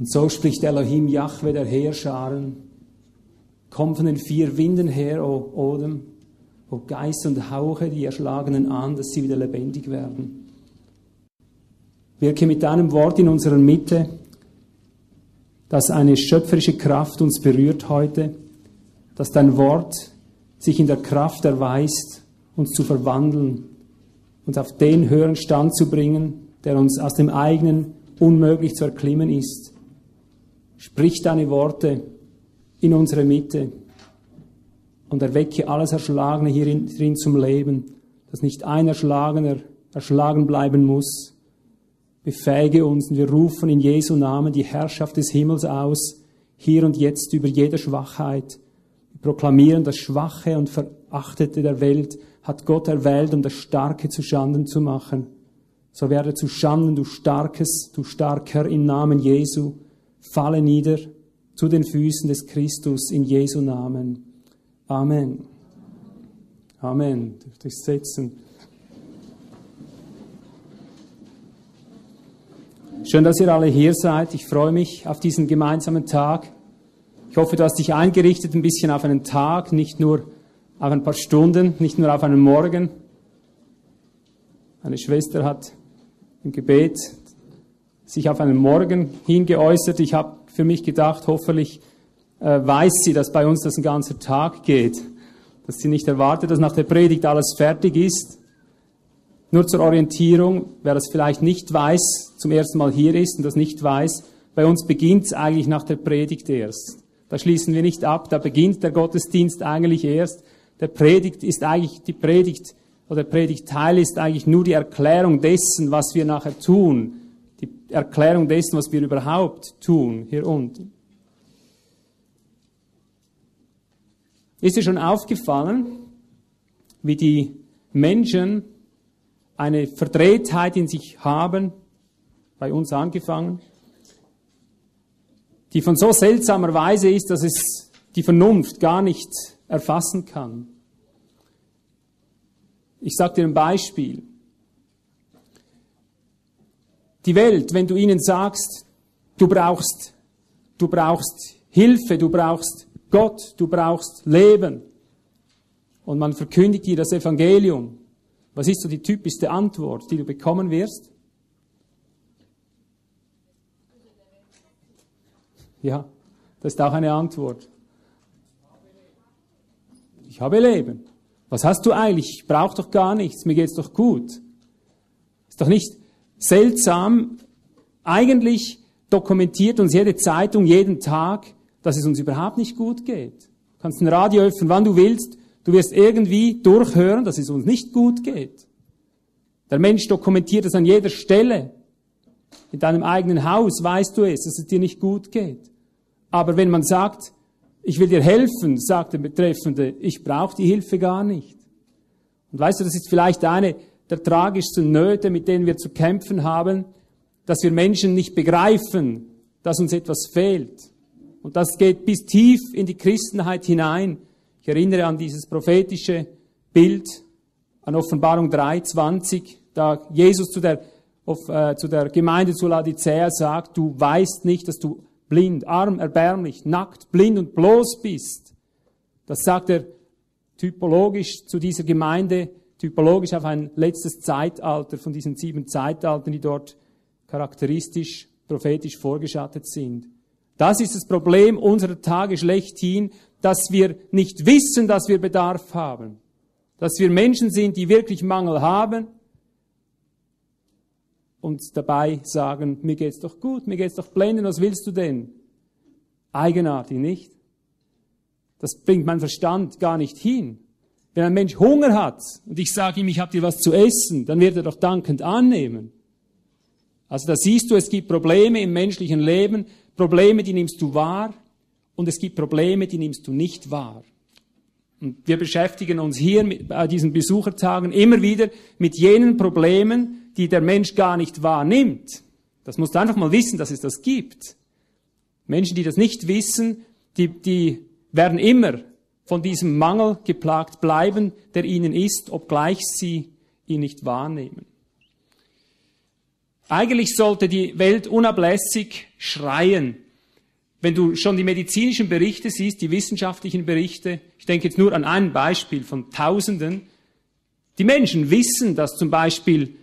Und so spricht Elohim Yahweh der Heerscharen, komm von den vier Winden her, o Odem, o Geist und hauche die Erschlagenen an, dass sie wieder lebendig werden. Wirke mit deinem Wort in unserer Mitte, dass eine schöpferische Kraft uns berührt heute, dass dein Wort sich in der Kraft erweist, uns zu verwandeln und auf den höheren Stand zu bringen, der uns aus dem eigenen unmöglich zu erklimmen ist. Sprich deine Worte in unsere Mitte und erwecke alles Erschlagene hierin zum Leben, dass nicht ein Erschlagener erschlagen bleiben muss. Befähige uns und wir rufen in Jesu Namen die Herrschaft des Himmels aus, hier und jetzt über jede Schwachheit. Wir proklamieren das Schwache und Verachtete der Welt hat Gott erwählt, um das Starke zu Schanden zu machen. So werde zu Schanden, du Starkes, du Starker im Namen Jesu. Falle nieder zu den Füßen des Christus in Jesu Namen. Amen. Amen. Durch Setzen. Schön, dass ihr alle hier seid. Ich freue mich auf diesen gemeinsamen Tag. Ich hoffe, du hast dich eingerichtet ein bisschen auf einen Tag, nicht nur auf ein paar Stunden, nicht nur auf einen Morgen. Eine Schwester hat im Gebet sich auf einen Morgen hingeäußert. Ich habe für mich gedacht, hoffentlich äh, weiß sie, dass bei uns das ein ganzer Tag geht, dass sie nicht erwartet, dass nach der Predigt alles fertig ist. Nur zur Orientierung, wer das vielleicht nicht weiß, zum ersten Mal hier ist und das nicht weiß, bei uns beginnt es eigentlich nach der Predigt erst. Da schließen wir nicht ab, da beginnt der Gottesdienst eigentlich erst der Predigt ist eigentlich, die Predigt oder der Predigtteil ist eigentlich nur die Erklärung dessen, was wir nachher tun. Die Erklärung dessen, was wir überhaupt tun, hier unten. Ist dir schon aufgefallen, wie die Menschen eine Verdrehtheit in sich haben, bei uns angefangen, die von so seltsamer Weise ist, dass es die Vernunft gar nicht erfassen kann. Ich sage dir ein Beispiel. Die Welt, wenn du ihnen sagst, du brauchst, du brauchst Hilfe, du brauchst Gott, du brauchst Leben, und man verkündigt dir das Evangelium, was ist so die typischste Antwort, die du bekommen wirst? Ja, das ist auch eine Antwort. Ich habe Leben. Was hast du eigentlich? Ich brauche doch gar nichts. Mir geht's doch gut. Ist doch nicht seltsam. Eigentlich dokumentiert uns jede Zeitung jeden Tag, dass es uns überhaupt nicht gut geht. Du kannst ein Radio öffnen, wann du willst. Du wirst irgendwie durchhören, dass es uns nicht gut geht. Der Mensch dokumentiert es an jeder Stelle. In deinem eigenen Haus weißt du es, dass es dir nicht gut geht. Aber wenn man sagt, ich will dir helfen, sagt der Betreffende, ich brauche die Hilfe gar nicht. Und weißt du, das ist vielleicht eine der tragischsten Nöte, mit denen wir zu kämpfen haben, dass wir Menschen nicht begreifen, dass uns etwas fehlt. Und das geht bis tief in die Christenheit hinein. Ich erinnere an dieses prophetische Bild, an Offenbarung 3,20, da Jesus zu der, auf, äh, zu der Gemeinde zu Laodicea sagt, du weißt nicht, dass du blind, arm, erbärmlich, nackt, blind und bloß bist. Das sagt er typologisch zu dieser Gemeinde, typologisch auf ein letztes Zeitalter von diesen sieben Zeitaltern, die dort charakteristisch, prophetisch vorgeschattet sind. Das ist das Problem unserer Tage schlechthin, dass wir nicht wissen, dass wir Bedarf haben. Dass wir Menschen sind, die wirklich Mangel haben und dabei sagen, mir geht's doch gut, mir geht's doch blendend, was willst du denn? Eigenartig, nicht? Das bringt mein Verstand gar nicht hin. Wenn ein Mensch Hunger hat und ich sage ihm, ich habe dir was zu essen, dann wird er doch dankend annehmen. Also da siehst du, es gibt Probleme im menschlichen Leben, Probleme, die nimmst du wahr und es gibt Probleme, die nimmst du nicht wahr. Und wir beschäftigen uns hier bei diesen Besuchertagen immer wieder mit jenen Problemen, die der Mensch gar nicht wahrnimmt. Das musst du einfach mal wissen, dass es das gibt. Menschen, die das nicht wissen, die, die werden immer von diesem Mangel geplagt bleiben, der ihnen ist, obgleich sie ihn nicht wahrnehmen. Eigentlich sollte die Welt unablässig schreien. Wenn du schon die medizinischen Berichte siehst, die wissenschaftlichen Berichte, ich denke jetzt nur an ein Beispiel von Tausenden, die Menschen wissen, dass zum Beispiel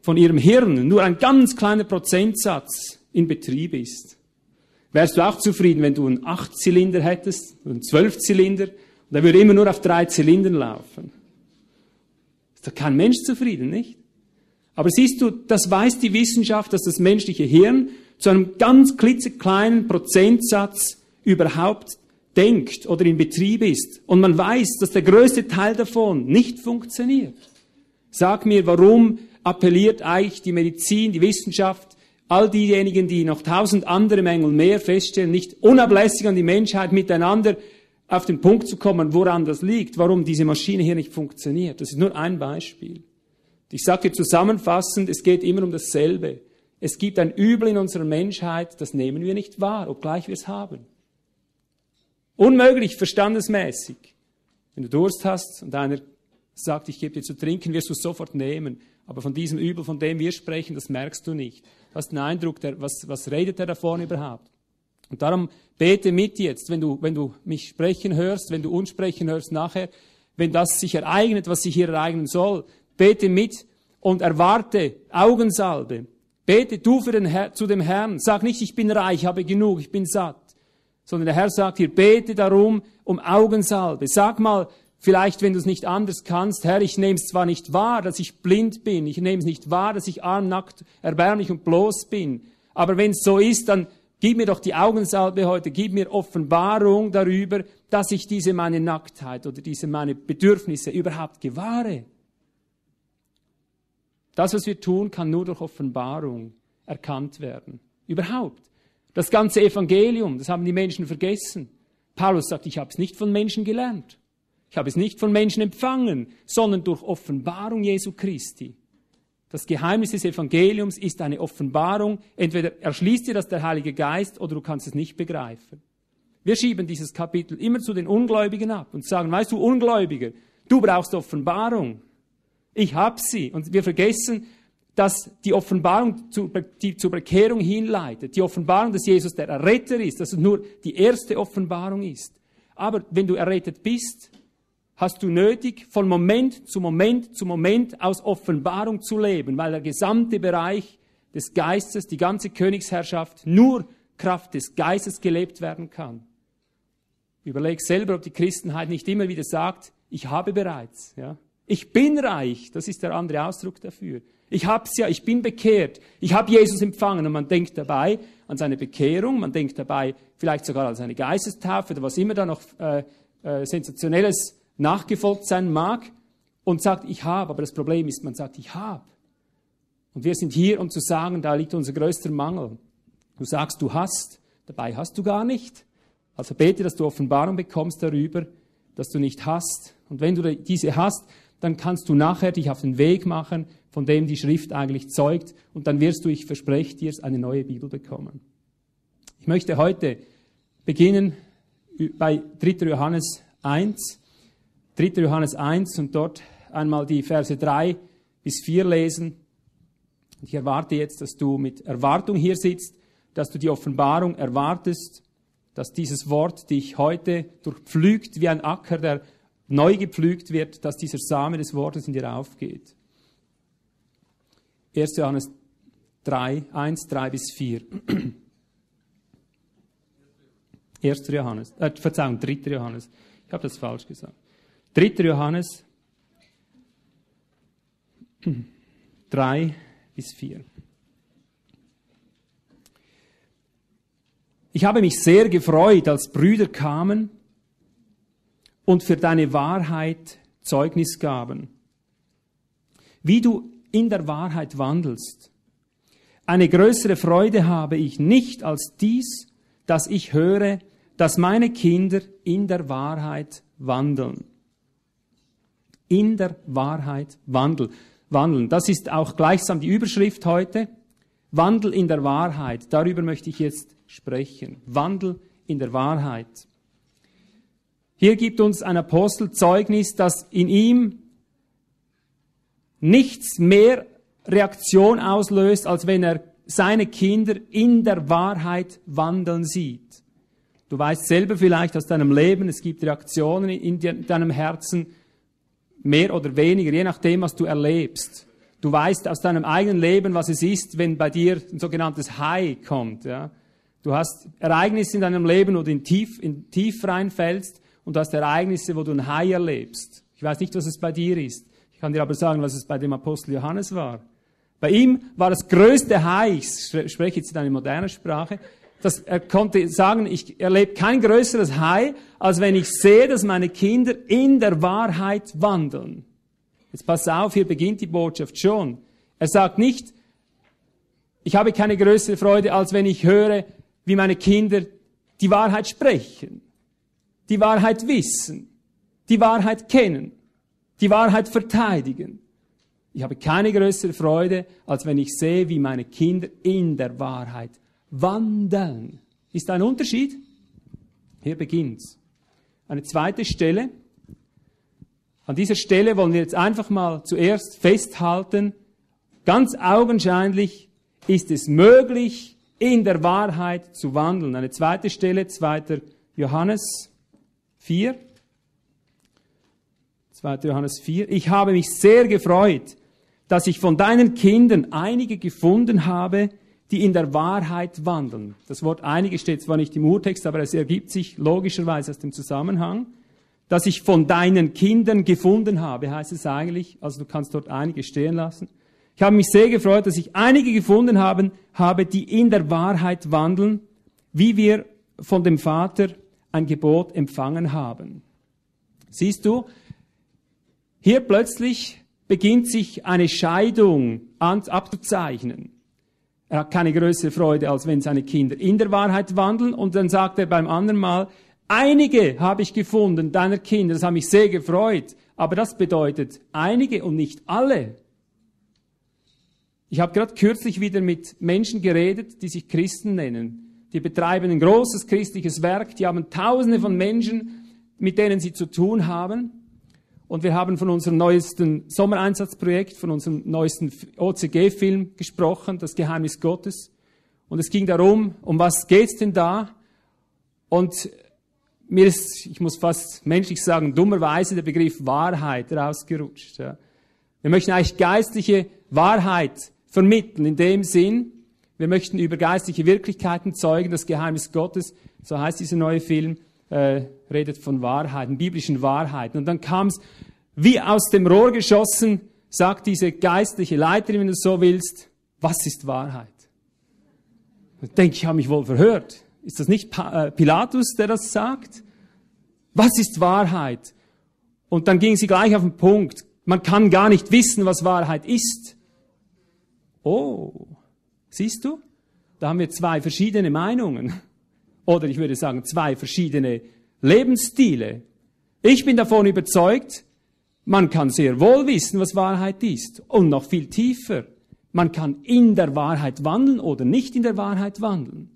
von ihrem Hirn nur ein ganz kleiner Prozentsatz in Betrieb ist. Wärst du auch zufrieden, wenn du einen Achtzylinder hättest, einen Zwölfzylinder, der würde immer nur auf drei Zylindern laufen? Ist doch kein Mensch zufrieden, nicht? Aber siehst du, das weiß die Wissenschaft, dass das menschliche Hirn zu einem ganz klitzekleinen Prozentsatz überhaupt denkt oder in Betrieb ist. Und man weiß, dass der größte Teil davon nicht funktioniert. Sag mir, warum appelliert eigentlich die Medizin, die Wissenschaft, all diejenigen, die noch tausend andere Mängel mehr feststellen, nicht unablässig an die Menschheit miteinander auf den Punkt zu kommen, woran das liegt, warum diese Maschine hier nicht funktioniert. Das ist nur ein Beispiel. Ich sage dir zusammenfassend, es geht immer um dasselbe. Es gibt ein Übel in unserer Menschheit, das nehmen wir nicht wahr, obgleich wir es haben. Unmöglich, verstandesmäßig. Wenn du Durst hast und einer sagt, ich gebe dir zu trinken, wirst du es sofort nehmen. Aber von diesem Übel, von dem wir sprechen, das merkst du nicht. Du hast den Eindruck, der, was, was redet er davon überhaupt? Und darum bete mit jetzt, wenn du, wenn du mich sprechen hörst, wenn du uns sprechen hörst nachher, wenn das sich ereignet, was sich hier ereignen soll, Bete mit und erwarte Augensalbe. Bete du für den Herr, zu dem Herrn. Sag nicht, ich bin reich, habe genug, ich bin satt. Sondern der Herr sagt hier, bete darum um Augensalbe. Sag mal, vielleicht, wenn du es nicht anders kannst, Herr, ich nehme es zwar nicht wahr, dass ich blind bin, ich nehme es nicht wahr, dass ich arm, nackt, erbärmlich und bloß bin. Aber wenn es so ist, dann gib mir doch die Augensalbe heute, gib mir Offenbarung darüber, dass ich diese meine Nacktheit oder diese meine Bedürfnisse überhaupt gewahre. Das, was wir tun, kann nur durch Offenbarung erkannt werden. Überhaupt. Das ganze Evangelium, das haben die Menschen vergessen. Paulus sagt, ich habe es nicht von Menschen gelernt. Ich habe es nicht von Menschen empfangen, sondern durch Offenbarung Jesu Christi. Das Geheimnis des Evangeliums ist eine Offenbarung. Entweder erschließt dir das der Heilige Geist oder du kannst es nicht begreifen. Wir schieben dieses Kapitel immer zu den Ungläubigen ab und sagen, weißt du, Ungläubiger, du brauchst Offenbarung. Ich habe sie. Und wir vergessen, dass die Offenbarung, die zur Bekehrung hinleitet, die Offenbarung, dass Jesus der Erretter ist, dass es nur die erste Offenbarung ist. Aber wenn du errettet bist, hast du nötig, von Moment zu Moment zu Moment aus Offenbarung zu leben, weil der gesamte Bereich des Geistes, die ganze Königsherrschaft nur Kraft des Geistes gelebt werden kann. Überleg selber, ob die Christenheit nicht immer wieder sagt, ich habe bereits, ja. Ich bin reich, das ist der andere Ausdruck dafür. Ich hab's ja, ich bin bekehrt. Ich habe Jesus empfangen und man denkt dabei an seine Bekehrung, man denkt dabei vielleicht sogar an seine Geistestaufe oder was immer da noch äh, äh, sensationelles nachgefolgt sein mag und sagt, ich habe. Aber das Problem ist, man sagt, ich habe. Und wir sind hier, um zu sagen, da liegt unser größter Mangel. Du sagst, du hast, dabei hast du gar nicht. Also bete, dass du Offenbarung bekommst darüber, dass du nicht hast. Und wenn du diese hast, dann kannst du nachher dich auf den Weg machen, von dem die Schrift eigentlich zeugt, und dann wirst du, ich verspreche dir, eine neue Bibel bekommen. Ich möchte heute beginnen bei 3. Johannes 1, 3. Johannes 1 und dort einmal die Verse 3 bis 4 lesen. Ich erwarte jetzt, dass du mit Erwartung hier sitzt, dass du die Offenbarung erwartest, dass dieses Wort dich heute durchpflügt wie ein Acker, der neu gepflügt wird, dass dieser Same des Wortes in dir aufgeht. 1. Johannes 3, 1, 3 bis 4. 1. Johannes, äh, Verzeihung, 3. Johannes. Ich habe das falsch gesagt. 3. Johannes 3 bis 4. Ich habe mich sehr gefreut, als Brüder kamen und für deine Wahrheit Zeugnis gaben. Wie du in der Wahrheit wandelst. Eine größere Freude habe ich nicht als dies, dass ich höre, dass meine Kinder in der Wahrheit wandeln. In der Wahrheit wandeln. Das ist auch gleichsam die Überschrift heute. Wandel in der Wahrheit. Darüber möchte ich jetzt sprechen. Wandel in der Wahrheit. Hier gibt uns ein Apostel Zeugnis, dass in ihm nichts mehr Reaktion auslöst, als wenn er seine Kinder in der Wahrheit wandeln sieht. Du weißt selber vielleicht aus deinem Leben, es gibt Reaktionen in deinem Herzen, mehr oder weniger, je nachdem, was du erlebst. Du weißt aus deinem eigenen Leben, was es ist, wenn bei dir ein sogenanntes High kommt. Ja? Du hast Ereignisse in deinem Leben, wo du in tief, in tief reinfällst und du hast Ereignisse, wo du ein High erlebst. Ich weiß nicht, was es bei dir ist. Ich kann dir aber sagen, was es bei dem Apostel Johannes war. Bei ihm war das größte High, ich spreche jetzt in einer modernen Sprache, dass er konnte sagen, ich erlebe kein größeres High, als wenn ich sehe, dass meine Kinder in der Wahrheit wandeln. Jetzt pass auf, hier beginnt die Botschaft schon. Er sagt nicht, ich habe keine größere Freude, als wenn ich höre, wie meine Kinder die Wahrheit sprechen, die Wahrheit wissen, die Wahrheit kennen, die Wahrheit verteidigen. Ich habe keine größere Freude, als wenn ich sehe, wie meine Kinder in der Wahrheit wandeln. Ist ein Unterschied? Hier beginnt's. Eine zweite Stelle. An dieser Stelle wollen wir jetzt einfach mal zuerst festhalten, ganz augenscheinlich ist es möglich, in der Wahrheit zu wandeln. Eine zweite Stelle, 2. Johannes 4. 2. Johannes 4. Ich habe mich sehr gefreut, dass ich von deinen Kindern einige gefunden habe, die in der Wahrheit wandeln. Das Wort einige steht zwar nicht im Urtext, aber es ergibt sich logischerweise aus dem Zusammenhang. Dass ich von deinen Kindern gefunden habe, heißt es eigentlich, also du kannst dort einige stehen lassen. Ich habe mich sehr gefreut, dass ich einige gefunden haben, habe, die in der Wahrheit wandeln, wie wir von dem Vater ein Gebot empfangen haben. Siehst du, hier plötzlich beginnt sich eine Scheidung abzuzeichnen. Er hat keine größere Freude, als wenn seine Kinder in der Wahrheit wandeln. Und dann sagt er beim anderen Mal, einige habe ich gefunden, deiner Kinder, das hat mich sehr gefreut. Aber das bedeutet einige und nicht alle. Ich habe gerade kürzlich wieder mit Menschen geredet, die sich Christen nennen. Die betreiben ein großes christliches Werk, die haben tausende von Menschen, mit denen sie zu tun haben. Und wir haben von unserem neuesten Sommereinsatzprojekt, von unserem neuesten OCG-Film gesprochen, das Geheimnis Gottes. Und es ging darum, um was geht's denn da? Und mir ist, ich muss fast menschlich sagen, dummerweise der Begriff Wahrheit rausgerutscht. Ja. Wir möchten eigentlich geistliche Wahrheit vermitteln in dem Sinn, wir möchten über geistliche Wirklichkeiten zeugen, das Geheimnis Gottes, so heißt dieser neue Film, äh, redet von Wahrheiten, biblischen Wahrheiten. Und dann kam es wie aus dem Rohr geschossen, sagt diese geistliche Leiterin, wenn du so willst, was ist Wahrheit? Ich denke, ich habe mich wohl verhört. Ist das nicht äh, Pilatus, der das sagt? Was ist Wahrheit? Und dann ging sie gleich auf den Punkt. Man kann gar nicht wissen, was Wahrheit ist. Oh, siehst du? Da haben wir zwei verschiedene Meinungen. Oder ich würde sagen, zwei verschiedene Lebensstile. Ich bin davon überzeugt, man kann sehr wohl wissen, was Wahrheit ist. Und noch viel tiefer. Man kann in der Wahrheit wandeln oder nicht in der Wahrheit wandeln.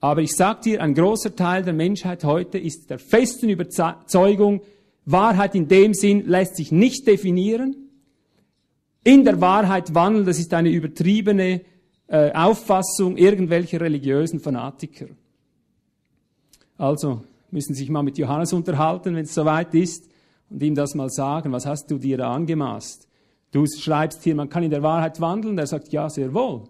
Aber ich sage dir, ein großer Teil der Menschheit heute ist der festen Überzeugung, Wahrheit in dem Sinn lässt sich nicht definieren. In der Wahrheit wandeln, das ist eine übertriebene äh, Auffassung irgendwelcher religiösen Fanatiker. Also müssen sich mal mit Johannes unterhalten, wenn es soweit ist, und ihm das mal sagen. Was hast du dir da angemaßt? Du schreibst hier, man kann in der Wahrheit wandeln. Er sagt, ja, sehr wohl.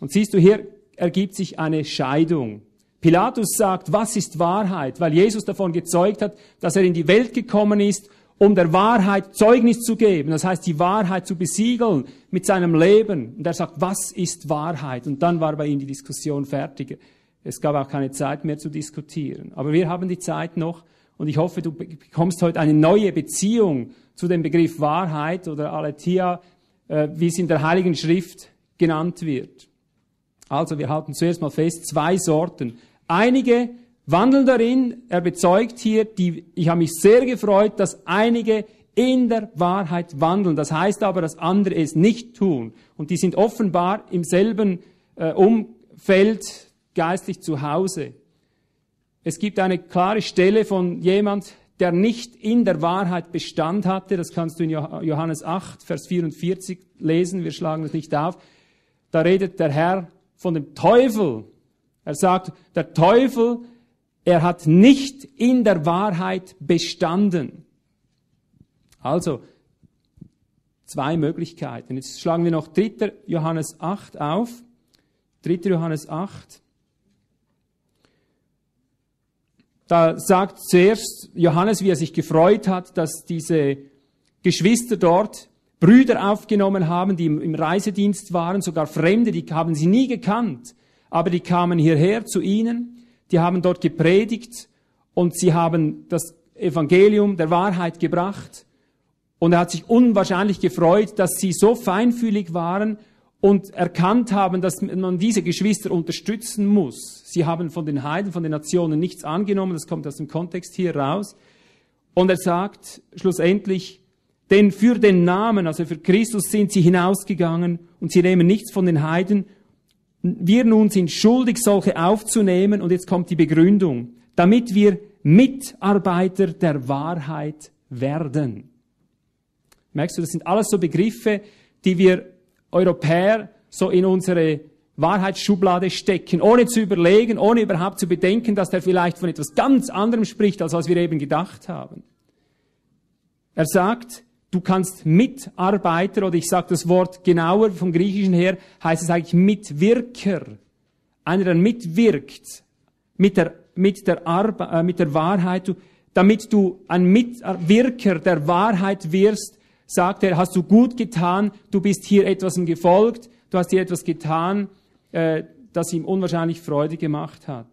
Und siehst du, hier ergibt sich eine Scheidung. Pilatus sagt, was ist Wahrheit? Weil Jesus davon gezeugt hat, dass er in die Welt gekommen ist, um der Wahrheit Zeugnis zu geben. Das heißt, die Wahrheit zu besiegeln mit seinem Leben. Und er sagt, was ist Wahrheit? Und dann war bei ihm die Diskussion fertig. Es gab auch keine Zeit mehr zu diskutieren. Aber wir haben die Zeit noch und ich hoffe, du bekommst heute eine neue Beziehung zu dem Begriff Wahrheit oder Aletheia, äh, wie es in der Heiligen Schrift genannt wird. Also wir halten zuerst mal fest, zwei Sorten. Einige wandeln darin, er bezeugt hier, die, ich habe mich sehr gefreut, dass einige in der Wahrheit wandeln. Das heißt aber, dass andere es nicht tun. Und die sind offenbar im selben äh, Umfeld geistlich zu Hause. Es gibt eine klare Stelle von jemand, der nicht in der Wahrheit Bestand hatte. Das kannst du in Johannes 8, Vers 44 lesen. Wir schlagen das nicht auf. Da redet der Herr von dem Teufel. Er sagt, der Teufel, er hat nicht in der Wahrheit bestanden. Also, zwei Möglichkeiten. Jetzt schlagen wir noch 3. Johannes 8 auf. 3. Johannes 8. Da sagt zuerst Johannes, wie er sich gefreut hat, dass diese Geschwister dort Brüder aufgenommen haben, die im Reisedienst waren, sogar Fremde, die haben sie nie gekannt, aber die kamen hierher zu ihnen, die haben dort gepredigt und sie haben das Evangelium der Wahrheit gebracht. Und er hat sich unwahrscheinlich gefreut, dass sie so feinfühlig waren und erkannt haben, dass man diese Geschwister unterstützen muss. Sie haben von den Heiden, von den Nationen nichts angenommen, das kommt aus dem Kontext hier raus. Und er sagt schlussendlich, denn für den Namen, also für Christus sind sie hinausgegangen und sie nehmen nichts von den Heiden. Wir nun sind schuldig, solche aufzunehmen. Und jetzt kommt die Begründung, damit wir Mitarbeiter der Wahrheit werden. Merkst du, das sind alles so Begriffe, die wir Europäer so in unsere Wahrheitsschublade stecken, ohne zu überlegen, ohne überhaupt zu bedenken, dass der vielleicht von etwas ganz anderem spricht, als was wir eben gedacht haben. Er sagt, du kannst Mitarbeiter, oder ich sage das Wort genauer vom Griechischen her, heißt es eigentlich Mitwirker. Einer, der mitwirkt, mit der, mit der, Arbe äh, mit der Wahrheit, damit du ein Mitwirker der Wahrheit wirst, sagt er, hast du gut getan, du bist hier etwas gefolgt, du hast hier etwas getan, äh, das ihm unwahrscheinlich Freude gemacht hat.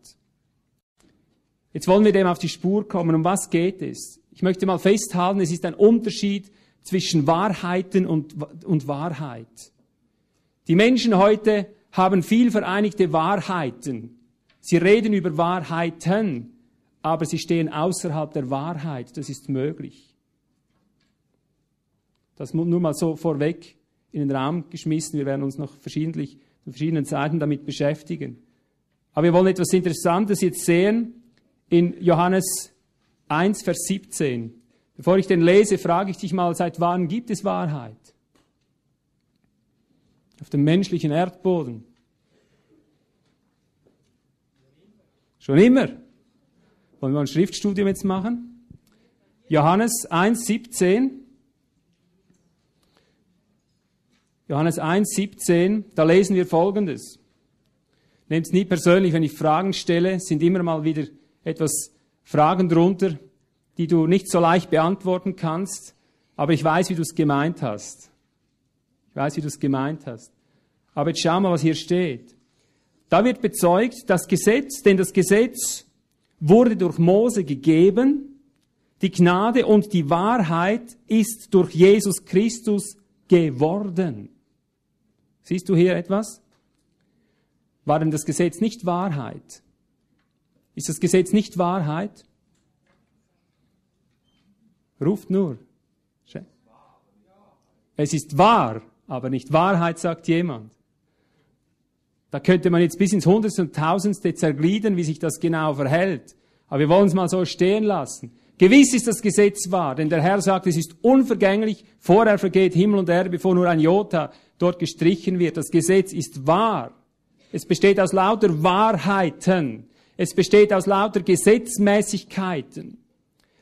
Jetzt wollen wir dem auf die Spur kommen. Um was geht es? Ich möchte mal festhalten, es ist ein Unterschied zwischen Wahrheiten und, und Wahrheit. Die Menschen heute haben viel vereinigte Wahrheiten. Sie reden über Wahrheiten, aber sie stehen außerhalb der Wahrheit. Das ist möglich. Das nur mal so vorweg in den Raum geschmissen. Wir werden uns noch verschiedentlich zu verschiedenen Zeiten damit beschäftigen. Aber wir wollen etwas Interessantes jetzt sehen in Johannes 1, Vers 17. Bevor ich den lese, frage ich dich mal, seit wann gibt es Wahrheit? Auf dem menschlichen Erdboden. Schon immer. Wollen wir ein Schriftstudium jetzt machen? Johannes 1, 17. Johannes 1, 17, da lesen wir Folgendes. Nehmt es nie persönlich, wenn ich Fragen stelle, sind immer mal wieder etwas Fragen drunter, die du nicht so leicht beantworten kannst, aber ich weiß, wie du es gemeint hast. Ich weiß, wie du es gemeint hast. Aber jetzt schau mal, was hier steht. Da wird bezeugt, das Gesetz, denn das Gesetz wurde durch Mose gegeben, die Gnade und die Wahrheit ist durch Jesus Christus geworden. Siehst du hier etwas? War denn das Gesetz nicht Wahrheit? Ist das Gesetz nicht Wahrheit? Ruft nur. Es ist wahr, aber nicht Wahrheit, sagt jemand. Da könnte man jetzt bis ins Hundertste und Tausendste zergliedern, wie sich das genau verhält. Aber wir wollen es mal so stehen lassen. Gewiss ist das Gesetz wahr, denn der Herr sagt, es ist unvergänglich, vorher vergeht Himmel und Erde, bevor nur ein Jota dort gestrichen wird. Das Gesetz ist wahr. Es besteht aus lauter Wahrheiten. Es besteht aus lauter Gesetzmäßigkeiten.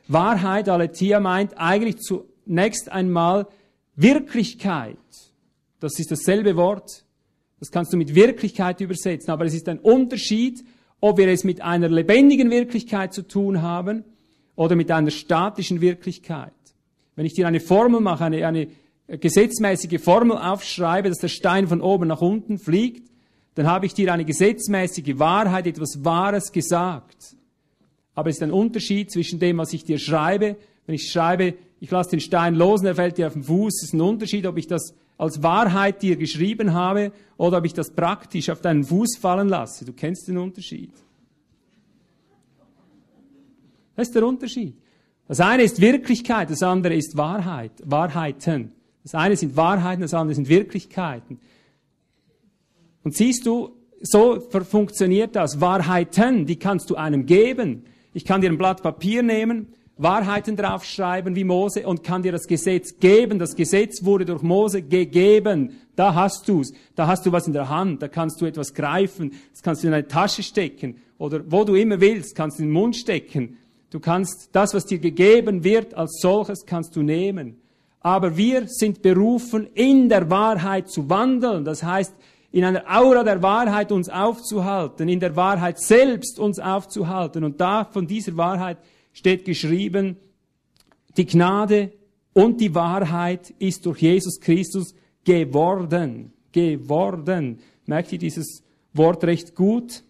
Wahrheit, Aletheia meint eigentlich zunächst einmal Wirklichkeit. Das ist dasselbe Wort. Das kannst du mit Wirklichkeit übersetzen. Aber es ist ein Unterschied, ob wir es mit einer lebendigen Wirklichkeit zu tun haben oder mit einer statischen Wirklichkeit. Wenn ich dir eine Formel mache, eine, eine gesetzmäßige Formel aufschreibe, dass der Stein von oben nach unten fliegt, dann habe ich dir eine gesetzmäßige Wahrheit, etwas Wahres gesagt. Aber es ist ein Unterschied zwischen dem, was ich dir schreibe. Wenn ich schreibe, ich lasse den Stein los und er fällt dir auf den Fuß, es ist ein Unterschied, ob ich das als Wahrheit dir geschrieben habe oder ob ich das praktisch auf deinen Fuß fallen lasse. Du kennst den Unterschied. Das ist der Unterschied. Das eine ist Wirklichkeit, das andere ist Wahrheit, Wahrheiten. Das eine sind Wahrheiten, das andere sind Wirklichkeiten. Und siehst du, so funktioniert das. Wahrheiten, die kannst du einem geben. Ich kann dir ein Blatt Papier nehmen Wahrheiten draufschreiben wie Mose und kann dir das Gesetz geben. Das Gesetz wurde durch Mose gegeben. Da hast du's. Da hast du was in der Hand. Da kannst du etwas greifen. Das kannst du in eine Tasche stecken. Oder wo du immer willst, kannst du in den Mund stecken. Du kannst das, was dir gegeben wird, als solches kannst du nehmen. Aber wir sind berufen, in der Wahrheit zu wandeln. Das heißt, in einer Aura der Wahrheit uns aufzuhalten, in der Wahrheit selbst uns aufzuhalten. Und da von dieser Wahrheit steht geschrieben, die Gnade und die Wahrheit ist durch Jesus Christus geworden. Geworden. Merkt ihr dieses Wort recht gut?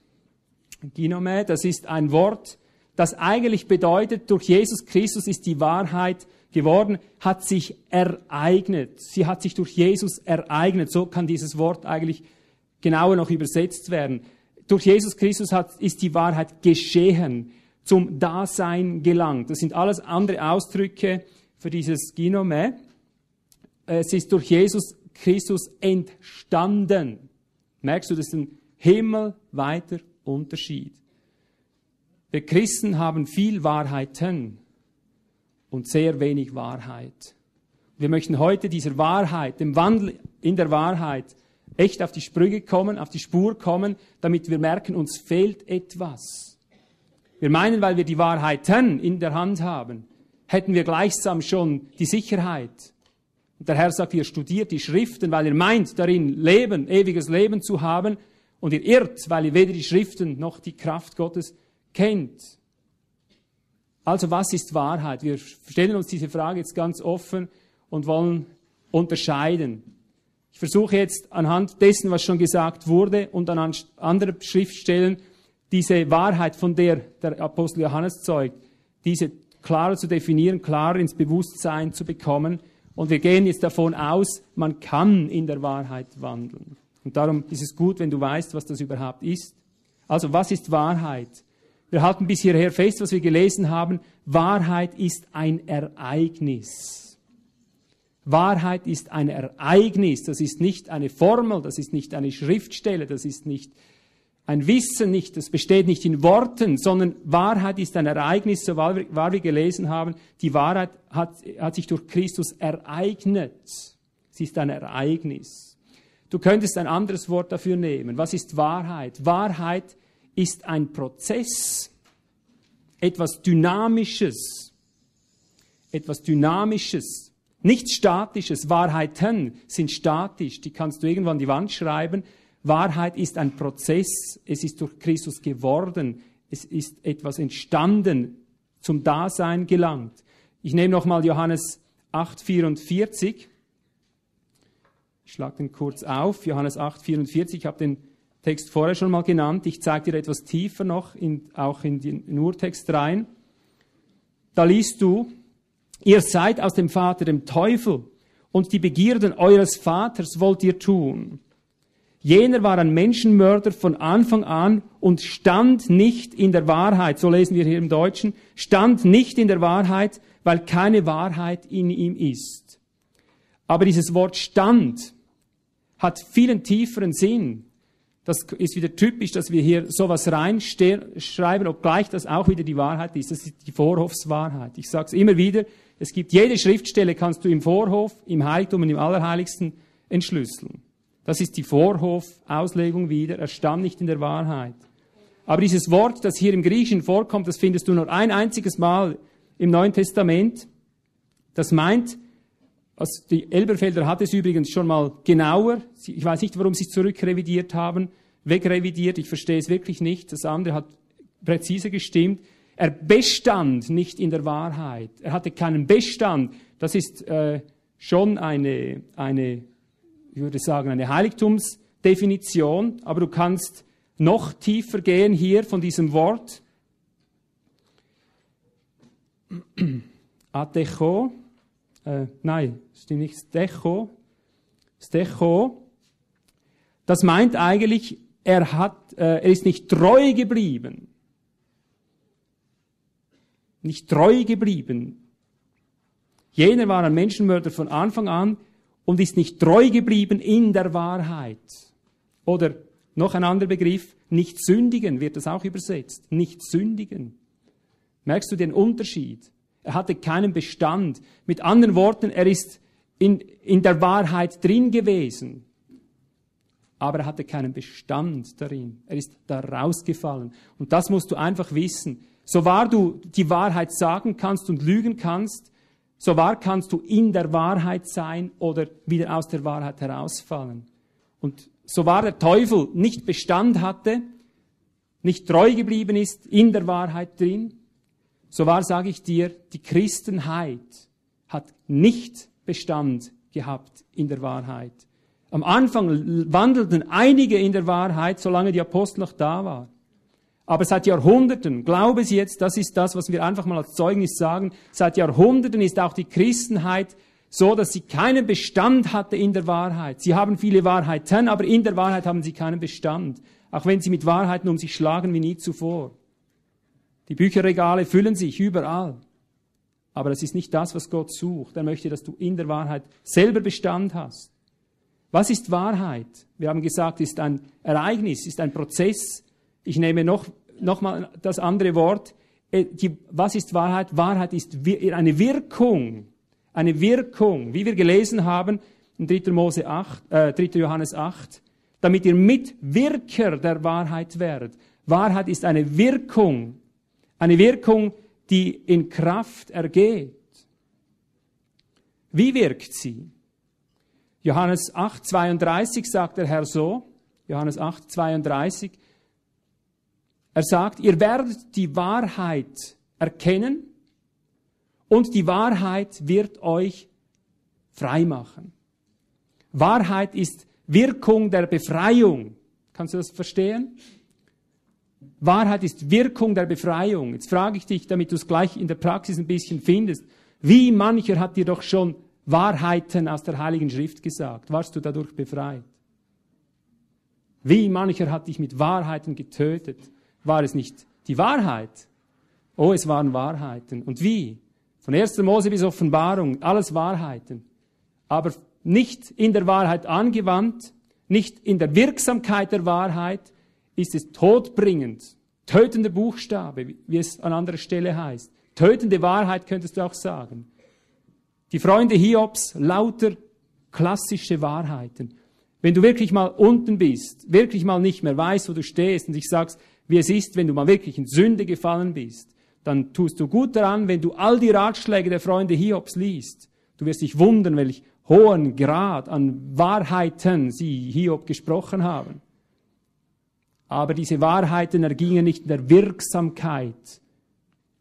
Ginome, das ist ein Wort, das eigentlich bedeutet, durch Jesus Christus ist die Wahrheit geworden, hat sich ereignet. Sie hat sich durch Jesus ereignet. So kann dieses Wort eigentlich genauer noch übersetzt werden. Durch Jesus Christus hat, ist die Wahrheit geschehen zum Dasein gelangt. Das sind alles andere Ausdrücke für dieses Ginome. Es ist durch Jesus Christus entstanden. Merkst du, das ist ein himmelweiter Unterschied. Wir Christen haben viel Wahrheiten und sehr wenig Wahrheit. Wir möchten heute dieser Wahrheit, dem Wandel in der Wahrheit, echt auf die Sprünge kommen, auf die Spur kommen, damit wir merken, uns fehlt etwas. Wir meinen, weil wir die Wahrheiten in der Hand haben, hätten wir gleichsam schon die Sicherheit. Und der Herr sagt, ihr studiert die Schriften, weil ihr meint, darin Leben, ewiges Leben zu haben, und ihr irrt, weil ihr weder die Schriften noch die Kraft Gottes kennt. Also was ist Wahrheit? Wir stellen uns diese Frage jetzt ganz offen und wollen unterscheiden. Ich versuche jetzt anhand dessen, was schon gesagt wurde und anhand anderer Schriftstellen diese Wahrheit, von der der Apostel Johannes zeugt, diese klarer zu definieren, klarer ins Bewusstsein zu bekommen. Und wir gehen jetzt davon aus, man kann in der Wahrheit wandeln. Und darum ist es gut, wenn du weißt, was das überhaupt ist. Also, was ist Wahrheit? Wir halten bis hierher fest, was wir gelesen haben. Wahrheit ist ein Ereignis. Wahrheit ist ein Ereignis. Das ist nicht eine Formel, das ist nicht eine Schriftstelle, das ist nicht ein Wissen nicht, das besteht nicht in Worten, sondern Wahrheit ist ein Ereignis, so wahr wir gelesen haben. Die Wahrheit hat, hat sich durch Christus ereignet. Sie ist ein Ereignis. Du könntest ein anderes Wort dafür nehmen. Was ist Wahrheit? Wahrheit ist ein Prozess, etwas Dynamisches, etwas Dynamisches, nichts Statisches. Wahrheiten sind statisch, die kannst du irgendwann an die Wand schreiben, Wahrheit ist ein Prozess, es ist durch Christus geworden, es ist etwas entstanden, zum Dasein gelangt. Ich nehme nochmal Johannes 8,44. Ich schlage den kurz auf. Johannes 8,44. Ich habe den Text vorher schon mal genannt. Ich zeige dir etwas tiefer noch, in, auch in den Urtext rein. Da liest du, ihr seid aus dem Vater dem Teufel und die Begierden eures Vaters wollt ihr tun. Jener war ein Menschenmörder von Anfang an und stand nicht in der Wahrheit, so lesen wir hier im Deutschen, stand nicht in der Wahrheit, weil keine Wahrheit in ihm ist. Aber dieses Wort stand hat vielen tieferen Sinn. Das ist wieder typisch, dass wir hier sowas reinschreiben, obgleich das auch wieder die Wahrheit ist. Das ist die Vorhofswahrheit. Ich sage es immer wieder, es gibt jede Schriftstelle, kannst du im Vorhof, im Heiligtum und im Allerheiligsten entschlüsseln. Das ist die Vorhof-Auslegung wieder. Er stand nicht in der Wahrheit. Aber dieses Wort, das hier im Griechischen vorkommt, das findest du nur ein einziges Mal im Neuen Testament. Das meint, also die Elberfelder hat es übrigens schon mal genauer. Ich weiß nicht, warum sie es zurückrevidiert haben, wegrevidiert. Ich verstehe es wirklich nicht. Das andere hat präzise gestimmt. Er bestand nicht in der Wahrheit. Er hatte keinen Bestand. Das ist äh, schon eine, eine ich würde sagen, eine Heiligtumsdefinition, aber du kannst noch tiefer gehen hier von diesem Wort. Atecho, äh, nein, stimmt nicht, Stecho, Stecho, das meint eigentlich, er, hat, äh, er ist nicht treu geblieben. Nicht treu geblieben. Jener war ein Menschenmörder von Anfang an, und ist nicht treu geblieben in der Wahrheit. Oder noch ein anderer Begriff, nicht sündigen wird das auch übersetzt. Nicht sündigen. Merkst du den Unterschied? Er hatte keinen Bestand. Mit anderen Worten, er ist in, in der Wahrheit drin gewesen. Aber er hatte keinen Bestand darin. Er ist da rausgefallen. Und das musst du einfach wissen. So wahr du die Wahrheit sagen kannst und lügen kannst, so wahr kannst du in der Wahrheit sein oder wieder aus der Wahrheit herausfallen. Und so wahr der Teufel nicht Bestand hatte, nicht treu geblieben ist in der Wahrheit drin, so wahr sage ich dir, die Christenheit hat nicht Bestand gehabt in der Wahrheit. Am Anfang wandelten einige in der Wahrheit, solange die Apostel noch da waren. Aber seit Jahrhunderten, glaube Sie jetzt, das ist das, was wir einfach mal als Zeugnis sagen, seit Jahrhunderten ist auch die Christenheit so, dass sie keinen Bestand hatte in der Wahrheit. Sie haben viele Wahrheiten, aber in der Wahrheit haben sie keinen Bestand. Auch wenn sie mit Wahrheiten um sich schlagen wie nie zuvor. Die Bücherregale füllen sich überall. Aber das ist nicht das, was Gott sucht. Er möchte, dass du in der Wahrheit selber Bestand hast. Was ist Wahrheit? Wir haben gesagt, ist ein Ereignis, ist ein Prozess. Ich nehme noch, noch mal das andere Wort. Äh, die, was ist Wahrheit? Wahrheit ist eine Wirkung. Eine Wirkung, wie wir gelesen haben in 3. Mose 8, äh, 3. Johannes 8, damit ihr Mitwirker der Wahrheit werdet. Wahrheit ist eine Wirkung. Eine Wirkung, die in Kraft ergeht. Wie wirkt sie? Johannes 8, 32 sagt der Herr so, Johannes 8, 32, er sagt, ihr werdet die Wahrheit erkennen und die Wahrheit wird euch frei machen. Wahrheit ist Wirkung der Befreiung. Kannst du das verstehen? Wahrheit ist Wirkung der Befreiung. Jetzt frage ich dich, damit du es gleich in der Praxis ein bisschen findest. Wie mancher hat dir doch schon Wahrheiten aus der Heiligen Schrift gesagt? Warst du dadurch befreit? Wie mancher hat dich mit Wahrheiten getötet? War es nicht die Wahrheit? Oh, es waren Wahrheiten. Und wie? Von 1. Mose bis Offenbarung, alles Wahrheiten. Aber nicht in der Wahrheit angewandt, nicht in der Wirksamkeit der Wahrheit, ist es todbringend, tötender Buchstabe, wie es an anderer Stelle heißt. Tötende Wahrheit könntest du auch sagen. Die Freunde Hiobs, lauter klassische Wahrheiten. Wenn du wirklich mal unten bist, wirklich mal nicht mehr weißt, wo du stehst und dich sagst, wie es ist, wenn du mal wirklich in Sünde gefallen bist, dann tust du gut daran, wenn du all die Ratschläge der Freunde Hiobs liest. Du wirst dich wundern, welch hohen Grad an Wahrheiten sie Hiob gesprochen haben. Aber diese Wahrheiten ergingen nicht in der Wirksamkeit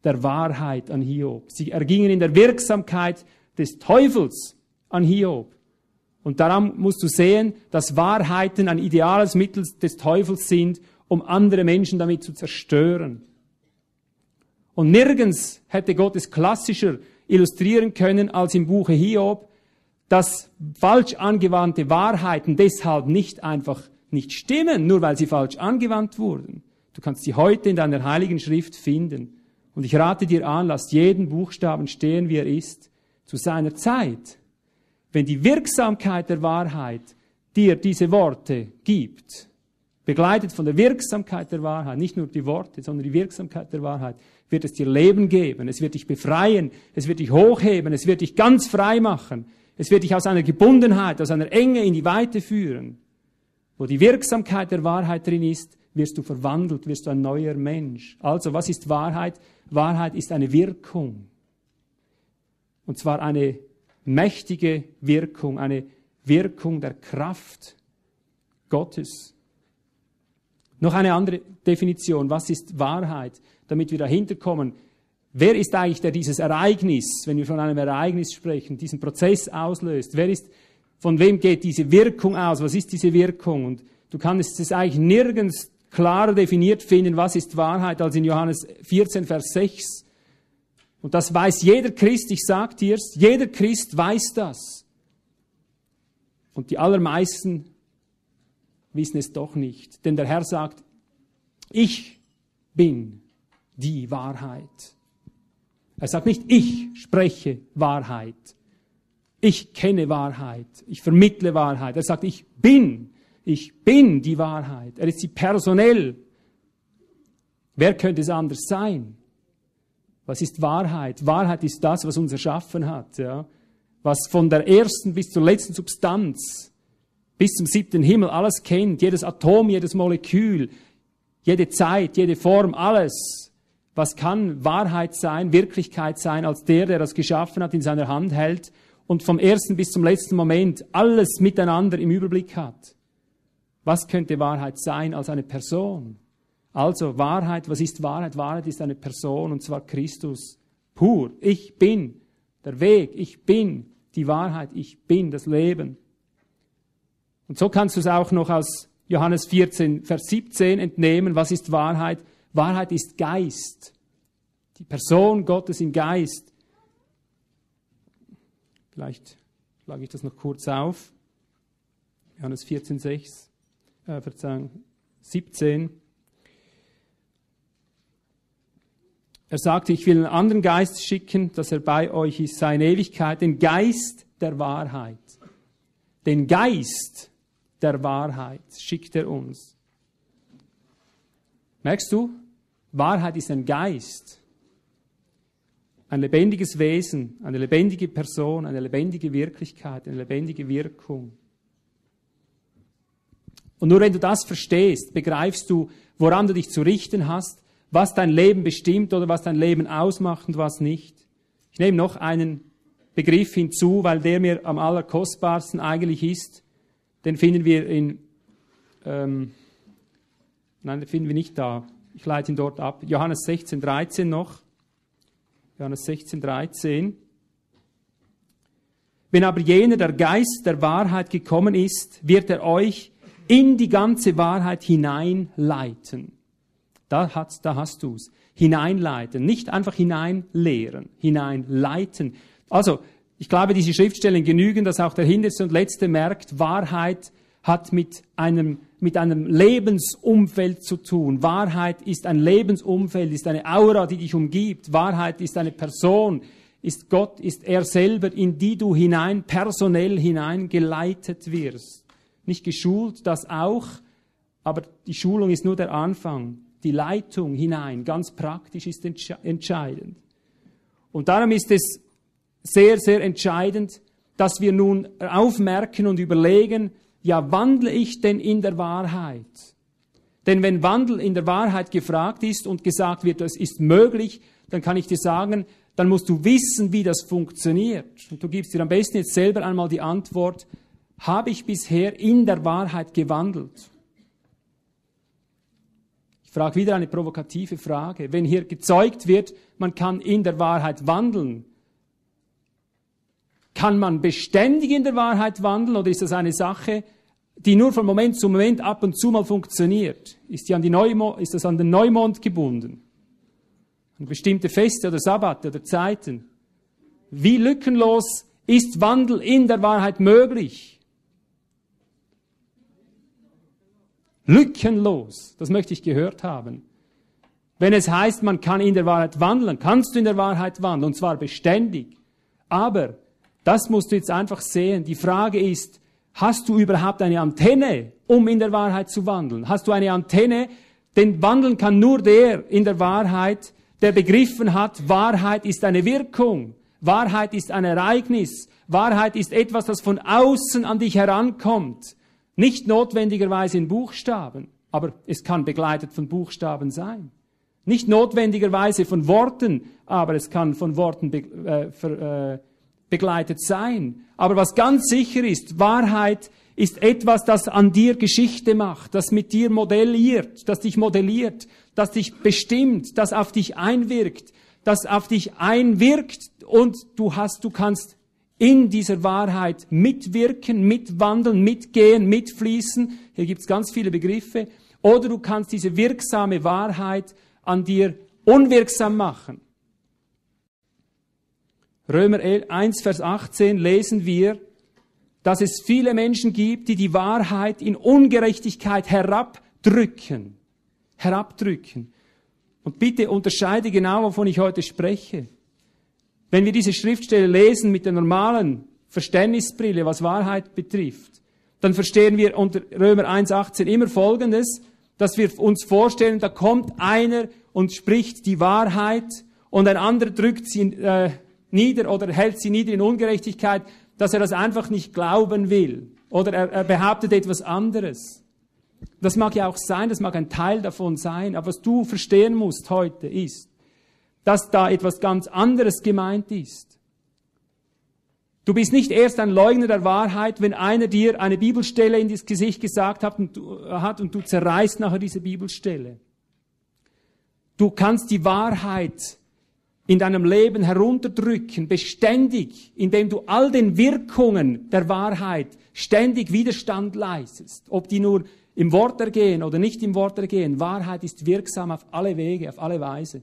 der Wahrheit an Hiob. Sie ergingen in der Wirksamkeit des Teufels an Hiob. Und daran musst du sehen, dass Wahrheiten ein ideales Mittel des Teufels sind, um andere Menschen damit zu zerstören. Und nirgends hätte Gott es klassischer illustrieren können als im Buche Hiob, dass falsch angewandte Wahrheiten deshalb nicht einfach nicht stimmen, nur weil sie falsch angewandt wurden. Du kannst sie heute in deiner heiligen Schrift finden. Und ich rate dir an, lass jeden Buchstaben stehen, wie er ist, zu seiner Zeit. Wenn die Wirksamkeit der Wahrheit dir diese Worte gibt, begleitet von der Wirksamkeit der Wahrheit, nicht nur die Worte, sondern die Wirksamkeit der Wahrheit, wird es dir Leben geben, es wird dich befreien, es wird dich hochheben, es wird dich ganz frei machen, es wird dich aus einer Gebundenheit, aus einer Enge in die Weite führen. Wo die Wirksamkeit der Wahrheit drin ist, wirst du verwandelt, wirst du ein neuer Mensch. Also, was ist Wahrheit? Wahrheit ist eine Wirkung. Und zwar eine mächtige Wirkung, eine Wirkung der Kraft Gottes. Noch eine andere Definition. Was ist Wahrheit? Damit wir dahinter kommen. Wer ist eigentlich, der dieses Ereignis, wenn wir von einem Ereignis sprechen, diesen Prozess auslöst? Wer ist von wem geht diese Wirkung aus? Was ist diese Wirkung? Und du kannst es eigentlich nirgends klarer definiert finden, was ist Wahrheit, als in Johannes 14, Vers 6. Und das weiß jeder Christ, ich sag dir's, jeder Christ weiß das. Und die allermeisten wissen es doch nicht. Denn der Herr sagt, ich bin die Wahrheit. Er sagt nicht, ich spreche Wahrheit. Ich kenne Wahrheit. Ich vermittle Wahrheit. Er sagt, ich bin. Ich bin die Wahrheit. Er ist sie personell. Wer könnte es anders sein? Was ist Wahrheit? Wahrheit ist das, was uns erschaffen hat, ja. Was von der ersten bis zur letzten Substanz, bis zum siebten Himmel alles kennt, jedes Atom, jedes Molekül, jede Zeit, jede Form, alles. Was kann Wahrheit sein, Wirklichkeit sein, als der, der das geschaffen hat, in seiner Hand hält und vom ersten bis zum letzten Moment alles miteinander im Überblick hat? Was könnte Wahrheit sein als eine Person? Also Wahrheit, was ist Wahrheit? Wahrheit ist eine Person und zwar Christus pur. Ich bin der Weg, ich bin die Wahrheit, ich bin das Leben. Und so kannst du es auch noch aus Johannes 14, Vers 17 entnehmen. Was ist Wahrheit? Wahrheit ist Geist. Die Person Gottes im Geist. Vielleicht schlage ich das noch kurz auf. Johannes 14, 6, äh, Verzeihung, 17. Er sagte, ich will einen anderen Geist schicken, dass er bei euch ist, seine Ewigkeit, den Geist der Wahrheit. Den Geist der Wahrheit schickt er uns. Merkst du? Wahrheit ist ein Geist, ein lebendiges Wesen, eine lebendige Person, eine lebendige Wirklichkeit, eine lebendige Wirkung. Und nur wenn du das verstehst, begreifst du, woran du dich zu richten hast, was dein Leben bestimmt oder was dein Leben ausmacht und was nicht. Ich nehme noch einen Begriff hinzu, weil der mir am allerkostbarsten eigentlich ist. Den finden wir in, ähm, nein, den finden wir nicht da. Ich leite ihn dort ab. Johannes 16, 13 noch. Johannes 16, 13. Wenn aber jener, der Geist der Wahrheit gekommen ist, wird er euch in die ganze Wahrheit hineinleiten. Da, hat, da hast du's. Hineinleiten, nicht einfach hineinlehren, hineinleiten. Also, ich glaube, diese Schriftstellen genügen, dass auch der Hinterste und Letzte merkt, Wahrheit hat mit einem, mit einem Lebensumfeld zu tun. Wahrheit ist ein Lebensumfeld, ist eine Aura, die dich umgibt. Wahrheit ist eine Person, ist Gott, ist er selber, in die du hinein, personell hineingeleitet wirst. Nicht geschult, das auch, aber die Schulung ist nur der Anfang die Leitung hinein, ganz praktisch ist entscheidend. Und darum ist es sehr, sehr entscheidend, dass wir nun aufmerken und überlegen, ja, wandle ich denn in der Wahrheit? Denn wenn Wandel in der Wahrheit gefragt ist und gesagt wird, es ist möglich, dann kann ich dir sagen, dann musst du wissen, wie das funktioniert. Und du gibst dir am besten jetzt selber einmal die Antwort, habe ich bisher in der Wahrheit gewandelt? Ich frage wieder eine provokative Frage. Wenn hier gezeugt wird, man kann in der Wahrheit wandeln, kann man beständig in der Wahrheit wandeln oder ist das eine Sache, die nur von Moment zu Moment ab und zu mal funktioniert? Ist, die an die Neumond, ist das an den Neumond gebunden? An bestimmte Feste oder Sabbate oder Zeiten? Wie lückenlos ist Wandel in der Wahrheit möglich? Lückenlos. Das möchte ich gehört haben. Wenn es heißt, man kann in der Wahrheit wandeln, kannst du in der Wahrheit wandeln, und zwar beständig. Aber, das musst du jetzt einfach sehen, die Frage ist, hast du überhaupt eine Antenne, um in der Wahrheit zu wandeln? Hast du eine Antenne? Denn wandeln kann nur der in der Wahrheit, der begriffen hat, Wahrheit ist eine Wirkung. Wahrheit ist ein Ereignis. Wahrheit ist etwas, das von außen an dich herankommt. Nicht notwendigerweise in Buchstaben, aber es kann begleitet von Buchstaben sein. Nicht notwendigerweise von Worten, aber es kann von Worten äh, ver, äh, begleitet sein. Aber was ganz sicher ist, Wahrheit ist etwas, das an dir Geschichte macht, das mit dir modelliert, das dich modelliert, das dich bestimmt, das auf dich einwirkt, das auf dich einwirkt und du hast, du kannst in dieser Wahrheit mitwirken, mitwandeln, mitgehen, mitfließen. Hier gibt es ganz viele Begriffe. Oder du kannst diese wirksame Wahrheit an dir unwirksam machen. Römer 1, Vers 18 lesen wir, dass es viele Menschen gibt, die die Wahrheit in Ungerechtigkeit herabdrücken. Herabdrücken. Und bitte unterscheide genau, wovon ich heute spreche. Wenn wir diese Schriftstelle lesen mit der normalen Verständnisbrille, was Wahrheit betrifft, dann verstehen wir unter Römer 1.18 immer Folgendes, dass wir uns vorstellen, da kommt einer und spricht die Wahrheit und ein anderer drückt sie äh, nieder oder hält sie nieder in Ungerechtigkeit, dass er das einfach nicht glauben will oder er, er behauptet etwas anderes. Das mag ja auch sein, das mag ein Teil davon sein, aber was du verstehen musst heute ist, dass da etwas ganz anderes gemeint ist. Du bist nicht erst ein Leugner der Wahrheit, wenn einer dir eine Bibelstelle in das Gesicht gesagt hat und, du, hat und du zerreißt nachher diese Bibelstelle. Du kannst die Wahrheit in deinem Leben herunterdrücken, beständig, indem du all den Wirkungen der Wahrheit ständig Widerstand leistest. Ob die nur im Wort ergehen oder nicht im Wort ergehen, Wahrheit ist wirksam auf alle Wege, auf alle Weise.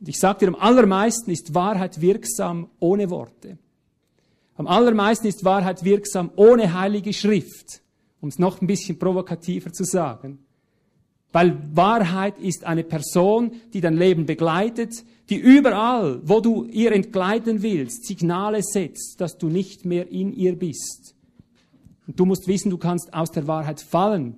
Und ich sage dir, am allermeisten ist Wahrheit wirksam ohne Worte. Am allermeisten ist Wahrheit wirksam ohne heilige Schrift, um es noch ein bisschen provokativer zu sagen. Weil Wahrheit ist eine Person, die dein Leben begleitet, die überall, wo du ihr entgleiten willst, Signale setzt, dass du nicht mehr in ihr bist. Und du musst wissen, du kannst aus der Wahrheit fallen.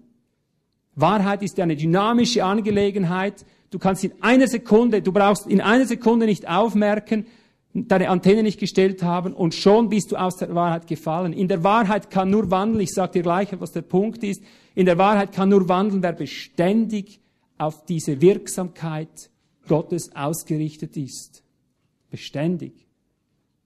Wahrheit ist eine dynamische Angelegenheit. Du kannst in einer Sekunde, du brauchst in einer Sekunde nicht aufmerken, deine Antenne nicht gestellt haben und schon bist du aus der Wahrheit gefallen. In der Wahrheit kann nur wandeln, ich sage dir gleich, was der Punkt ist, in der Wahrheit kann nur wandeln, wer beständig auf diese Wirksamkeit Gottes ausgerichtet ist. Beständig.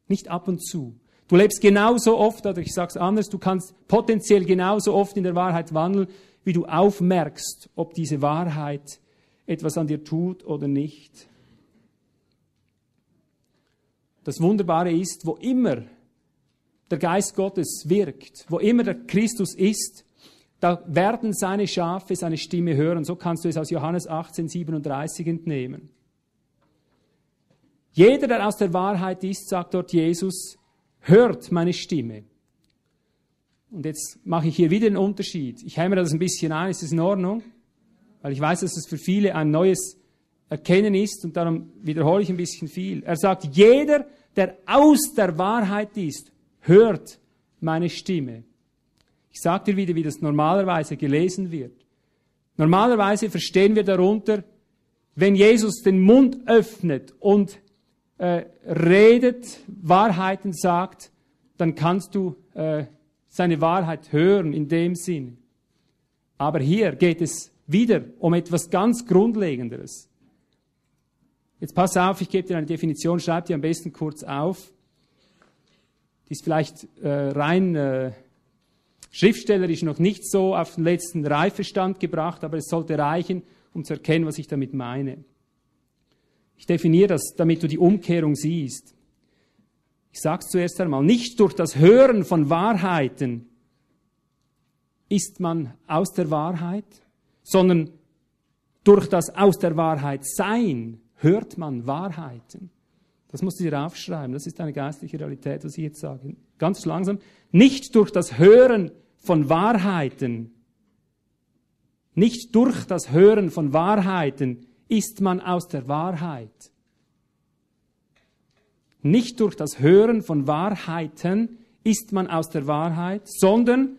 Nicht ab und zu. Du lebst genauso oft, oder ich sage es anders, du kannst potenziell genauso oft in der Wahrheit wandeln, wie du aufmerkst, ob diese Wahrheit etwas an dir tut oder nicht. Das Wunderbare ist, wo immer der Geist Gottes wirkt, wo immer der Christus ist, da werden seine Schafe seine Stimme hören. So kannst du es aus Johannes 18, 37 entnehmen. Jeder, der aus der Wahrheit ist, sagt dort Jesus, hört meine Stimme. Und jetzt mache ich hier wieder einen Unterschied. Ich hämere das ein bisschen ein, ist das in Ordnung? Weil ich weiß, dass es für viele ein neues Erkennen ist und darum wiederhole ich ein bisschen viel. Er sagt, jeder, der aus der Wahrheit ist, hört meine Stimme. Ich sage dir wieder, wie das normalerweise gelesen wird. Normalerweise verstehen wir darunter, wenn Jesus den Mund öffnet und äh, redet, Wahrheiten sagt, dann kannst du äh, seine Wahrheit hören in dem Sinn. Aber hier geht es wieder um etwas ganz Grundlegenderes. Jetzt pass auf, ich gebe dir eine Definition, schreib die am besten kurz auf. Die ist vielleicht äh, rein äh, schriftstellerisch noch nicht so auf den letzten Reifestand gebracht, aber es sollte reichen, um zu erkennen, was ich damit meine. Ich definiere das, damit du die Umkehrung siehst. Ich sage es zuerst einmal, nicht durch das Hören von Wahrheiten ist man aus der Wahrheit, sondern durch das aus der Wahrheit sein hört man Wahrheiten. Das musst du dir aufschreiben. Das ist eine geistliche Realität, was ich jetzt sage. Ganz langsam. Nicht durch das Hören von Wahrheiten, nicht durch das Hören von Wahrheiten ist man aus der Wahrheit. Nicht durch das Hören von Wahrheiten ist man aus der Wahrheit, sondern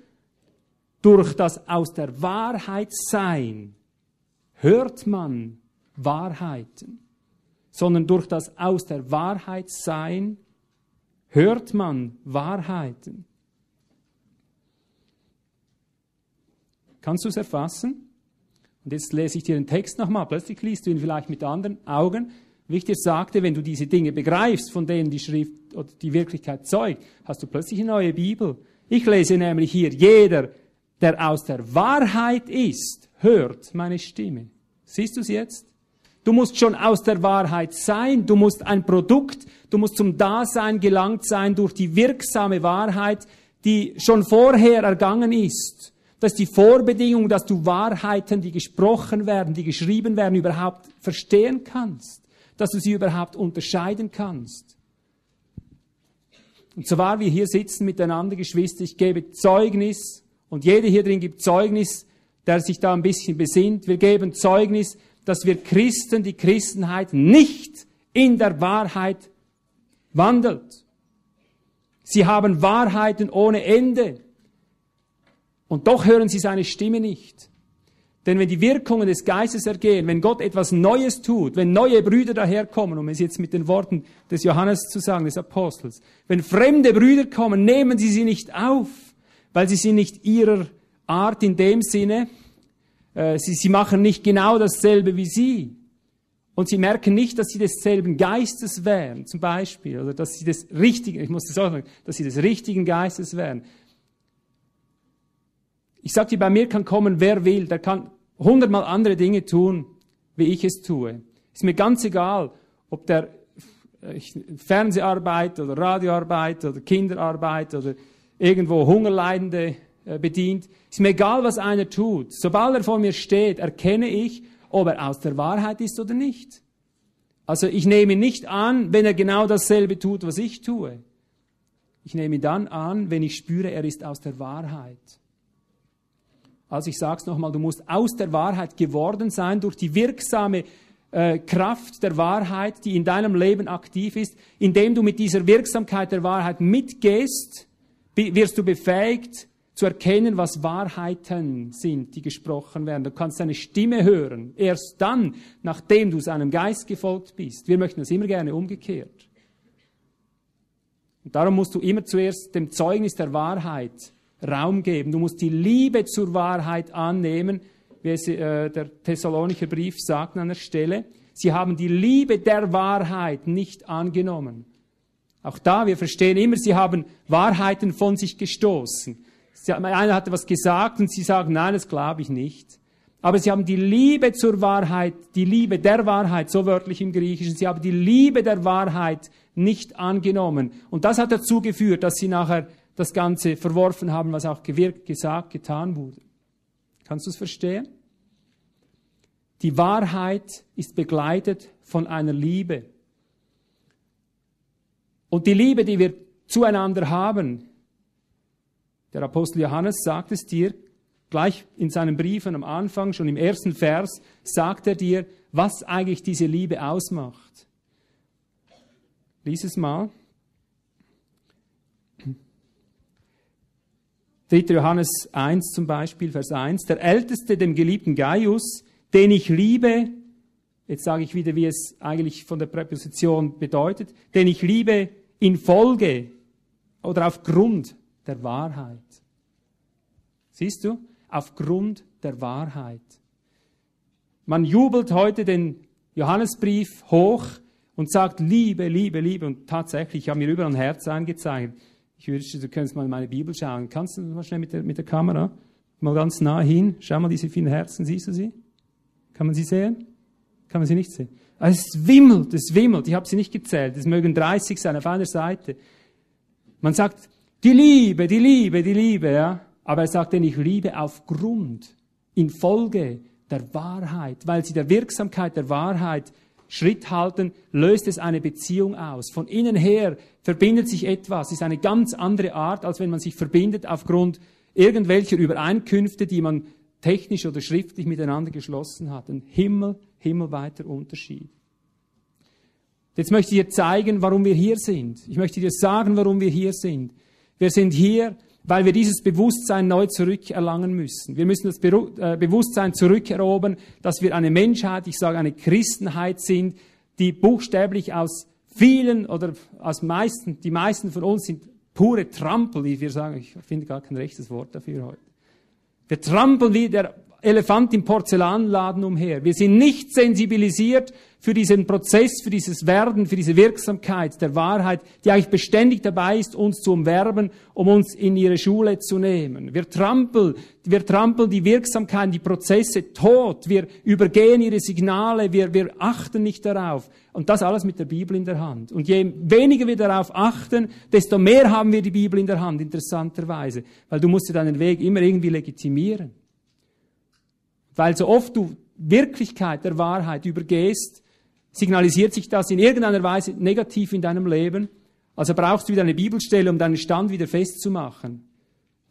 durch das aus der Wahrheit sein hört man Wahrheiten sondern durch das aus der Wahrheit sein hört man Wahrheiten. Kannst du es erfassen? Und jetzt lese ich dir den Text nochmal. Plötzlich liest du ihn vielleicht mit anderen Augen. Wie ich dir sagte, wenn du diese Dinge begreifst, von denen die Schrift oder die Wirklichkeit zeugt, hast du plötzlich eine neue Bibel. Ich lese nämlich hier, jeder, der aus der Wahrheit ist, hört meine Stimme. Siehst du es jetzt? Du musst schon aus der Wahrheit sein. Du musst ein Produkt, du musst zum Dasein gelangt sein durch die wirksame Wahrheit, die schon vorher ergangen ist. Das ist die Vorbedingung, dass du Wahrheiten, die gesprochen werden, die geschrieben werden, überhaupt verstehen kannst. Dass du sie überhaupt unterscheiden kannst. Und so wahr wir hier sitzen miteinander, Geschwister, ich gebe Zeugnis und jeder hier drin gibt Zeugnis, der sich da ein bisschen besinnt. Wir geben Zeugnis, dass wir Christen, die Christenheit nicht in der Wahrheit wandelt. Sie haben Wahrheiten ohne Ende. Und doch hören sie seine Stimme nicht. Denn wenn die Wirkungen des Geistes ergehen, wenn Gott etwas Neues tut, wenn neue Brüder daherkommen, um es jetzt mit den Worten des Johannes zu sagen, des Apostels, wenn fremde Brüder kommen, nehmen sie sie nicht auf, weil sie sind nicht ihrer Art in dem Sinne, äh, sie, sie machen nicht genau dasselbe wie sie. Und sie merken nicht, dass sie desselben Geistes wären, zum Beispiel, oder dass sie des richtigen, ich muss das auch sagen, dass sie des richtigen Geistes wären. Ich sage dir, bei mir kann kommen, wer will, der kann hundertmal andere Dinge tun, wie ich es tue. Ist mir ganz egal, ob der Fernseharbeit oder Radioarbeit oder Kinderarbeit oder irgendwo Hungerleidende äh, bedient. Ist mir egal, was einer tut. Sobald er vor mir steht, erkenne ich, ob er aus der Wahrheit ist oder nicht. Also ich nehme ihn nicht an, wenn er genau dasselbe tut, was ich tue. Ich nehme ihn dann an, wenn ich spüre, er ist aus der Wahrheit. Also ich sage es nochmal, du musst aus der Wahrheit geworden sein durch die wirksame äh, Kraft der Wahrheit, die in deinem Leben aktiv ist. Indem du mit dieser Wirksamkeit der Wahrheit mitgehst, wirst du befähigt zu erkennen, was Wahrheiten sind, die gesprochen werden. Du kannst seine Stimme hören. Erst dann, nachdem du seinem Geist gefolgt bist. Wir möchten das immer gerne umgekehrt. Und darum musst du immer zuerst dem Zeugnis der Wahrheit Raum geben. Du musst die Liebe zur Wahrheit annehmen, wie es äh, der Thessalonicher Brief sagt an einer Stelle. Sie haben die Liebe der Wahrheit nicht angenommen. Auch da, wir verstehen immer, sie haben Wahrheiten von sich gestoßen. Einer hatte was gesagt und sie sagen, nein, das glaube ich nicht. Aber sie haben die Liebe zur Wahrheit, die Liebe der Wahrheit, so wörtlich im Griechischen, sie haben die Liebe der Wahrheit nicht angenommen. Und das hat dazu geführt, dass sie nachher das Ganze verworfen haben, was auch gewirkt, gesagt, getan wurde. Kannst du es verstehen? Die Wahrheit ist begleitet von einer Liebe. Und die Liebe, die wir zueinander haben, der Apostel Johannes sagt es dir, gleich in seinen Briefen am Anfang, schon im ersten Vers, sagt er dir, was eigentlich diese Liebe ausmacht. Lies es mal. 3. Johannes 1 zum Beispiel, Vers 1. Der Älteste, dem geliebten Gaius, den ich liebe, jetzt sage ich wieder, wie es eigentlich von der Präposition bedeutet, den ich liebe infolge oder aufgrund der Wahrheit. Siehst du? Aufgrund der Wahrheit. Man jubelt heute den Johannesbrief hoch und sagt Liebe, Liebe, Liebe. Und tatsächlich, ich habe mir überall ein Herz eingezeichnet. Ich wünschte, du könntest mal in meine Bibel schauen. Kannst du mal schnell mit der, mit der Kamera mal ganz nah hin? Schau mal diese vielen Herzen, siehst du sie? Kann man sie sehen? Kann man sie nicht sehen? Also es wimmelt, es wimmelt. Ich habe sie nicht gezählt. Es mögen 30 sein auf einer Seite. Man sagt, die Liebe, die Liebe, die Liebe, ja. Aber er sagt denn, ich liebe aufgrund, infolge der Wahrheit, weil sie der Wirksamkeit der Wahrheit Schritt halten, löst es eine Beziehung aus. Von innen her verbindet sich etwas, ist eine ganz andere Art, als wenn man sich verbindet aufgrund irgendwelcher Übereinkünfte, die man technisch oder schriftlich miteinander geschlossen hat. Ein Himmel, himmelweiter Unterschied. Jetzt möchte ich dir zeigen, warum wir hier sind. Ich möchte dir sagen, warum wir hier sind. Wir sind hier, weil wir dieses Bewusstsein neu zurückerlangen müssen. Wir müssen das äh, Bewusstsein zurückerobern, dass wir eine Menschheit, ich sage eine Christenheit sind, die buchstäblich aus vielen oder aus meisten, die meisten von uns sind pure Trampel, wie wir sagen. Ich finde gar kein rechtes Wort dafür heute. Wir trampeln wie der Elefant im Porzellanladen umher. Wir sind nicht sensibilisiert für diesen Prozess, für dieses Werden, für diese Wirksamkeit der Wahrheit, die eigentlich beständig dabei ist, uns zu umwerben, um uns in ihre Schule zu nehmen. Wir trampeln, wir trampeln die Wirksamkeit, die Prozesse tot. Wir übergehen ihre Signale, wir, wir achten nicht darauf. Und das alles mit der Bibel in der Hand. Und je weniger wir darauf achten, desto mehr haben wir die Bibel in der Hand, interessanterweise. Weil du musst dir deinen Weg immer irgendwie legitimieren. Weil so oft du Wirklichkeit der Wahrheit übergehst, signalisiert sich das in irgendeiner Weise negativ in deinem Leben. Also brauchst du wieder eine Bibelstelle, um deinen Stand wieder festzumachen.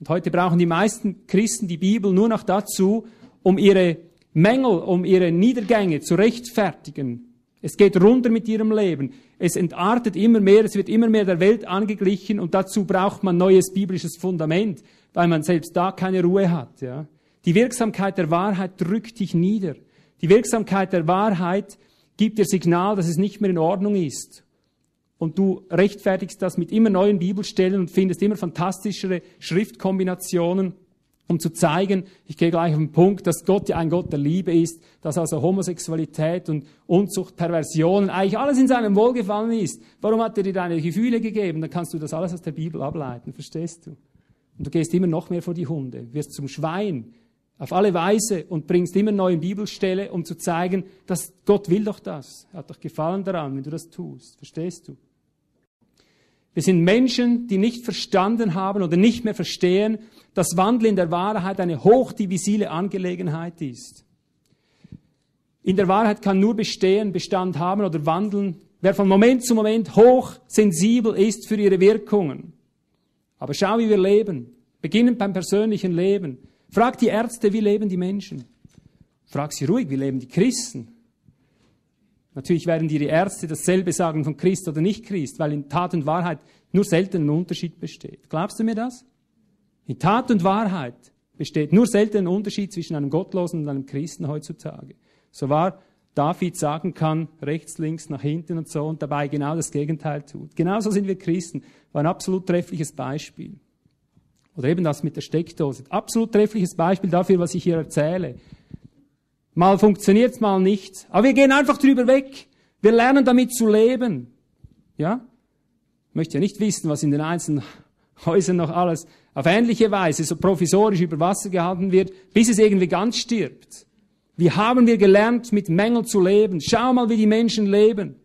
Und heute brauchen die meisten Christen die Bibel nur noch dazu, um ihre Mängel, um ihre Niedergänge zu rechtfertigen. Es geht runter mit ihrem Leben. Es entartet immer mehr, es wird immer mehr der Welt angeglichen und dazu braucht man neues biblisches Fundament, weil man selbst da keine Ruhe hat. Ja. Die Wirksamkeit der Wahrheit drückt dich nieder. Die Wirksamkeit der Wahrheit gibt dir Signal, dass es nicht mehr in Ordnung ist. Und du rechtfertigst das mit immer neuen Bibelstellen und findest immer fantastischere Schriftkombinationen um zu zeigen, ich gehe gleich auf den Punkt, dass Gott ja ein Gott der Liebe ist, dass also Homosexualität und Unzucht, Perversionen, eigentlich alles in seinem Wohlgefallen ist. Warum hat er dir deine Gefühle gegeben? Dann kannst du das alles aus der Bibel ableiten, verstehst du? Und du gehst immer noch mehr vor die Hunde, wirst zum Schwein, auf alle Weise und bringst immer neue Bibelstelle, um zu zeigen, dass Gott will doch das. Er hat doch Gefallen daran, wenn du das tust. Verstehst du? Wir sind Menschen, die nicht verstanden haben oder nicht mehr verstehen, dass Wandel in der Wahrheit eine hochdivisile Angelegenheit ist. In der Wahrheit kann nur bestehen, Bestand haben oder wandeln, wer von Moment zu Moment hochsensibel ist für ihre Wirkungen. Aber schau, wie wir leben. Beginnend beim persönlichen Leben. Frag die Ärzte, wie leben die Menschen? Frag sie ruhig, wie leben die Christen? Natürlich werden dir die Ärzte dasselbe sagen von Christ oder nicht Christ, weil in Tat und Wahrheit nur selten ein Unterschied besteht. Glaubst du mir das? In Tat und Wahrheit besteht nur selten ein Unterschied zwischen einem Gottlosen und einem Christen heutzutage. So wahr David sagen kann, rechts, links, nach hinten und so, und dabei genau das Gegenteil tut. Genauso sind wir Christen. War ein absolut treffliches Beispiel. Oder eben das mit der Steckdose. Absolut treffliches Beispiel dafür, was ich hier erzähle. Mal funktioniert's, mal nicht. Aber wir gehen einfach drüber weg. Wir lernen damit zu leben. Ja? Ich möchte ja nicht wissen, was in den einzelnen Häusern noch alles auf ähnliche Weise so provisorisch über Wasser gehalten wird, bis es irgendwie ganz stirbt. Wie haben wir gelernt, mit Mängeln zu leben? Schau mal, wie die Menschen leben.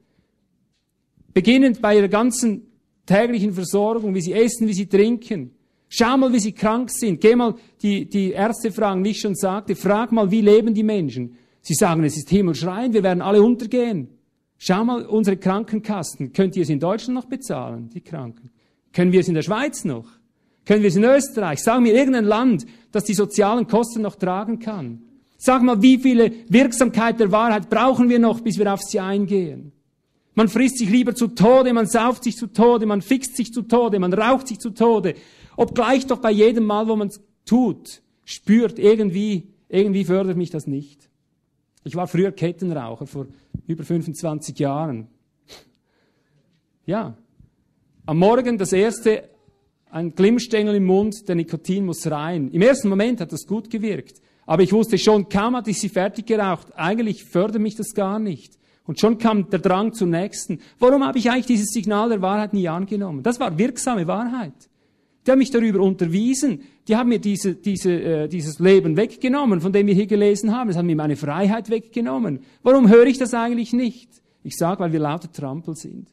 Beginnend bei ihrer ganzen täglichen Versorgung, wie sie essen, wie sie trinken. Schau mal, wie sie krank sind. Geh mal die, die Ärzte fragen, wie ich schon sagte, frag mal, wie leben die Menschen? Sie sagen, es ist Himmelschreien, wir werden alle untergehen. Schau mal unsere Krankenkassen. Könnt ihr es in Deutschland noch bezahlen, die Kranken? Können wir es in der Schweiz noch? Können wir es in Österreich? Sag mir irgendein Land, das die sozialen Kosten noch tragen kann. Sag mal, wie viele Wirksamkeit der Wahrheit brauchen wir noch, bis wir auf sie eingehen? Man frisst sich lieber zu Tode, man sauft sich zu Tode, man fixt sich zu Tode, man raucht sich zu Tode. Obgleich doch bei jedem Mal, wo man es tut, spürt, irgendwie, irgendwie fördert mich das nicht. Ich war früher Kettenraucher vor über 25 Jahren. Ja. Am Morgen das erste, ein Glimmstängel im Mund, der Nikotin muss rein. Im ersten Moment hat das gut gewirkt. Aber ich wusste schon, kaum hatte ich sie fertig geraucht, eigentlich fördert mich das gar nicht. Und schon kam der Drang zum nächsten. Warum habe ich eigentlich dieses Signal der Wahrheit nie angenommen? Das war wirksame Wahrheit. Die haben mich darüber unterwiesen. Die haben mir diese, diese, äh, dieses Leben weggenommen, von dem wir hier gelesen haben. Es hat mir meine Freiheit weggenommen. Warum höre ich das eigentlich nicht? Ich sage, weil wir lauter Trampel sind.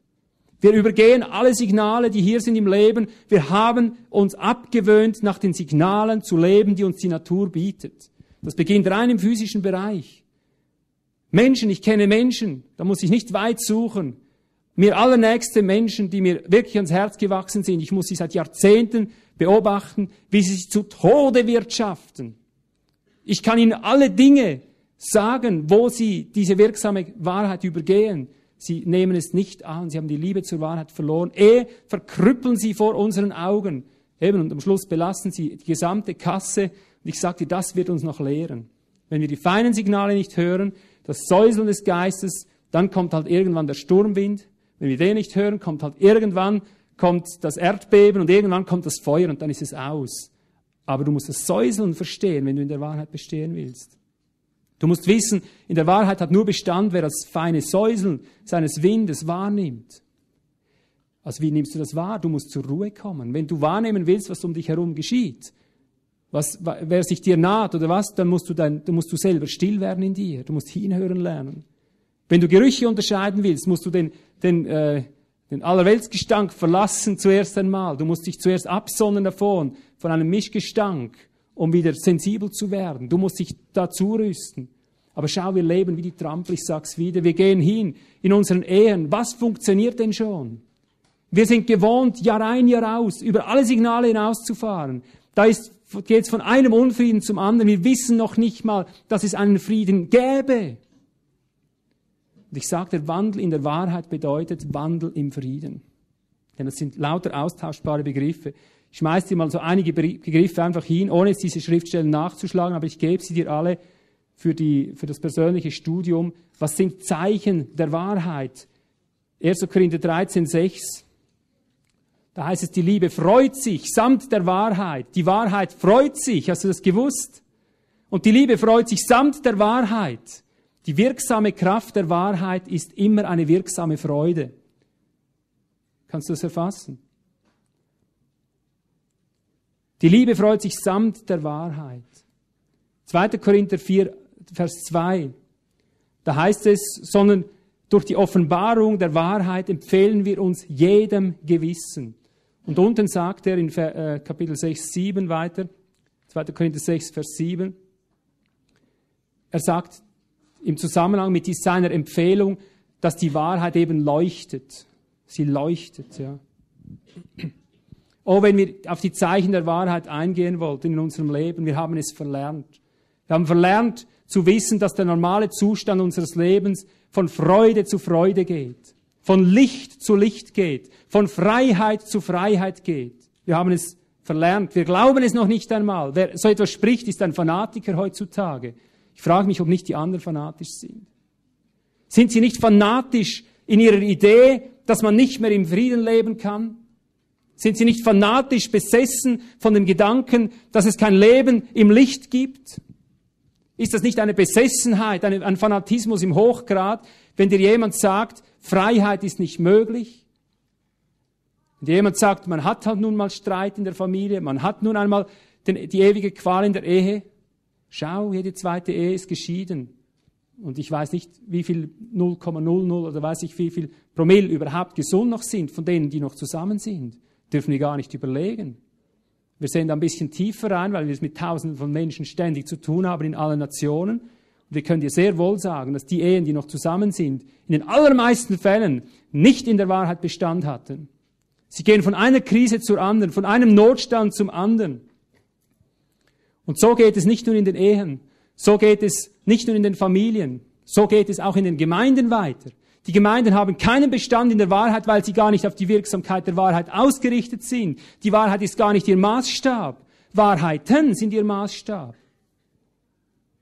Wir übergehen alle Signale, die hier sind im Leben. Wir haben uns abgewöhnt, nach den Signalen zu leben, die uns die Natur bietet. Das beginnt rein im physischen Bereich. Menschen, ich kenne Menschen, da muss ich nicht weit suchen. Mir allernächste Menschen, die mir wirklich ans Herz gewachsen sind, ich muss sie seit Jahrzehnten beobachten, wie sie sich zu Tode wirtschaften. Ich kann ihnen alle Dinge sagen, wo sie diese wirksame Wahrheit übergehen. Sie nehmen es nicht an, sie haben die Liebe zur Wahrheit verloren. Eh verkrüppeln sie vor unseren Augen. Eben, und am Schluss belasten sie die gesamte Kasse. Und ich sagte, das wird uns noch lehren. Wenn wir die feinen Signale nicht hören, das Säuseln des Geistes, dann kommt halt irgendwann der Sturmwind, wenn wir den nicht hören, kommt halt irgendwann kommt das Erdbeben und irgendwann kommt das Feuer und dann ist es aus. Aber du musst das Säuseln verstehen, wenn du in der Wahrheit bestehen willst. Du musst wissen, in der Wahrheit hat nur Bestand, wer das feine Säuseln seines Windes wahrnimmt. Also wie nimmst du das wahr? Du musst zur Ruhe kommen. Wenn du wahrnehmen willst, was um dich herum geschieht, was, wer sich dir naht oder was, dann musst du, dein, dann musst du selber still werden in dir. Du musst hinhören lernen. Wenn du Gerüche unterscheiden willst, musst du den, den, äh, den Allerweltsgestank verlassen zuerst einmal. Du musst dich zuerst absonnen davon, von einem Mischgestank, um wieder sensibel zu werden. Du musst dich dazu rüsten. Aber schau, wir leben wie die Trampel, ich sag's wieder. Wir gehen hin in unseren Ehen. Was funktioniert denn schon? Wir sind gewohnt, Jahr ein, Jahr aus, über alle Signale hinauszufahren. Da geht es von einem Unfrieden zum anderen. Wir wissen noch nicht mal, dass es einen Frieden gäbe. Und ich sage, der Wandel in der Wahrheit bedeutet Wandel im Frieden. Denn das sind lauter austauschbare Begriffe. Ich schmeiße dir mal so einige Begriffe einfach hin, ohne jetzt diese Schriftstellen nachzuschlagen, aber ich gebe sie dir alle für, die, für das persönliche Studium. Was sind Zeichen der Wahrheit? 1. Korinther 13, 6. Da heißt es, die Liebe freut sich samt der Wahrheit. Die Wahrheit freut sich. Hast du das gewusst? Und die Liebe freut sich samt der Wahrheit. Die wirksame Kraft der Wahrheit ist immer eine wirksame Freude. Kannst du das erfassen? Die Liebe freut sich samt der Wahrheit. 2. Korinther 4, Vers 2. Da heißt es, sondern durch die Offenbarung der Wahrheit empfehlen wir uns jedem Gewissen. Und unten sagt er in äh, Kapitel 6, 7 weiter, 2. Korinther 6, Vers 7, er sagt im Zusammenhang mit seiner Empfehlung, dass die Wahrheit eben leuchtet. Sie leuchtet, ja. Oh, wenn wir auf die Zeichen der Wahrheit eingehen wollten in unserem Leben, wir haben es verlernt. Wir haben verlernt zu wissen, dass der normale Zustand unseres Lebens von Freude zu Freude geht, von Licht zu Licht geht, von Freiheit zu Freiheit geht. Wir haben es verlernt. Wir glauben es noch nicht einmal. Wer so etwas spricht, ist ein Fanatiker heutzutage. Ich frage mich, ob nicht die anderen fanatisch sind. Sind sie nicht fanatisch in ihrer Idee, dass man nicht mehr im Frieden leben kann? Sind sie nicht fanatisch besessen von dem Gedanken, dass es kein Leben im Licht gibt? Ist das nicht eine Besessenheit, ein Fanatismus im Hochgrad, wenn dir jemand sagt, Freiheit ist nicht möglich? Wenn jemand sagt, man hat halt nun mal Streit in der Familie, man hat nun einmal den, die ewige Qual in der Ehe, Schau, jede zweite Ehe ist geschieden. Und ich weiß nicht, wie viel 0,00 oder weiß ich wie viel Promille überhaupt gesund noch sind von denen, die noch zusammen sind. Dürfen wir gar nicht überlegen. Wir sehen da ein bisschen tiefer rein, weil wir es mit Tausenden von Menschen ständig zu tun haben in allen Nationen. Und wir können dir sehr wohl sagen, dass die Ehen, die noch zusammen sind, in den allermeisten Fällen nicht in der Wahrheit Bestand hatten. Sie gehen von einer Krise zur anderen, von einem Notstand zum anderen. Und so geht es nicht nur in den Ehen, so geht es nicht nur in den Familien, so geht es auch in den Gemeinden weiter. Die Gemeinden haben keinen Bestand in der Wahrheit, weil sie gar nicht auf die Wirksamkeit der Wahrheit ausgerichtet sind. Die Wahrheit ist gar nicht ihr Maßstab. Wahrheiten sind ihr Maßstab.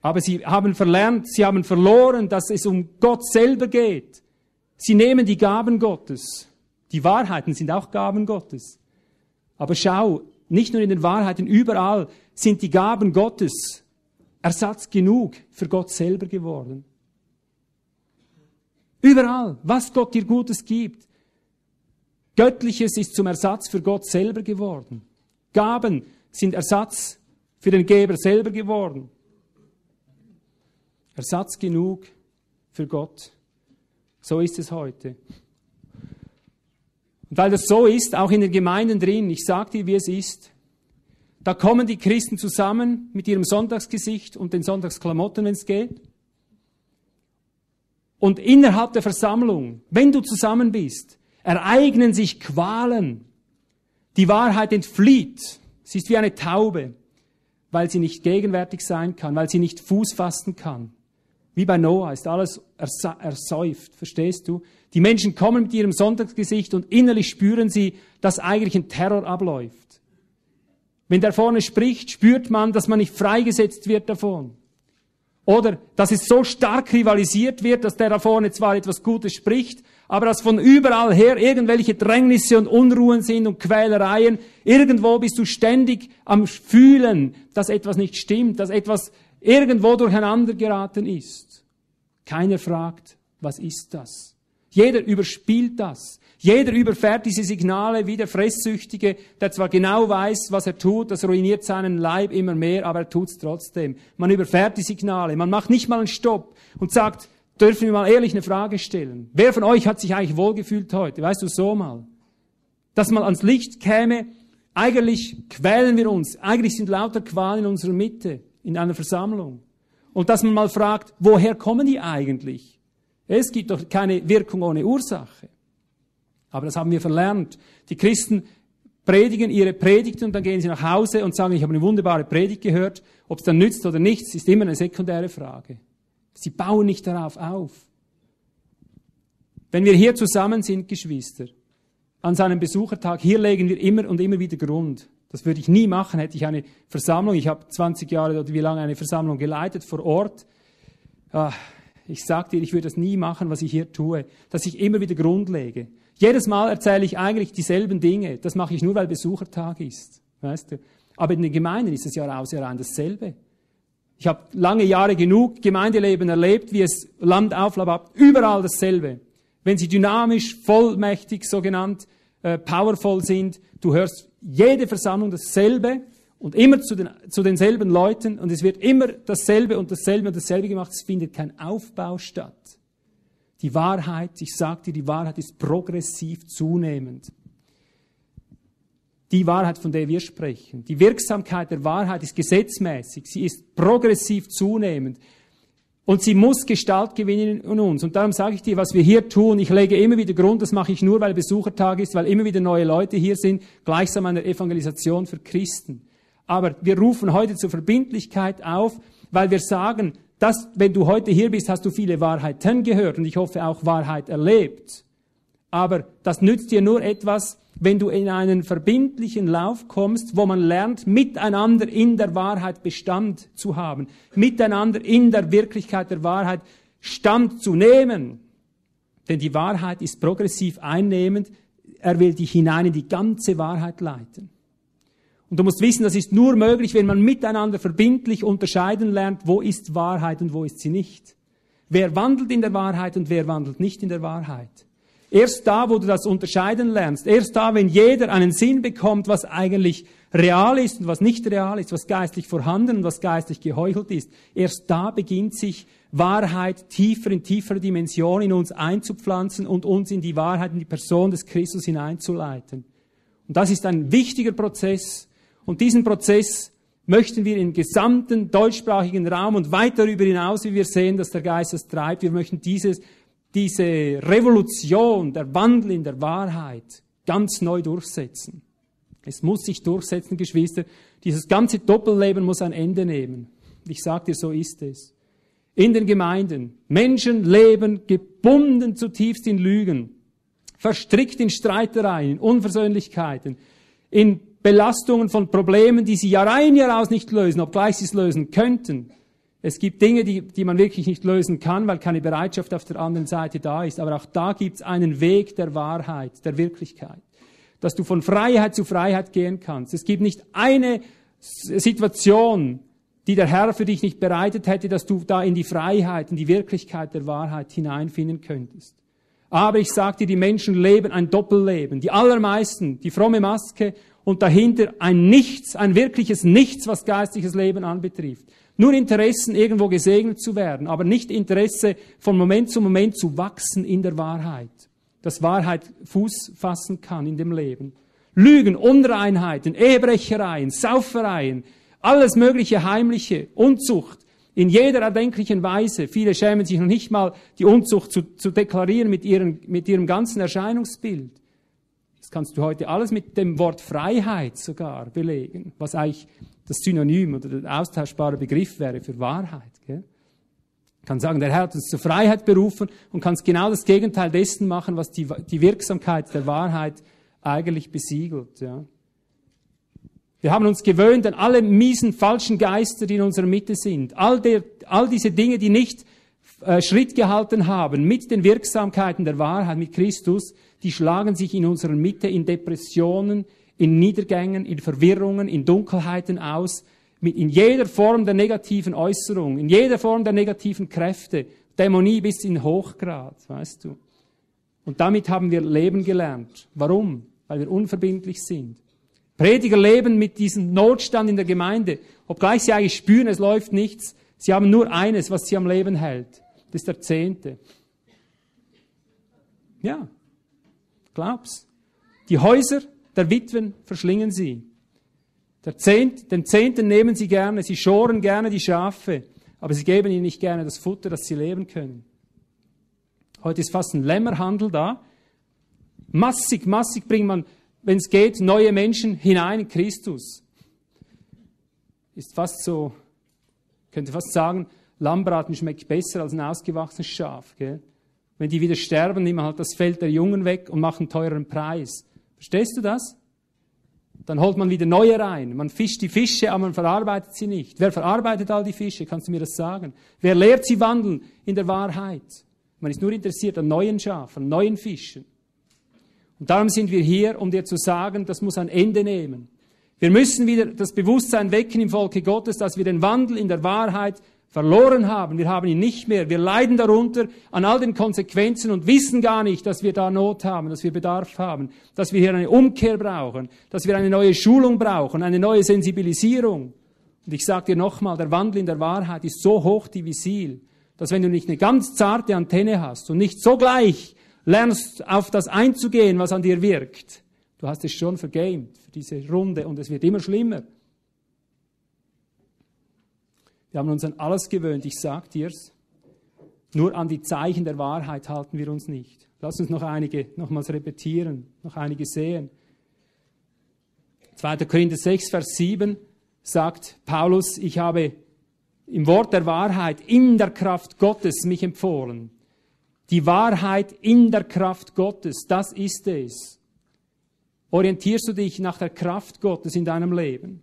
Aber sie haben verlernt, sie haben verloren, dass es um Gott selber geht. Sie nehmen die Gaben Gottes. Die Wahrheiten sind auch Gaben Gottes. Aber schau, nicht nur in den Wahrheiten, überall sind die Gaben Gottes Ersatz genug für Gott selber geworden. Überall, was Gott dir Gutes gibt. Göttliches ist zum Ersatz für Gott selber geworden. Gaben sind Ersatz für den Geber selber geworden. Ersatz genug für Gott. So ist es heute. Und weil das so ist, auch in den Gemeinden drin, ich sage dir, wie es ist, da kommen die Christen zusammen mit ihrem Sonntagsgesicht und den Sonntagsklamotten, wenn es geht. Und innerhalb der Versammlung, wenn du zusammen bist, ereignen sich Qualen. Die Wahrheit entflieht. Sie ist wie eine Taube, weil sie nicht gegenwärtig sein kann, weil sie nicht Fuß fassen kann. Wie bei Noah ist alles ersäuft, verstehst du? Die Menschen kommen mit ihrem Sonntagsgesicht und innerlich spüren sie, dass eigentlich ein Terror abläuft. Wenn der vorne spricht, spürt man, dass man nicht freigesetzt wird davon. Oder dass es so stark rivalisiert wird, dass der da vorne zwar etwas Gutes spricht, aber dass von überall her irgendwelche Drängnisse und Unruhen sind und Quälereien. Irgendwo bist du ständig am Fühlen, dass etwas nicht stimmt, dass etwas irgendwo durcheinander geraten ist. Keiner fragt, was ist das? Jeder überspielt das. Jeder überfährt diese Signale wie der Fresssüchtige, der zwar genau weiß, was er tut, das ruiniert seinen Leib immer mehr, aber er tut's trotzdem. Man überfährt die Signale, man macht nicht mal einen Stopp und sagt, dürfen wir mal ehrlich eine Frage stellen. Wer von euch hat sich eigentlich wohlgefühlt heute? Weißt du, so mal. Dass man ans Licht käme, eigentlich quälen wir uns, eigentlich sind lauter Qualen in unserer Mitte, in einer Versammlung. Und dass man mal fragt, woher kommen die eigentlich? Es gibt doch keine Wirkung ohne Ursache. Aber das haben wir verlernt. Die Christen predigen ihre Predigten und dann gehen sie nach Hause und sagen, ich habe eine wunderbare Predigt gehört. Ob es dann nützt oder nichts, ist immer eine sekundäre Frage. Sie bauen nicht darauf auf. Wenn wir hier zusammen sind, Geschwister, an seinem Besuchertag, hier legen wir immer und immer wieder Grund. Das würde ich nie machen, hätte ich eine Versammlung, ich habe 20 Jahre oder wie lange eine Versammlung geleitet vor Ort. Ah, ich sage dir, ich würde das nie machen, was ich hier tue, dass ich immer wieder Grund lege. Jedes Mal erzähle ich eigentlich dieselben Dinge. Das mache ich nur, weil Besuchertag ist. Weißt du? Aber in den Gemeinden ist es ja raus rein dasselbe. Ich habe lange Jahre genug Gemeindeleben erlebt, wie es Land auf, Land ab, überall dasselbe. Wenn sie dynamisch, vollmächtig, so genannt, äh, powerful sind, du hörst jede Versammlung dasselbe und immer zu, den, zu denselben Leuten und es wird immer dasselbe und dasselbe und dasselbe gemacht. Es findet kein Aufbau statt. Die Wahrheit, ich sage dir, die Wahrheit ist progressiv zunehmend die Wahrheit, von der wir sprechen. Die Wirksamkeit der Wahrheit ist gesetzmäßig, sie ist progressiv zunehmend. Und sie muss Gestalt gewinnen in uns. Und darum sage ich dir, was wir hier tun, ich lege immer wieder Grund, das mache ich nur, weil Besuchertag ist, weil immer wieder neue Leute hier sind, gleichsam eine Evangelisation für Christen. Aber wir rufen heute zur Verbindlichkeit auf, weil wir sagen, dass, wenn du heute hier bist, hast du viele Wahrheiten gehört und ich hoffe auch Wahrheit erlebt. Aber das nützt dir nur etwas, wenn du in einen verbindlichen Lauf kommst, wo man lernt, miteinander in der Wahrheit Bestand zu haben, miteinander in der Wirklichkeit der Wahrheit Stand zu nehmen. Denn die Wahrheit ist progressiv einnehmend. Er will dich hinein in die ganze Wahrheit leiten. Und du musst wissen, das ist nur möglich, wenn man miteinander verbindlich unterscheiden lernt, wo ist Wahrheit und wo ist sie nicht. Wer wandelt in der Wahrheit und wer wandelt nicht in der Wahrheit. Erst da, wo du das unterscheiden lernst, erst da, wenn jeder einen Sinn bekommt, was eigentlich real ist und was nicht real ist, was geistlich vorhanden und was geistlich geheuchelt ist, erst da beginnt sich Wahrheit tiefer in tiefere Dimension in uns einzupflanzen und uns in die Wahrheit, in die Person des Christus hineinzuleiten. Und das ist ein wichtiger Prozess. Und diesen Prozess möchten wir im gesamten deutschsprachigen Raum und weit darüber hinaus, wie wir sehen, dass der Geist das treibt, wir möchten dieses diese Revolution, der Wandel in der Wahrheit ganz neu durchsetzen. Es muss sich durchsetzen, Geschwister. Dieses ganze Doppelleben muss ein Ende nehmen. Ich sage dir, so ist es. In den Gemeinden. Menschen leben gebunden zutiefst in Lügen, verstrickt in Streitereien, in Unversöhnlichkeiten, in Belastungen von Problemen, die sie Jahr ein, Jahr aus nicht lösen, obgleich sie es lösen könnten. Es gibt Dinge, die, die man wirklich nicht lösen kann, weil keine Bereitschaft auf der anderen Seite da ist. Aber auch da gibt es einen Weg der Wahrheit, der Wirklichkeit. Dass du von Freiheit zu Freiheit gehen kannst. Es gibt nicht eine Situation, die der Herr für dich nicht bereitet hätte, dass du da in die Freiheit, in die Wirklichkeit der Wahrheit hineinfinden könntest. Aber ich sage dir, die Menschen leben ein Doppelleben. Die allermeisten, die fromme Maske und dahinter ein Nichts, ein wirkliches Nichts, was geistliches Leben anbetrifft. Nur Interessen, irgendwo gesegnet zu werden, aber nicht Interesse, von Moment zu Moment zu wachsen in der Wahrheit. Dass Wahrheit Fuß fassen kann in dem Leben. Lügen, Unreinheiten, Ehebrechereien, Saufereien, alles mögliche heimliche, Unzucht, in jeder erdenklichen Weise. Viele schämen sich noch nicht mal, die Unzucht zu, zu deklarieren mit, ihren, mit ihrem ganzen Erscheinungsbild. Das kannst du heute alles mit dem Wort Freiheit sogar belegen, was eigentlich das Synonym oder der austauschbare Begriff wäre für Wahrheit. Gell? kann sagen, der Herr hat uns zur Freiheit berufen und kann genau das Gegenteil dessen machen, was die, die Wirksamkeit der Wahrheit eigentlich besiegelt. Ja. Wir haben uns gewöhnt an alle miesen, falschen Geister, die in unserer Mitte sind. All, der, all diese Dinge, die nicht äh, Schritt gehalten haben mit den Wirksamkeiten der Wahrheit, mit Christus, die schlagen sich in unserer Mitte in Depressionen, in Niedergängen, in Verwirrungen, in Dunkelheiten aus, mit, in jeder Form der negativen Äußerung, in jeder Form der negativen Kräfte, Dämonie bis in Hochgrad, weißt du. Und damit haben wir Leben gelernt. Warum? Weil wir unverbindlich sind. Prediger leben mit diesem Notstand in der Gemeinde, obgleich sie eigentlich spüren, es läuft nichts. Sie haben nur eines, was sie am Leben hält. Das ist der Zehnte. Ja, glaub's. Die Häuser der Witwen verschlingen sie. Zehnt, den Zehnten nehmen sie gerne, sie schoren gerne die Schafe, aber sie geben ihnen nicht gerne das Futter, das sie leben können. Heute ist fast ein Lämmerhandel da. Massig, massig bringt man, wenn es geht, neue Menschen hinein in Christus. Ist fast so, könnte fast sagen, Lammbraten schmeckt besser als ein ausgewachsenes Schaf. Gell? Wenn die wieder sterben, nehmen halt das Feld der Jungen weg und machen teuren Preis Verstehst du das? Dann holt man wieder neue rein. Man fischt die Fische, aber man verarbeitet sie nicht. Wer verarbeitet all die Fische? Kannst du mir das sagen? Wer lehrt sie wandeln in der Wahrheit? Man ist nur interessiert an neuen Schafen, neuen Fischen. Und darum sind wir hier, um dir zu sagen, das muss ein Ende nehmen. Wir müssen wieder das Bewusstsein wecken im Volke Gottes, dass wir den Wandel in der Wahrheit verloren haben. Wir haben ihn nicht mehr. Wir leiden darunter an all den Konsequenzen und wissen gar nicht, dass wir da Not haben, dass wir Bedarf haben, dass wir hier eine Umkehr brauchen, dass wir eine neue Schulung brauchen, eine neue Sensibilisierung. Und ich sage dir nochmal, der Wandel in der Wahrheit ist so hoch divisil, dass wenn du nicht eine ganz zarte Antenne hast und nicht sogleich lernst, auf das einzugehen, was an dir wirkt, du hast es schon vergamed für diese Runde und es wird immer schlimmer. Wir haben uns an alles gewöhnt, ich sag dir's. Nur an die Zeichen der Wahrheit halten wir uns nicht. Lass uns noch einige nochmals repetieren, noch einige sehen. 2. Korinther 6, Vers 7 sagt Paulus, ich habe im Wort der Wahrheit in der Kraft Gottes mich empfohlen. Die Wahrheit in der Kraft Gottes, das ist es. Orientierst du dich nach der Kraft Gottes in deinem Leben?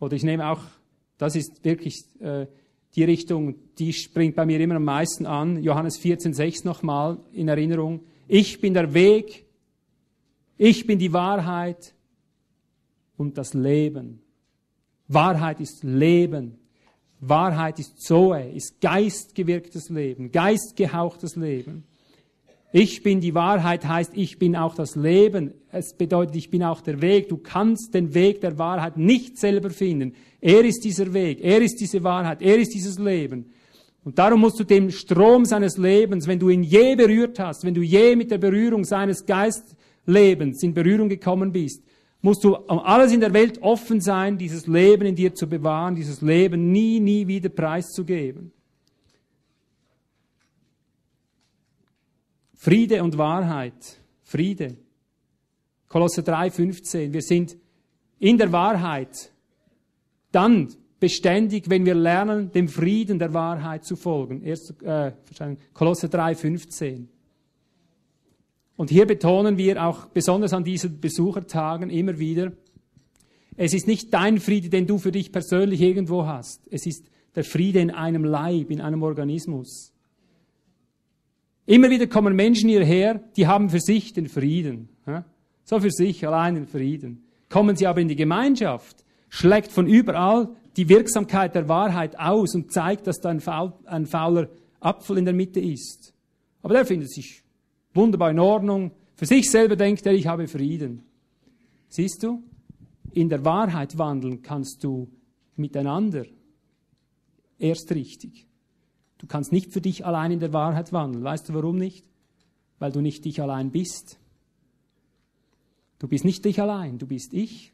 Oder ich nehme auch, das ist wirklich äh, die Richtung, die springt bei mir immer am meisten an. Johannes 14,6 nochmal in Erinnerung. Ich bin der Weg, ich bin die Wahrheit und das Leben. Wahrheit ist Leben. Wahrheit ist Zoe, ist geistgewirktes Leben, geistgehauchtes Leben. Ich bin die Wahrheit heißt, ich bin auch das Leben. Es bedeutet, ich bin auch der Weg. Du kannst den Weg der Wahrheit nicht selber finden. Er ist dieser Weg, er ist diese Wahrheit, er ist dieses Leben. Und darum musst du dem Strom seines Lebens, wenn du ihn je berührt hast, wenn du je mit der Berührung seines Geistlebens in Berührung gekommen bist, musst du um alles in der Welt offen sein, dieses Leben in dir zu bewahren, dieses Leben nie, nie wieder preiszugeben. Friede und Wahrheit. Friede. Kolosse 3,15. Wir sind in der Wahrheit dann beständig, wenn wir lernen, dem Frieden der Wahrheit zu folgen. Erst, äh, Kolosse 3,15. Und hier betonen wir auch besonders an diesen Besuchertagen immer wieder, es ist nicht dein Friede, den du für dich persönlich irgendwo hast. Es ist der Friede in einem Leib, in einem Organismus. Immer wieder kommen Menschen hierher, die haben für sich den Frieden. So für sich allein den Frieden. Kommen sie aber in die Gemeinschaft, schlägt von überall die Wirksamkeit der Wahrheit aus und zeigt, dass da ein, faul, ein fauler Apfel in der Mitte ist. Aber der findet sich wunderbar in Ordnung. Für sich selber denkt er, ich habe Frieden. Siehst du? In der Wahrheit wandeln kannst du miteinander erst richtig. Du kannst nicht für dich allein in der Wahrheit wandeln. Weißt du warum nicht? Weil du nicht dich allein bist. Du bist nicht dich allein, du bist ich.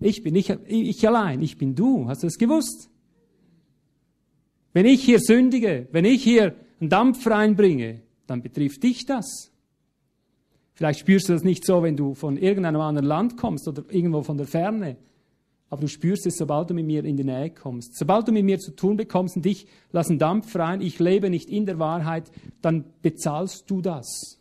Ich bin nicht ich allein, ich bin du. Hast du das gewusst? Wenn ich hier sündige, wenn ich hier einen Dampf reinbringe, dann betrifft dich das. Vielleicht spürst du das nicht so, wenn du von irgendeinem anderen Land kommst oder irgendwo von der Ferne. Aber du spürst es, sobald du mit mir in die Nähe kommst. Sobald du mit mir zu tun bekommst und ich lasse Dampf rein, ich lebe nicht in der Wahrheit, dann bezahlst du das.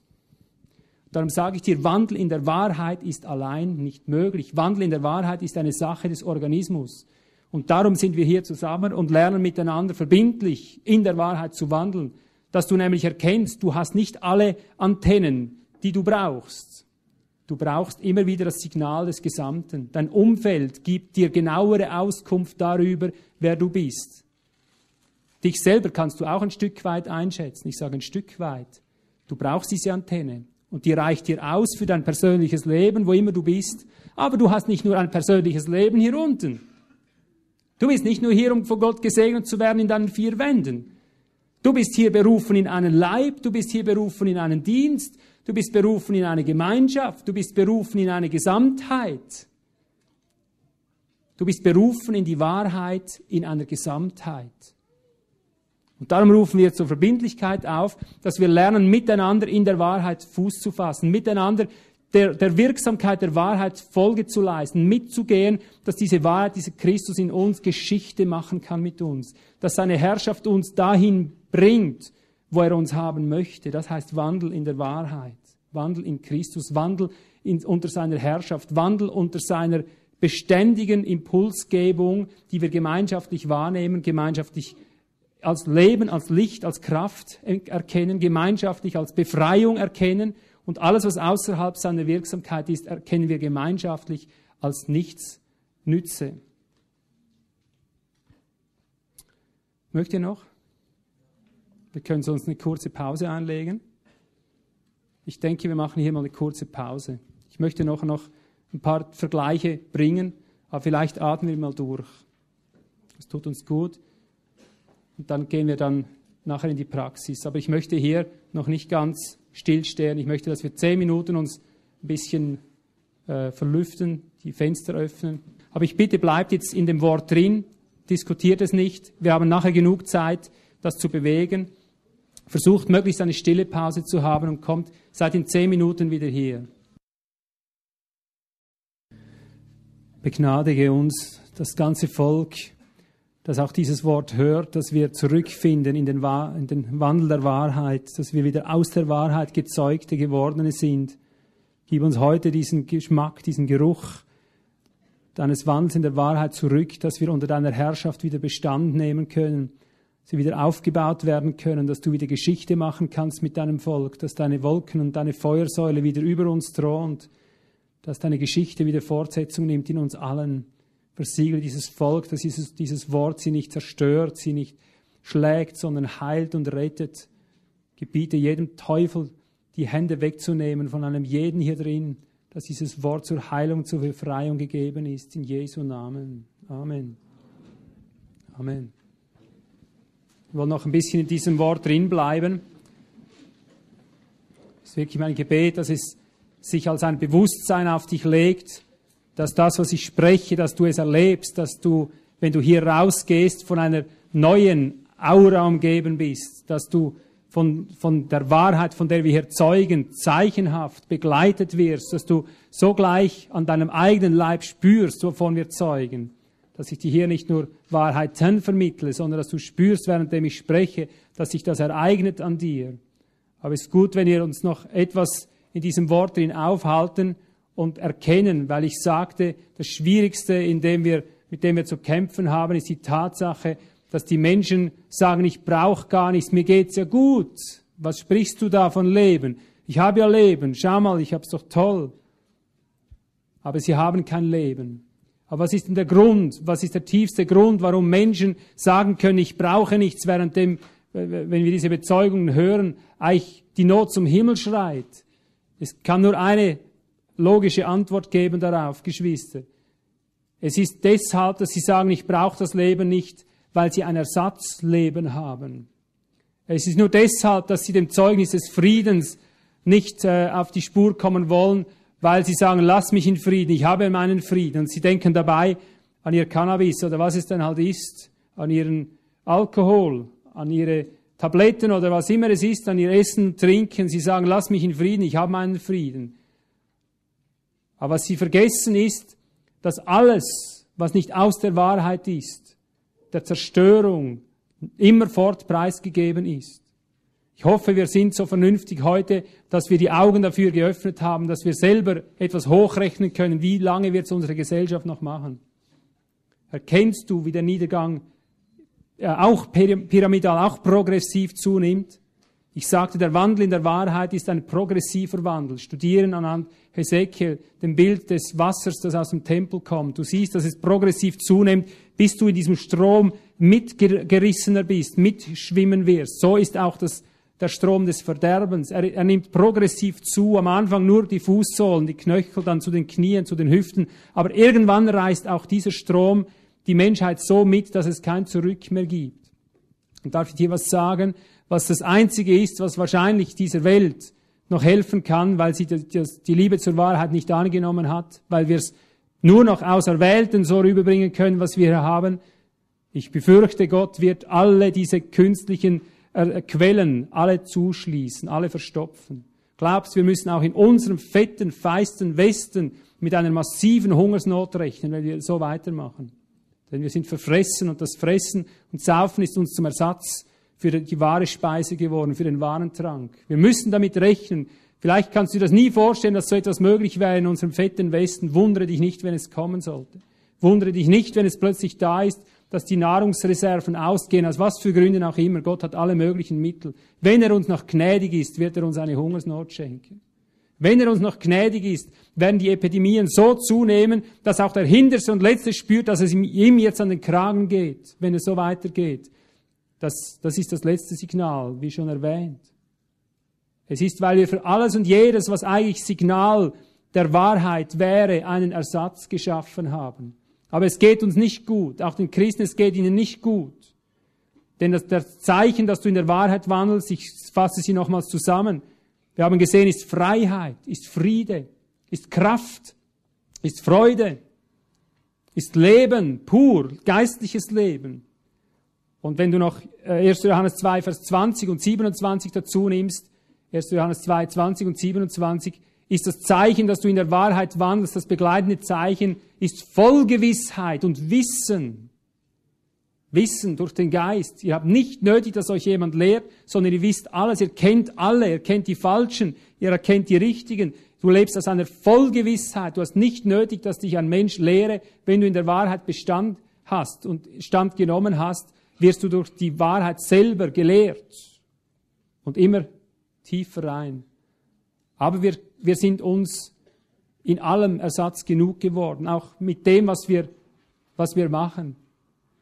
Darum sage ich dir, Wandel in der Wahrheit ist allein nicht möglich. Wandel in der Wahrheit ist eine Sache des Organismus. Und darum sind wir hier zusammen und lernen miteinander verbindlich in der Wahrheit zu wandeln. Dass du nämlich erkennst, du hast nicht alle Antennen, die du brauchst. Du brauchst immer wieder das Signal des Gesamten. Dein Umfeld gibt dir genauere Auskunft darüber, wer du bist. Dich selber kannst du auch ein Stück weit einschätzen. Ich sage ein Stück weit. Du brauchst diese Antenne. Und die reicht dir aus für dein persönliches Leben, wo immer du bist. Aber du hast nicht nur ein persönliches Leben hier unten. Du bist nicht nur hier, um von Gott gesegnet zu werden in deinen vier Wänden. Du bist hier berufen in einen Leib, du bist hier berufen in einen Dienst, Du bist berufen in eine Gemeinschaft. Du bist berufen in eine Gesamtheit. Du bist berufen in die Wahrheit in einer Gesamtheit. Und darum rufen wir zur Verbindlichkeit auf, dass wir lernen, miteinander in der Wahrheit Fuß zu fassen, miteinander der, der Wirksamkeit der Wahrheit Folge zu leisten, mitzugehen, dass diese Wahrheit, dieser Christus in uns Geschichte machen kann mit uns, dass seine Herrschaft uns dahin bringt, wo er uns haben möchte. Das heißt Wandel in der Wahrheit, Wandel in Christus, Wandel in, unter seiner Herrschaft, Wandel unter seiner beständigen Impulsgebung, die wir gemeinschaftlich wahrnehmen, gemeinschaftlich als Leben, als Licht, als Kraft erkennen, gemeinschaftlich als Befreiung erkennen und alles, was außerhalb seiner Wirksamkeit ist, erkennen wir gemeinschaftlich als nichts Nütze. Mögt ihr noch? Wir können uns eine kurze Pause einlegen. Ich denke, wir machen hier mal eine kurze Pause. Ich möchte noch, noch ein paar Vergleiche bringen, aber vielleicht atmen wir mal durch. Das tut uns gut. Und dann gehen wir dann nachher in die Praxis. Aber ich möchte hier noch nicht ganz stillstehen. Ich möchte, dass wir zehn Minuten uns ein bisschen äh, verlüften, die Fenster öffnen. Aber ich bitte, bleibt jetzt in dem Wort drin, diskutiert es nicht. Wir haben nachher genug Zeit, das zu bewegen. Versucht möglichst eine stille Pause zu haben und kommt, seid in zehn Minuten wieder hier. Begnadige uns, das ganze Volk, das auch dieses Wort hört, dass wir zurückfinden in den, in den Wandel der Wahrheit, dass wir wieder aus der Wahrheit gezeugte gewordene sind. Gib uns heute diesen Geschmack, diesen Geruch deines Wandels in der Wahrheit zurück, dass wir unter deiner Herrschaft wieder Bestand nehmen können, sie wieder aufgebaut werden können, dass du wieder Geschichte machen kannst mit deinem Volk, dass deine Wolken und deine Feuersäule wieder über uns thront, dass deine Geschichte wieder Fortsetzung nimmt in uns allen. Versiegle dieses Volk, dass dieses, dieses Wort sie nicht zerstört, sie nicht schlägt, sondern heilt und rettet. Gebiete jedem Teufel die Hände wegzunehmen von einem jeden hier drin, dass dieses Wort zur Heilung, zur Befreiung gegeben ist. In Jesu Namen. Amen. Amen. Ich will noch ein bisschen in diesem Wort drin bleiben. Es ist wirklich mein Gebet, dass es sich als ein Bewusstsein auf dich legt, dass das, was ich spreche, dass du es erlebst, dass du, wenn du hier rausgehst, von einer neuen Aura umgeben bist, dass du von, von der Wahrheit, von der wir hier zeugen, zeichenhaft begleitet wirst, dass du sogleich an deinem eigenen Leib spürst, wovon wir zeugen, dass ich dir hier nicht nur Wahrheiten vermittle, sondern dass du spürst, währenddem ich spreche, dass sich das ereignet an dir. Aber es ist gut, wenn wir uns noch etwas in diesem Wort drin aufhalten und erkennen, weil ich sagte, das Schwierigste, in dem wir, mit dem wir zu kämpfen haben, ist die Tatsache, dass die Menschen sagen, ich brauche gar nichts, mir geht's ja gut. Was sprichst du da von Leben? Ich habe ja Leben, schau mal, ich hab's doch toll. Aber sie haben kein Leben. Aber was ist denn der Grund? Was ist der tiefste Grund, warum Menschen sagen können, ich brauche nichts, währenddem, wenn wir diese Bezeugungen hören, eigentlich die Not zum Himmel schreit? Es kann nur eine logische Antwort geben darauf, Geschwister. Es ist deshalb, dass sie sagen, ich brauche das Leben nicht, weil sie ein Ersatzleben haben. Es ist nur deshalb, dass sie dem Zeugnis des Friedens nicht äh, auf die Spur kommen wollen, weil sie sagen, lass mich in Frieden, ich habe meinen Frieden. Und sie denken dabei an ihr Cannabis oder was es denn halt ist, an ihren Alkohol, an ihre Tabletten oder was immer es ist, an ihr Essen, Trinken. Sie sagen, lass mich in Frieden, ich habe meinen Frieden. Aber was sie vergessen ist, dass alles, was nicht aus der Wahrheit ist, der Zerstörung immerfort preisgegeben ist. Ich hoffe, wir sind so vernünftig heute, dass wir die Augen dafür geöffnet haben, dass wir selber etwas hochrechnen können, wie lange wird es unsere Gesellschaft noch machen. Erkennst du, wie der Niedergang äh, auch pyramidal, auch progressiv zunimmt? Ich sagte, der Wandel in der Wahrheit ist ein progressiver Wandel. Studieren anhand Hesekiel, dem Bild des Wassers, das aus dem Tempel kommt. Du siehst, dass es progressiv zunimmt, bis du in diesem Strom mitgerissener bist, mitschwimmen wirst. So ist auch das, der Strom des Verderbens. Er, er nimmt progressiv zu, am Anfang nur die Fußsohlen, die Knöchel, dann zu den Knien, zu den Hüften. Aber irgendwann reißt auch dieser Strom die Menschheit so mit, dass es kein Zurück mehr gibt. Und darf ich dir was sagen, was das Einzige ist, was wahrscheinlich dieser Welt noch helfen kann, weil sie die Liebe zur Wahrheit nicht angenommen hat, weil wir es nur noch Auserwählten so rüberbringen können, was wir haben. Ich befürchte, Gott wird alle diese künstlichen Quellen alle zuschließen, alle verstopfen. Glaubst, wir müssen auch in unserem fetten, feisten Westen mit einer massiven Hungersnot rechnen, wenn wir so weitermachen. Denn wir sind verfressen und das Fressen und Saufen ist uns zum Ersatz für die wahre Speise geworden, für den wahren Trank. Wir müssen damit rechnen. Vielleicht kannst du dir das nie vorstellen, dass so etwas möglich wäre in unserem fetten Westen. Wundere dich nicht, wenn es kommen sollte. Wundere dich nicht, wenn es plötzlich da ist, dass die Nahrungsreserven ausgehen, aus was für Gründen auch immer. Gott hat alle möglichen Mittel. Wenn er uns noch gnädig ist, wird er uns eine Hungersnot schenken. Wenn er uns noch gnädig ist, werden die Epidemien so zunehmen, dass auch der Hinterste und Letzte spürt, dass es ihm jetzt an den Kragen geht, wenn es so weitergeht. Das, das ist das letzte Signal, wie schon erwähnt. Es ist, weil wir für alles und jedes, was eigentlich Signal der Wahrheit wäre, einen Ersatz geschaffen haben. Aber es geht uns nicht gut. Auch den Christen, es geht ihnen nicht gut. Denn das, das Zeichen, dass du in der Wahrheit wandelst, ich fasse sie nochmals zusammen, wir haben gesehen, ist Freiheit, ist Friede, ist Kraft, ist Freude, ist Leben, pur, geistliches Leben. Und wenn du noch 1. Äh, Johannes 2, Vers 20 und 27 dazu nimmst, 1. Johannes 2, 20 und 27, ist das Zeichen, dass du in der Wahrheit wandelst, das begleitende Zeichen ist Vollgewissheit und Wissen. Wissen durch den Geist. Ihr habt nicht nötig, dass euch jemand lehrt, sondern ihr wisst alles, ihr kennt alle, ihr kennt die Falschen, ihr erkennt die Richtigen. Du lebst aus einer Vollgewissheit. Du hast nicht nötig, dass dich ein Mensch lehre. Wenn du in der Wahrheit Bestand hast und Stand genommen hast, wirst du durch die Wahrheit selber gelehrt. Und immer tiefer rein. Aber wir, wir sind uns in allem Ersatz genug geworden, auch mit dem, was wir, was wir machen.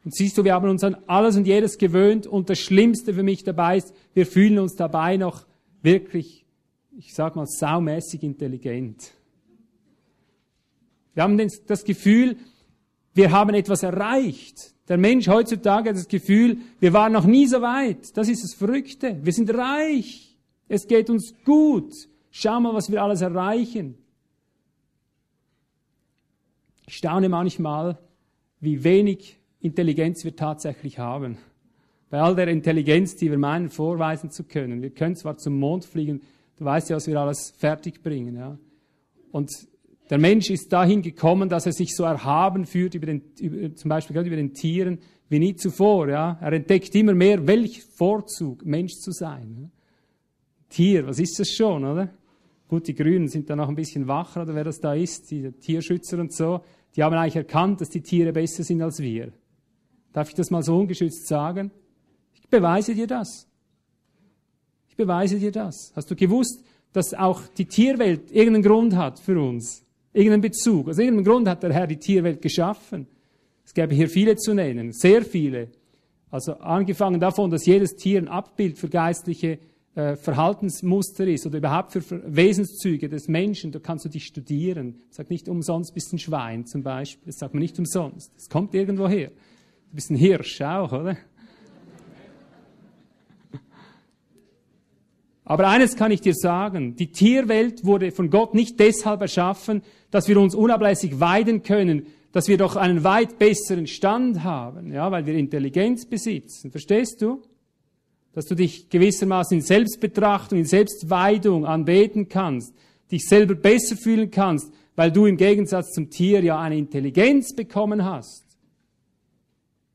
Und siehst du, wir haben uns an alles und jedes gewöhnt und das Schlimmste für mich dabei ist, wir fühlen uns dabei noch wirklich, ich sag mal, saumäßig intelligent. Wir haben das Gefühl, wir haben etwas erreicht. Der Mensch heutzutage hat das Gefühl, wir waren noch nie so weit. Das ist das Verrückte. Wir sind reich. Es geht uns gut. Schau mal, was wir alles erreichen. Ich staune manchmal, wie wenig Intelligenz wir tatsächlich haben. Bei all der Intelligenz, die wir meinen, vorweisen zu können. Wir können zwar zum Mond fliegen, du weißt ja, was wir alles fertig bringen. Ja? Und der Mensch ist dahin gekommen, dass er sich so erhaben fühlt, über den, über, zum Beispiel gerade über den Tieren, wie nie zuvor. Ja? Er entdeckt immer mehr, welch Vorzug, Mensch zu sein. Ja? Tier, was ist das schon, oder? Gut, die Grünen sind da noch ein bisschen wacher, oder wer das da ist, die Tierschützer und so, die haben eigentlich erkannt, dass die Tiere besser sind als wir. Darf ich das mal so ungeschützt sagen? Ich beweise dir das. Ich beweise dir das. Hast du gewusst, dass auch die Tierwelt irgendeinen Grund hat für uns? Irgendeinen Bezug. Aus irgendeinem Grund hat der Herr die Tierwelt geschaffen. Es gäbe hier viele zu nennen, sehr viele. Also angefangen davon, dass jedes Tier ein Abbild für geistliche äh, Verhaltensmuster ist oder überhaupt für Wesenszüge des Menschen, da kannst du dich studieren. Sag nicht umsonst bist ein Schwein zum Beispiel. Das sagt man nicht umsonst. Es kommt irgendwo her. Du bist ein Hirsch auch, oder? Aber eines kann ich dir sagen, die Tierwelt wurde von Gott nicht deshalb erschaffen, dass wir uns unablässig weiden können, dass wir doch einen weit besseren Stand haben, ja, weil wir Intelligenz besitzen. Verstehst du? Dass du dich gewissermaßen in Selbstbetrachtung, in Selbstweidung anbeten kannst, dich selber besser fühlen kannst, weil du im Gegensatz zum Tier ja eine Intelligenz bekommen hast.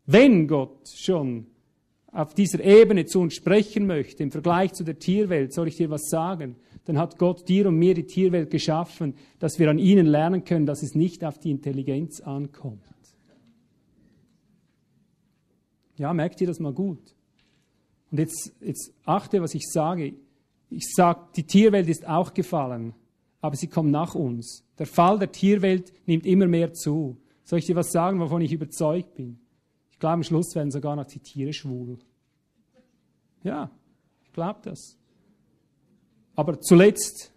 Wenn Gott schon auf dieser Ebene zu uns sprechen möchte, im Vergleich zu der Tierwelt, soll ich dir was sagen, dann hat Gott dir und mir die Tierwelt geschaffen, dass wir an ihnen lernen können, dass es nicht auf die Intelligenz ankommt. Ja, merkt ihr das mal gut. Und jetzt, jetzt achte, was ich sage. Ich sage, die Tierwelt ist auch gefallen, aber sie kommt nach uns. Der Fall der Tierwelt nimmt immer mehr zu. Soll ich dir was sagen, wovon ich überzeugt bin? Ich glaube, am Schluss werden sogar noch die Tiere schwul. Ja, ich glaube das. Aber zuletzt,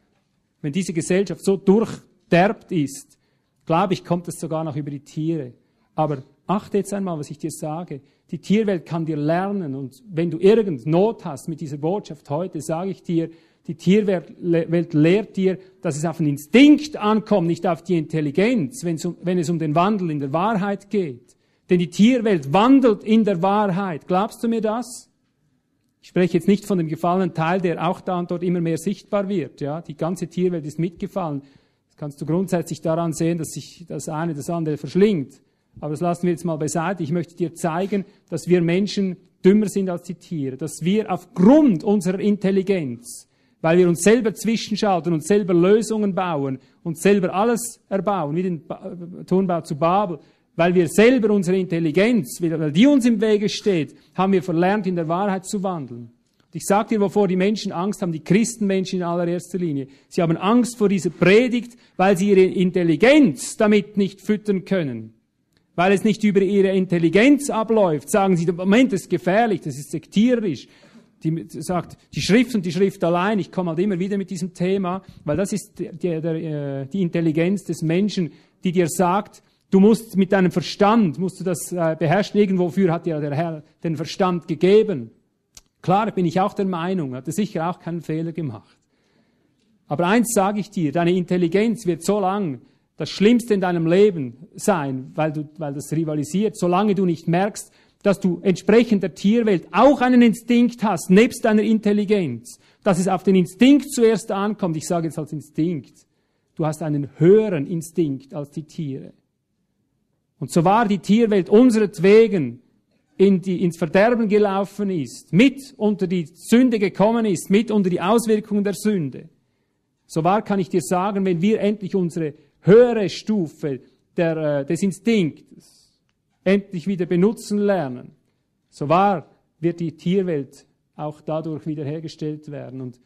wenn diese Gesellschaft so durchderbt ist, glaube ich, kommt es sogar noch über die Tiere. Aber achte jetzt einmal, was ich dir sage. Die Tierwelt kann dir lernen und wenn du irgend Not hast mit dieser Botschaft heute, sage ich dir, die Tierwelt lehrt dir, dass es auf den Instinkt ankommt, nicht auf die Intelligenz, wenn es um, den Wandel in der Wahrheit geht. Denn die Tierwelt wandelt in der Wahrheit. Glaubst du mir das? Ich spreche jetzt nicht von dem gefallenen Teil, der auch da und dort immer mehr sichtbar wird. Ja, die ganze Tierwelt ist mitgefallen. Das kannst du grundsätzlich daran sehen, dass sich das eine das andere verschlingt. Aber das lassen wir jetzt mal beiseite. Ich möchte dir zeigen, dass wir Menschen dümmer sind als die Tiere, dass wir aufgrund unserer Intelligenz, weil wir uns selber zwischenschalten und selber Lösungen bauen und selber alles erbauen, wie den Turmbau zu Babel, weil wir selber unsere Intelligenz, weil die uns im Wege steht, haben wir verlernt, in der Wahrheit zu wandeln. Und ich sage dir, wovor die Menschen Angst haben, die Christenmenschen in allererster Linie. Sie haben Angst vor dieser Predigt, weil sie ihre Intelligenz damit nicht füttern können. Weil es nicht über ihre Intelligenz abläuft, sagen sie, Moment, das ist gefährlich, das ist sektiererisch. Die sagt, die Schrift und die Schrift allein, ich komme halt immer wieder mit diesem Thema, weil das ist die, die, äh, die Intelligenz des Menschen, die dir sagt, Du musst mit deinem Verstand, musst du das äh, beherrschen. Irgendwofür hat dir der Herr den Verstand gegeben. Klar bin ich auch der Meinung, hat er sicher auch keinen Fehler gemacht. Aber eins sage ich dir, deine Intelligenz wird so lang das Schlimmste in deinem Leben sein, weil, du, weil das rivalisiert, solange du nicht merkst, dass du entsprechend der Tierwelt auch einen Instinkt hast, nebst deiner Intelligenz, dass es auf den Instinkt zuerst ankommt. Ich sage jetzt als Instinkt. Du hast einen höheren Instinkt als die Tiere. Und so war die Tierwelt unseretwegen in die, ins Verderben gelaufen ist, mit unter die Sünde gekommen ist, mit unter die Auswirkungen der Sünde. So wahr kann ich dir sagen, wenn wir endlich unsere höhere Stufe der, äh, des Instinkts endlich wieder benutzen lernen, so wahr wird die Tierwelt auch dadurch wiederhergestellt werden und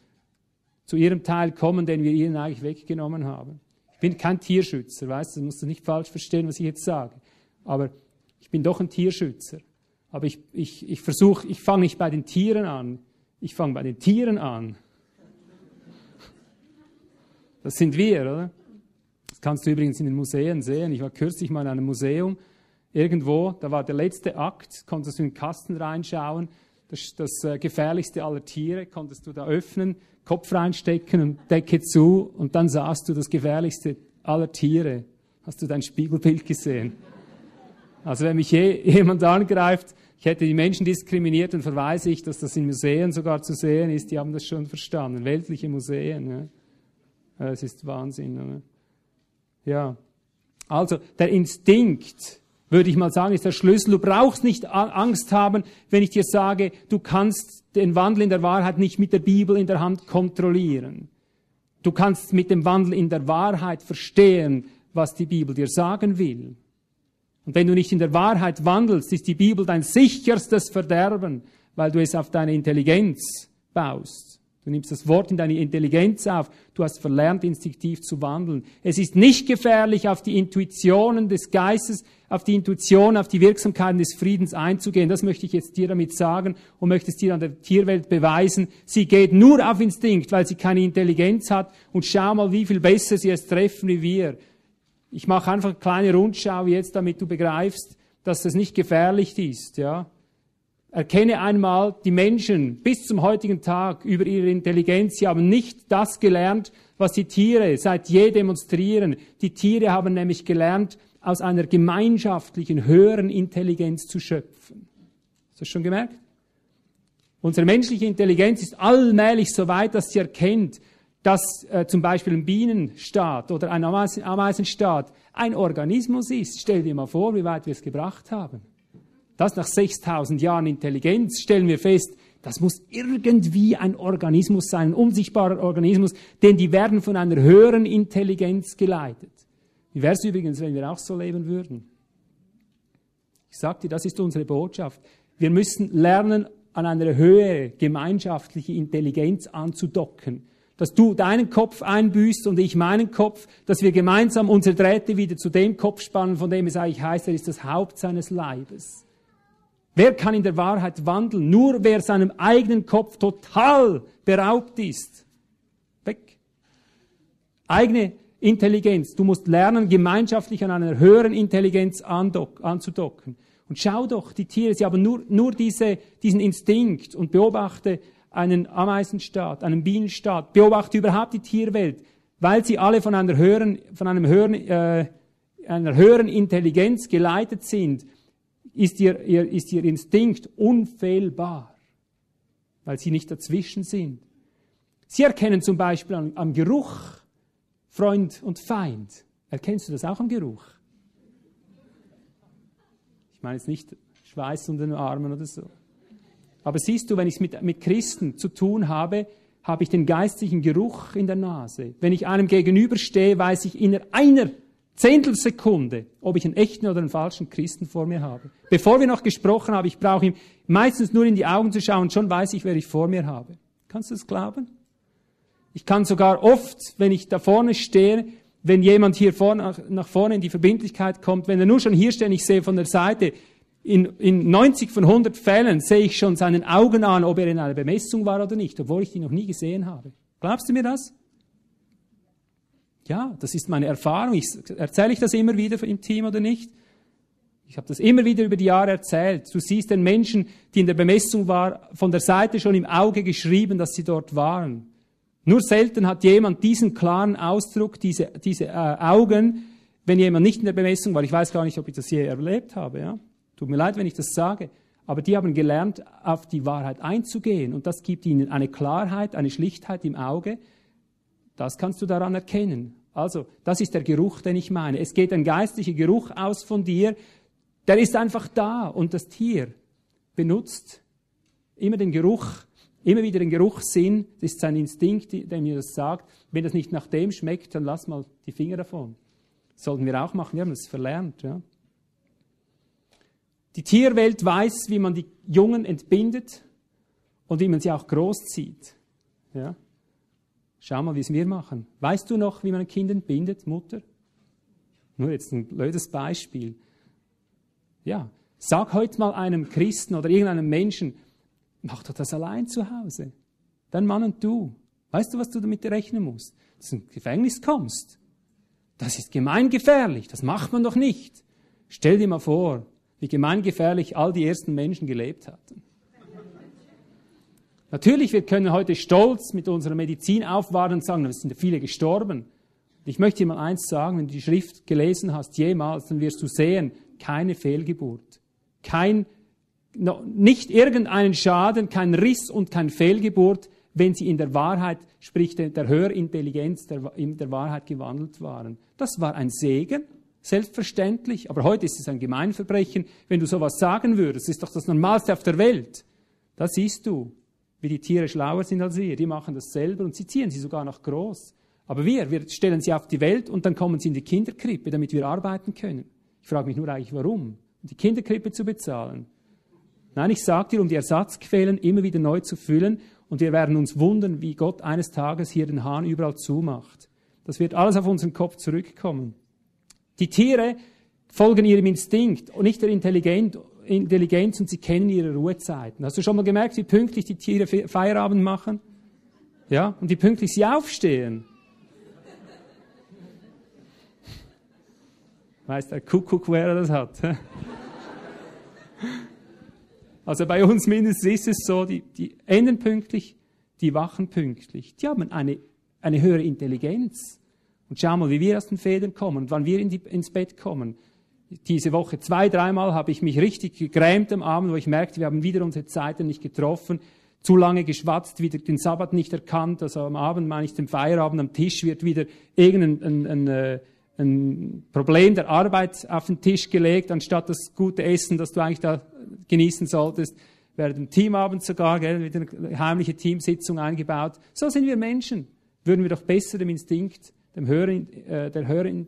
zu ihrem Teil kommen, den wir ihnen eigentlich weggenommen haben. Ich bin kein Tierschützer, weißt du, du musst du nicht falsch verstehen, was ich jetzt sage. Aber ich bin doch ein Tierschützer. Aber ich, ich, ich versuche, ich fange nicht bei den Tieren an, ich fange bei den Tieren an. Das sind wir, oder? Kannst du übrigens in den Museen sehen. Ich war kürzlich mal in einem Museum, irgendwo, da war der letzte Akt, konntest du in den Kasten reinschauen, das, das äh, gefährlichste aller Tiere, konntest du da öffnen, Kopf reinstecken und Decke zu und dann sahst du das gefährlichste aller Tiere. Hast du dein Spiegelbild gesehen? Also wenn mich je, jemand angreift, ich hätte die Menschen diskriminiert, dann verweise ich, dass das in Museen sogar zu sehen ist. Die haben das schon verstanden. Weltliche Museen. Ja. Es ist Wahnsinn. Oder? Ja. Also der Instinkt, würde ich mal sagen, ist der Schlüssel. Du brauchst nicht Angst haben, wenn ich dir sage, du kannst den Wandel in der Wahrheit nicht mit der Bibel in der Hand kontrollieren. Du kannst mit dem Wandel in der Wahrheit verstehen, was die Bibel dir sagen will. Und wenn du nicht in der Wahrheit wandelst, ist die Bibel dein sicherstes Verderben, weil du es auf deine Intelligenz baust. Du nimmst das Wort in deine Intelligenz auf. Du hast verlernt, instinktiv zu wandeln. Es ist nicht gefährlich, auf die Intuitionen des Geistes, auf die Intuition, auf die Wirksamkeiten des Friedens einzugehen. Das möchte ich jetzt dir damit sagen und möchte es dir an der Tierwelt beweisen. Sie geht nur auf Instinkt, weil sie keine Intelligenz hat. Und schau mal, wie viel besser sie es treffen wie wir. Ich mache einfach eine kleine Rundschau jetzt, damit du begreifst, dass das nicht gefährlich ist, ja. Erkenne einmal die Menschen bis zum heutigen Tag über ihre Intelligenz. Sie haben nicht das gelernt, was die Tiere seit je demonstrieren. Die Tiere haben nämlich gelernt, aus einer gemeinschaftlichen, höheren Intelligenz zu schöpfen. Hast du das schon gemerkt? Unsere menschliche Intelligenz ist allmählich so weit, dass sie erkennt, dass äh, zum Beispiel ein Bienenstaat oder ein Ameisenstaat ein Organismus ist. Stell dir mal vor, wie weit wir es gebracht haben. Das nach 6000 Jahren Intelligenz stellen wir fest, das muss irgendwie ein Organismus sein, ein unsichtbarer Organismus, denn die werden von einer höheren Intelligenz geleitet. Wie wäre es übrigens, wenn wir auch so leben würden? Ich sagte, das ist unsere Botschaft. Wir müssen lernen, an eine höhere gemeinschaftliche Intelligenz anzudocken dass du deinen Kopf einbüßt und ich meinen Kopf, dass wir gemeinsam unsere Drähte wieder zu dem Kopf spannen, von dem es eigentlich heißt, er ist das Haupt seines Leibes. Wer kann in der Wahrheit wandeln? Nur wer seinem eigenen Kopf total beraubt ist. Weg. Eigene Intelligenz. Du musst lernen, gemeinschaftlich an einer höheren Intelligenz anzudocken. Und schau doch, die Tiere, sie haben nur, nur diese, diesen Instinkt und beobachte, einen Ameisenstaat, einen Bienenstaat, beobachte überhaupt die Tierwelt, weil sie alle von einer höheren, von einem höheren, äh, einer höheren Intelligenz geleitet sind, ist ihr, ihr, ist ihr Instinkt unfehlbar, weil sie nicht dazwischen sind. Sie erkennen zum Beispiel am, am Geruch Freund und Feind. Erkennst du das auch am Geruch? meine jetzt nicht Schweiß unter den Armen oder so. Aber siehst du, wenn ich es mit, mit Christen zu tun habe, habe ich den geistlichen Geruch in der Nase. Wenn ich einem gegenüberstehe, weiß ich in einer Zehntelsekunde, ob ich einen echten oder einen falschen Christen vor mir habe. Bevor wir noch gesprochen haben, ich brauche ihm meistens nur in die Augen zu schauen, schon weiß ich, wer ich vor mir habe. Kannst du das glauben? Ich kann sogar oft, wenn ich da vorne stehe, wenn jemand hier vorne, nach vorne in die Verbindlichkeit kommt, wenn er nur schon hier steht, ich sehe von der Seite, in, in 90 von 100 Fällen sehe ich schon seinen Augen an, ob er in einer Bemessung war oder nicht, obwohl ich die noch nie gesehen habe. Glaubst du mir das? Ja, das ist meine Erfahrung. Ich, erzähle ich das immer wieder im Team oder nicht? Ich habe das immer wieder über die Jahre erzählt. Du siehst den Menschen, die in der Bemessung waren, von der Seite schon im Auge geschrieben, dass sie dort waren. Nur selten hat jemand diesen klaren Ausdruck, diese, diese äh, Augen, wenn jemand nicht in der Bemessung war. Ich weiß gar nicht, ob ich das je erlebt habe. Ja? Tut mir leid, wenn ich das sage. Aber die haben gelernt, auf die Wahrheit einzugehen. Und das gibt ihnen eine Klarheit, eine Schlichtheit im Auge. Das kannst du daran erkennen. Also, das ist der Geruch, den ich meine. Es geht ein geistlicher Geruch aus von dir. Der ist einfach da. Und das Tier benutzt immer den Geruch, immer wieder den Geruchssinn. Das ist sein Instinkt, der mir das sagt. Wenn das nicht nach dem schmeckt, dann lass mal die Finger davon. Das sollten wir auch machen. Wir haben das verlernt. Ja. Die Tierwelt weiß, wie man die Jungen entbindet und wie man sie auch großzieht. Ja? Schau mal, wie es wir machen. Weißt du noch, wie man ein Kind entbindet, Mutter? Nur jetzt ein blödes Beispiel. Ja, sag heute mal einem Christen oder irgendeinem Menschen, mach doch das allein zu Hause. Dein Mann und du. Weißt du, was du damit rechnen musst? Dass du ins Gefängnis kommst. Das ist gemeingefährlich. Das macht man doch nicht. Stell dir mal vor, wie gemeingefährlich all die ersten Menschen gelebt hatten. Natürlich, wir können heute stolz mit unserer Medizin aufwarten und sagen, es sind viele gestorben. Ich möchte dir mal eins sagen, wenn du die Schrift gelesen hast, jemals, dann wirst du sehen, keine Fehlgeburt. Kein, nicht irgendeinen Schaden, kein Riss und kein Fehlgeburt, wenn sie in der Wahrheit, sprich der Hörintelligenz der, in der Wahrheit gewandelt waren. Das war ein Segen Selbstverständlich. Aber heute ist es ein Gemeinverbrechen. Wenn du sowas sagen würdest, ist doch das Normalste auf der Welt. Da siehst du, wie die Tiere schlauer sind als wir. Die machen das selber und sie ziehen sie sogar noch groß. Aber wir, wir stellen sie auf die Welt und dann kommen sie in die Kinderkrippe, damit wir arbeiten können. Ich frage mich nur eigentlich, warum? Um die Kinderkrippe zu bezahlen. Nein, ich sage dir, um die Ersatzquellen immer wieder neu zu füllen und wir werden uns wundern, wie Gott eines Tages hier den Hahn überall zumacht. Das wird alles auf unseren Kopf zurückkommen. Die Tiere folgen ihrem Instinkt und nicht der Intelligenz und sie kennen ihre Ruhezeiten. Hast du schon mal gemerkt, wie pünktlich die Tiere Feierabend machen? Ja, und wie pünktlich sie aufstehen. Weiß der Kuckuck, wer das hat. Also bei uns mindestens ist es so, die, die enden pünktlich, die wachen pünktlich. Die haben eine, eine höhere Intelligenz. Und schau mal, wie wir aus den Federn kommen und wann wir in die, ins Bett kommen. Diese Woche zwei, dreimal habe ich mich richtig gegrämt am Abend, wo ich merkte, wir haben wieder unsere Zeiten nicht getroffen, zu lange geschwatzt, wieder den Sabbat nicht erkannt. Also am Abend, meine ich, dem Feierabend am Tisch wird wieder irgendein ein, ein, äh, ein Problem der Arbeit auf den Tisch gelegt, anstatt das gute Essen, das du eigentlich da genießen solltest. Während dem Teamabend sogar, gell, wieder eine heimliche Teamsitzung eingebaut. So sind wir Menschen. Würden wir doch besser dem Instinkt dem höheren, äh, der höheren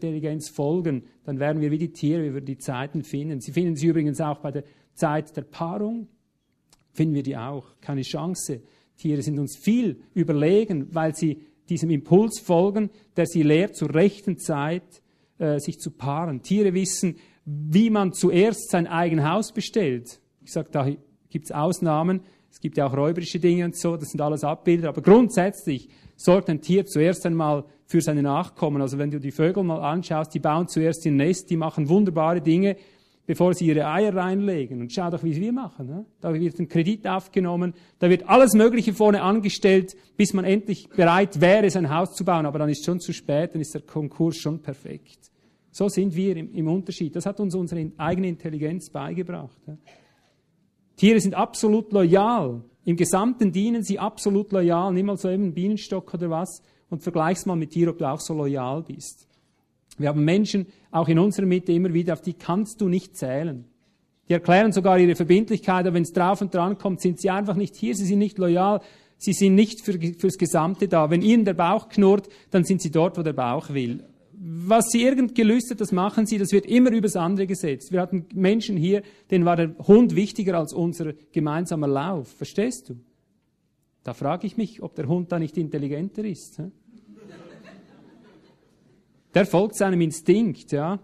folgen, dann werden wir wie die Tiere, wie wir die Zeiten finden. Sie finden sie übrigens auch bei der Zeit der Paarung, finden wir die auch. Keine Chance. Tiere sind uns viel überlegen, weil sie diesem Impuls folgen, der sie lehrt, zur rechten Zeit äh, sich zu paaren. Tiere wissen, wie man zuerst sein eigenes Haus bestellt. Ich sage, da gibt es Ausnahmen. Es gibt ja auch räuberische Dinge und so, das sind alles Abbilder. Aber grundsätzlich sorgt ein Tier zuerst einmal für seine Nachkommen. Also wenn du die Vögel mal anschaust, die bauen zuerst ihr Nest, die machen wunderbare Dinge, bevor sie ihre Eier reinlegen. Und schau doch, wie wir machen. Ne? Da wird ein Kredit aufgenommen, da wird alles Mögliche vorne angestellt, bis man endlich bereit wäre, sein Haus zu bauen. Aber dann ist schon zu spät, dann ist der Konkurs schon perfekt. So sind wir im, im Unterschied. Das hat uns unsere eigene Intelligenz beigebracht. Ja? Tiere sind absolut loyal. Im Gesamten dienen sie absolut loyal. Nimm mal so eben einen Bienenstock oder was und vergleich's mal mit dir, ob du auch so loyal bist. Wir haben Menschen auch in unserer Mitte immer wieder, auf die kannst du nicht zählen. Die erklären sogar ihre Verbindlichkeit, aber wenn es drauf und dran kommt, sind sie einfach nicht hier, sie sind nicht loyal, sie sind nicht für, fürs Gesamte da. Wenn ihnen der Bauch knurrt, dann sind sie dort, wo der Bauch will. Was sie irgend gelüstet, das machen sie, das wird immer übers andere gesetzt. Wir hatten Menschen hier, denen war der Hund wichtiger als unser gemeinsamer Lauf. Verstehst du? Da frage ich mich, ob der Hund da nicht intelligenter ist. Der folgt seinem Instinkt, ja.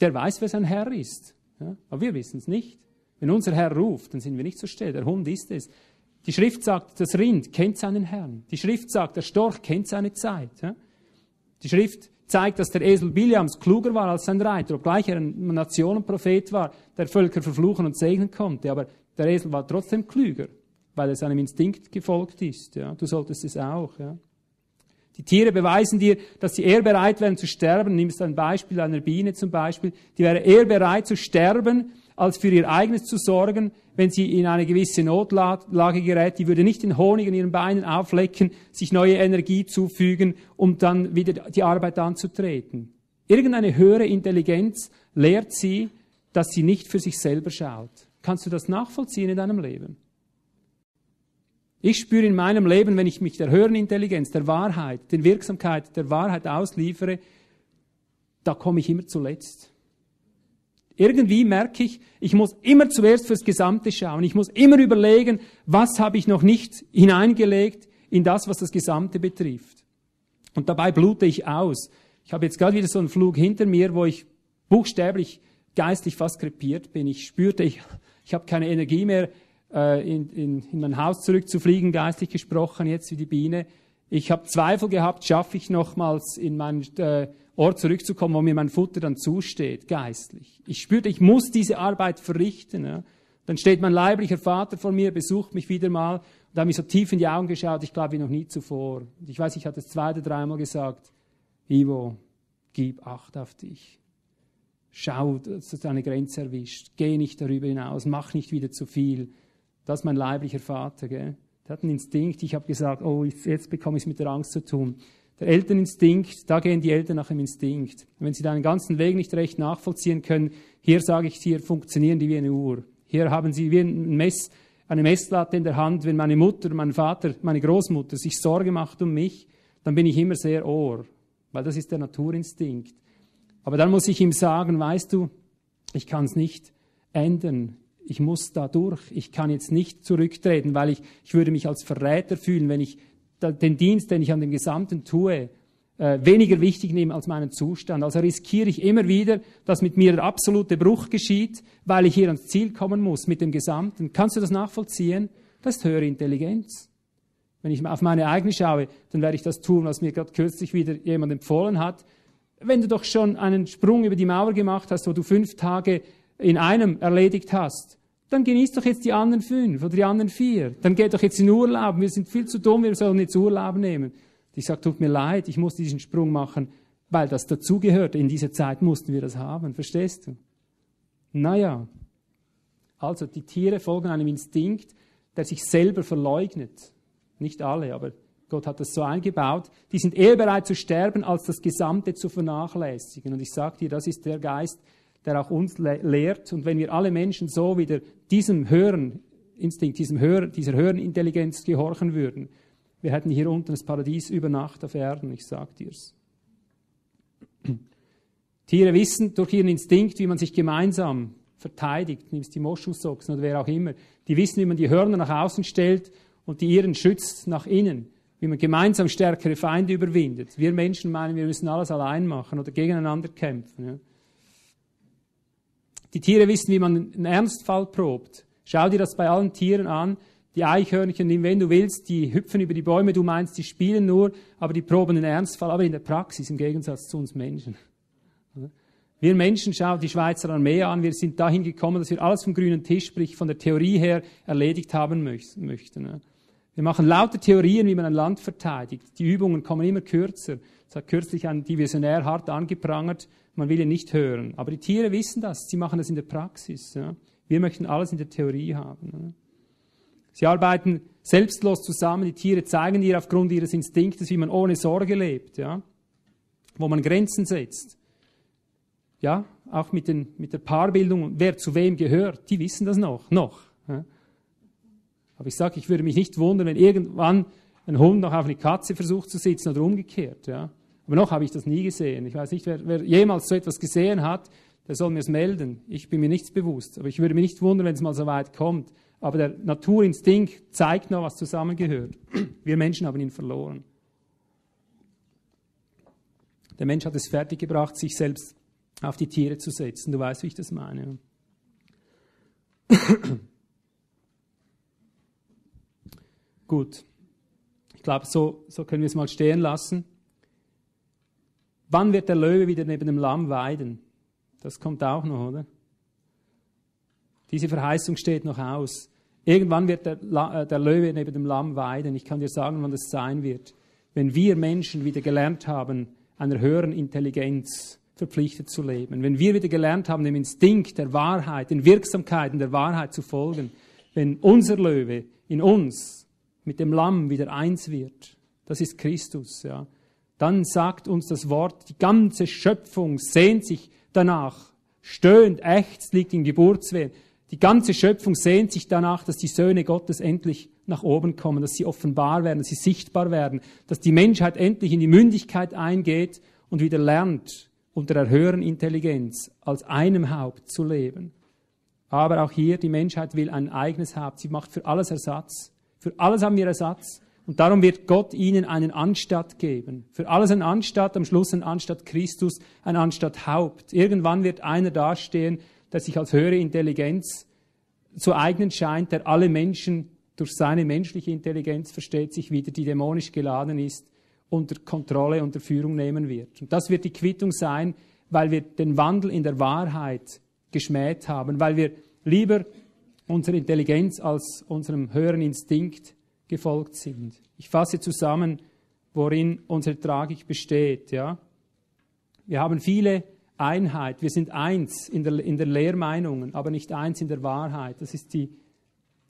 Der weiß, wer sein Herr ist. Ja? Aber wir wissen es nicht. Wenn unser Herr ruft, dann sind wir nicht so still. Der Hund ist es. Die Schrift sagt, das Rind kennt seinen Herrn. Die Schrift sagt, der Storch kennt seine Zeit. Ja? Die Schrift zeigt, dass der Esel Biliams kluger war als sein Reiter, obgleich er ein Nationenprophet war, der Völker verfluchen und segnen konnte. Aber der Esel war trotzdem klüger, weil er seinem Instinkt gefolgt ist. Ja? Du solltest es auch. Ja? Die Tiere beweisen dir, dass sie eher bereit wären zu sterben. Nimmst ein Beispiel einer Biene zum Beispiel. Die wäre eher bereit zu sterben, als für ihr eigenes zu sorgen, wenn sie in eine gewisse Notlage gerät. Die würde nicht den Honig in ihren Beinen auflecken, sich neue Energie zufügen, um dann wieder die Arbeit anzutreten. Irgendeine höhere Intelligenz lehrt sie, dass sie nicht für sich selber schaut. Kannst du das nachvollziehen in deinem Leben? Ich spüre in meinem Leben, wenn ich mich der höheren Intelligenz, der Wahrheit, der Wirksamkeit der Wahrheit ausliefere, da komme ich immer zuletzt. Irgendwie merke ich, ich muss immer zuerst fürs Gesamte schauen. Ich muss immer überlegen, was habe ich noch nicht hineingelegt in das, was das Gesamte betrifft. Und dabei blute ich aus. Ich habe jetzt gerade wieder so einen Flug hinter mir, wo ich buchstäblich geistlich fast krepiert bin. Ich spürte, ich, ich habe keine Energie mehr, äh, in, in, in mein Haus zurückzufliegen, geistlich gesprochen, jetzt wie die Biene. Ich habe Zweifel gehabt, schaffe ich nochmals in meinen äh, Ort zurückzukommen, wo mir mein Futter dann zusteht, geistlich. Ich spürte, ich muss diese Arbeit verrichten. Ja. Dann steht mein leiblicher Vater vor mir, besucht mich wieder mal und hat mich so tief in die Augen geschaut, ich glaube wie noch nie zuvor. Und ich weiß, ich hatte es zwei oder dreimal gesagt, Ivo, gib Acht auf dich. Schau, dass du deine Grenze erwischt. Geh nicht darüber hinaus, mach nicht wieder zu viel. Das ist mein leiblicher Vater. Gell? Der hat einen Instinkt. Ich habe gesagt, oh, jetzt bekomme ich es mit der Angst zu tun. Der Elterninstinkt, da gehen die Eltern nach dem Instinkt. Wenn sie deinen ganzen Weg nicht recht nachvollziehen können, hier sage ich dir, funktionieren die wie eine Uhr. Hier haben sie wie ein Mess, eine Messlatte in der Hand. Wenn meine Mutter, mein Vater, meine Großmutter sich Sorge macht um mich, dann bin ich immer sehr ohr, weil das ist der Naturinstinkt. Aber dann muss ich ihm sagen, weißt du, ich kann es nicht ändern ich muss da durch, ich kann jetzt nicht zurücktreten, weil ich, ich würde mich als Verräter fühlen, wenn ich den Dienst, den ich an dem Gesamten tue, äh, weniger wichtig nehme als meinen Zustand. Also riskiere ich immer wieder, dass mit mir der absolute Bruch geschieht, weil ich hier ans Ziel kommen muss mit dem Gesamten. Kannst du das nachvollziehen? Das ist höhere Intelligenz. Wenn ich auf meine eigene schaue, dann werde ich das tun, was mir gerade kürzlich wieder jemand empfohlen hat. Wenn du doch schon einen Sprung über die Mauer gemacht hast, wo du fünf Tage in einem erledigt hast, dann genießt doch jetzt die anderen fünf oder die anderen vier. Dann geht doch jetzt in Urlaub. Wir sind viel zu dumm, wir sollen jetzt Urlaub nehmen. Ich sage, tut mir leid, ich muss diesen Sprung machen, weil das dazugehört. In dieser Zeit mussten wir das haben. Verstehst du? Naja. Also, die Tiere folgen einem Instinkt, der sich selber verleugnet. Nicht alle, aber Gott hat das so eingebaut. Die sind eher bereit zu sterben, als das Gesamte zu vernachlässigen. Und ich sage dir, das ist der Geist, der auch uns le lehrt. Und wenn wir alle Menschen so wieder diesem höheren Instinkt, diesem höher, dieser höheren Intelligenz gehorchen würden, wir hätten hier unten das Paradies über Nacht auf Erden, ich sag dir's. Tiere wissen durch ihren Instinkt, wie man sich gemeinsam verteidigt, nimmst die Moschusochsen oder wer auch immer. Die wissen, wie man die Hörner nach außen stellt und die ihren schützt nach innen, wie man gemeinsam stärkere Feinde überwindet. Wir Menschen meinen, wir müssen alles allein machen oder gegeneinander kämpfen. Ja. Die Tiere wissen, wie man einen Ernstfall probt. Schau dir das bei allen Tieren an. Die Eichhörnchen, wenn du willst, die hüpfen über die Bäume, du meinst, die spielen nur, aber die proben einen Ernstfall, aber in der Praxis im Gegensatz zu uns Menschen. Wir Menschen schauen die Schweizer Armee an, wir sind dahin gekommen, dass wir alles vom grünen Tisch, sprich von der Theorie her, erledigt haben möchten. Wir machen lauter Theorien, wie man ein Land verteidigt. Die Übungen kommen immer kürzer. Das hat kürzlich ein Divisionär hart angeprangert, man will ihn nicht hören. Aber die Tiere wissen das, sie machen das in der Praxis. Ja. Wir möchten alles in der Theorie haben. Ja. Sie arbeiten selbstlos zusammen, die Tiere zeigen dir aufgrund ihres Instinktes, wie man ohne Sorge lebt, ja. wo man Grenzen setzt. ja, auch mit, den, mit der Paarbildung, wer zu wem gehört, die wissen das noch, noch. Ja. Aber ich sage, ich würde mich nicht wundern, wenn irgendwann ein Hund noch auf eine Katze versucht zu sitzen oder umgekehrt. Ja. Aber noch habe ich das nie gesehen. Ich weiß nicht, wer, wer jemals so etwas gesehen hat, der soll mir es melden. Ich bin mir nichts bewusst. Aber ich würde mich nicht wundern, wenn es mal so weit kommt. Aber der Naturinstinkt zeigt noch, was zusammengehört. Wir Menschen haben ihn verloren. Der Mensch hat es fertiggebracht, sich selbst auf die Tiere zu setzen. Du weißt, wie ich das meine. Gut. Ich glaube, so, so können wir es mal stehen lassen. Wann wird der Löwe wieder neben dem Lamm weiden? Das kommt auch noch, oder? Diese Verheißung steht noch aus. Irgendwann wird der, äh, der, Löwe neben dem Lamm weiden. Ich kann dir sagen, wann das sein wird. Wenn wir Menschen wieder gelernt haben, einer höheren Intelligenz verpflichtet zu leben. Wenn wir wieder gelernt haben, dem Instinkt der Wahrheit, den Wirksamkeiten der Wahrheit zu folgen. Wenn unser Löwe in uns mit dem Lamm wieder eins wird. Das ist Christus, ja. Dann sagt uns das Wort, die ganze Schöpfung sehnt sich danach, stöhnt, ächzt, liegt in Geburtswehe. Die ganze Schöpfung sehnt sich danach, dass die Söhne Gottes endlich nach oben kommen, dass sie offenbar werden, dass sie sichtbar werden, dass die Menschheit endlich in die Mündigkeit eingeht und wieder lernt, unter der höheren Intelligenz als einem Haupt zu leben. Aber auch hier, die Menschheit will ein eigenes Haupt. Sie macht für alles Ersatz. Für alles haben wir Ersatz. Und darum wird Gott ihnen einen Anstatt geben. Für alles ein Anstatt, am Schluss ein Anstatt Christus, ein Anstatt Haupt. Irgendwann wird einer dastehen, der sich als höhere Intelligenz zu eignen scheint, der alle Menschen durch seine menschliche Intelligenz versteht sich wieder, die dämonisch geladen ist, unter Kontrolle, unter Führung nehmen wird. Und das wird die Quittung sein, weil wir den Wandel in der Wahrheit geschmäht haben, weil wir lieber unserer Intelligenz als unserem höheren Instinkt gefolgt sind. Ich fasse zusammen, worin unsere Tragik besteht. Ja? Wir haben viele Einheit, wir sind eins in der, in der Lehrmeinungen, aber nicht eins in der Wahrheit. Das, ist die,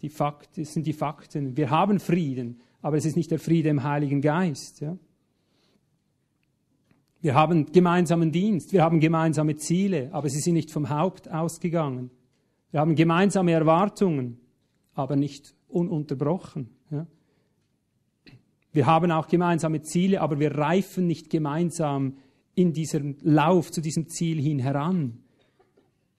die Fakt, das sind die Fakten. Wir haben Frieden, aber es ist nicht der Friede im Heiligen Geist. Ja? Wir haben gemeinsamen Dienst, wir haben gemeinsame Ziele, aber sie sind nicht vom Haupt ausgegangen. Wir haben gemeinsame Erwartungen, aber nicht ununterbrochen. Wir haben auch gemeinsame Ziele, aber wir reifen nicht gemeinsam in diesem Lauf zu diesem Ziel hin heran.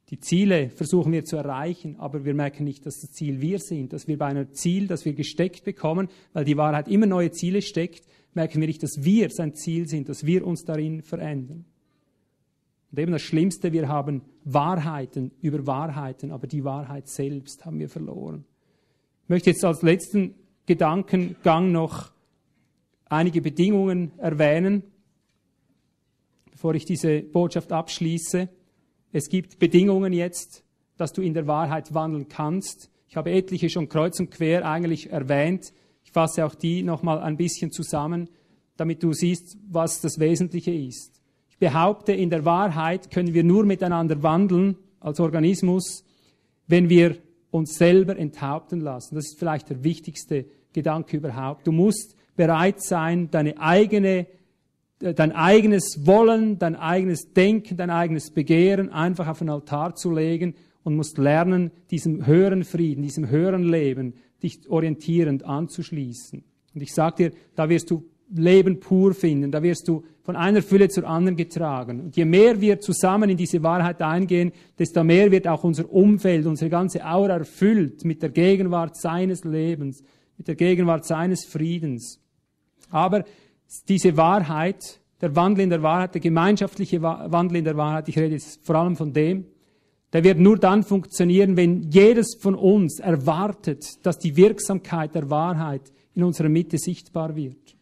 Die Ziele versuchen wir zu erreichen, aber wir merken nicht, dass das Ziel wir sind, dass wir bei einem Ziel, das wir gesteckt bekommen, weil die Wahrheit immer neue Ziele steckt, merken wir nicht, dass wir sein Ziel sind, dass wir uns darin verändern. Und eben das Schlimmste, wir haben Wahrheiten über Wahrheiten, aber die Wahrheit selbst haben wir verloren. Ich möchte jetzt als letzten Gedankengang noch einige Bedingungen erwähnen, bevor ich diese Botschaft abschließe. Es gibt Bedingungen jetzt, dass du in der Wahrheit wandeln kannst. Ich habe etliche schon kreuz und quer eigentlich erwähnt. Ich fasse auch die nochmal ein bisschen zusammen, damit du siehst, was das Wesentliche ist behaupte, in der Wahrheit können wir nur miteinander wandeln als Organismus, wenn wir uns selber enthaupten lassen. Das ist vielleicht der wichtigste Gedanke überhaupt. Du musst bereit sein, deine eigene, dein eigenes Wollen, dein eigenes Denken, dein eigenes Begehren einfach auf den Altar zu legen und musst lernen, diesem höheren Frieden, diesem höheren Leben, dich orientierend anzuschließen. Und ich sage dir, da wirst du Leben pur finden. Da wirst du von einer Fülle zur anderen getragen. Und je mehr wir zusammen in diese Wahrheit eingehen, desto mehr wird auch unser Umfeld, unsere ganze Aura erfüllt mit der Gegenwart seines Lebens, mit der Gegenwart seines Friedens. Aber diese Wahrheit, der Wandel in der Wahrheit, der gemeinschaftliche Wandel in der Wahrheit, ich rede jetzt vor allem von dem, der wird nur dann funktionieren, wenn jedes von uns erwartet, dass die Wirksamkeit der Wahrheit in unserer Mitte sichtbar wird.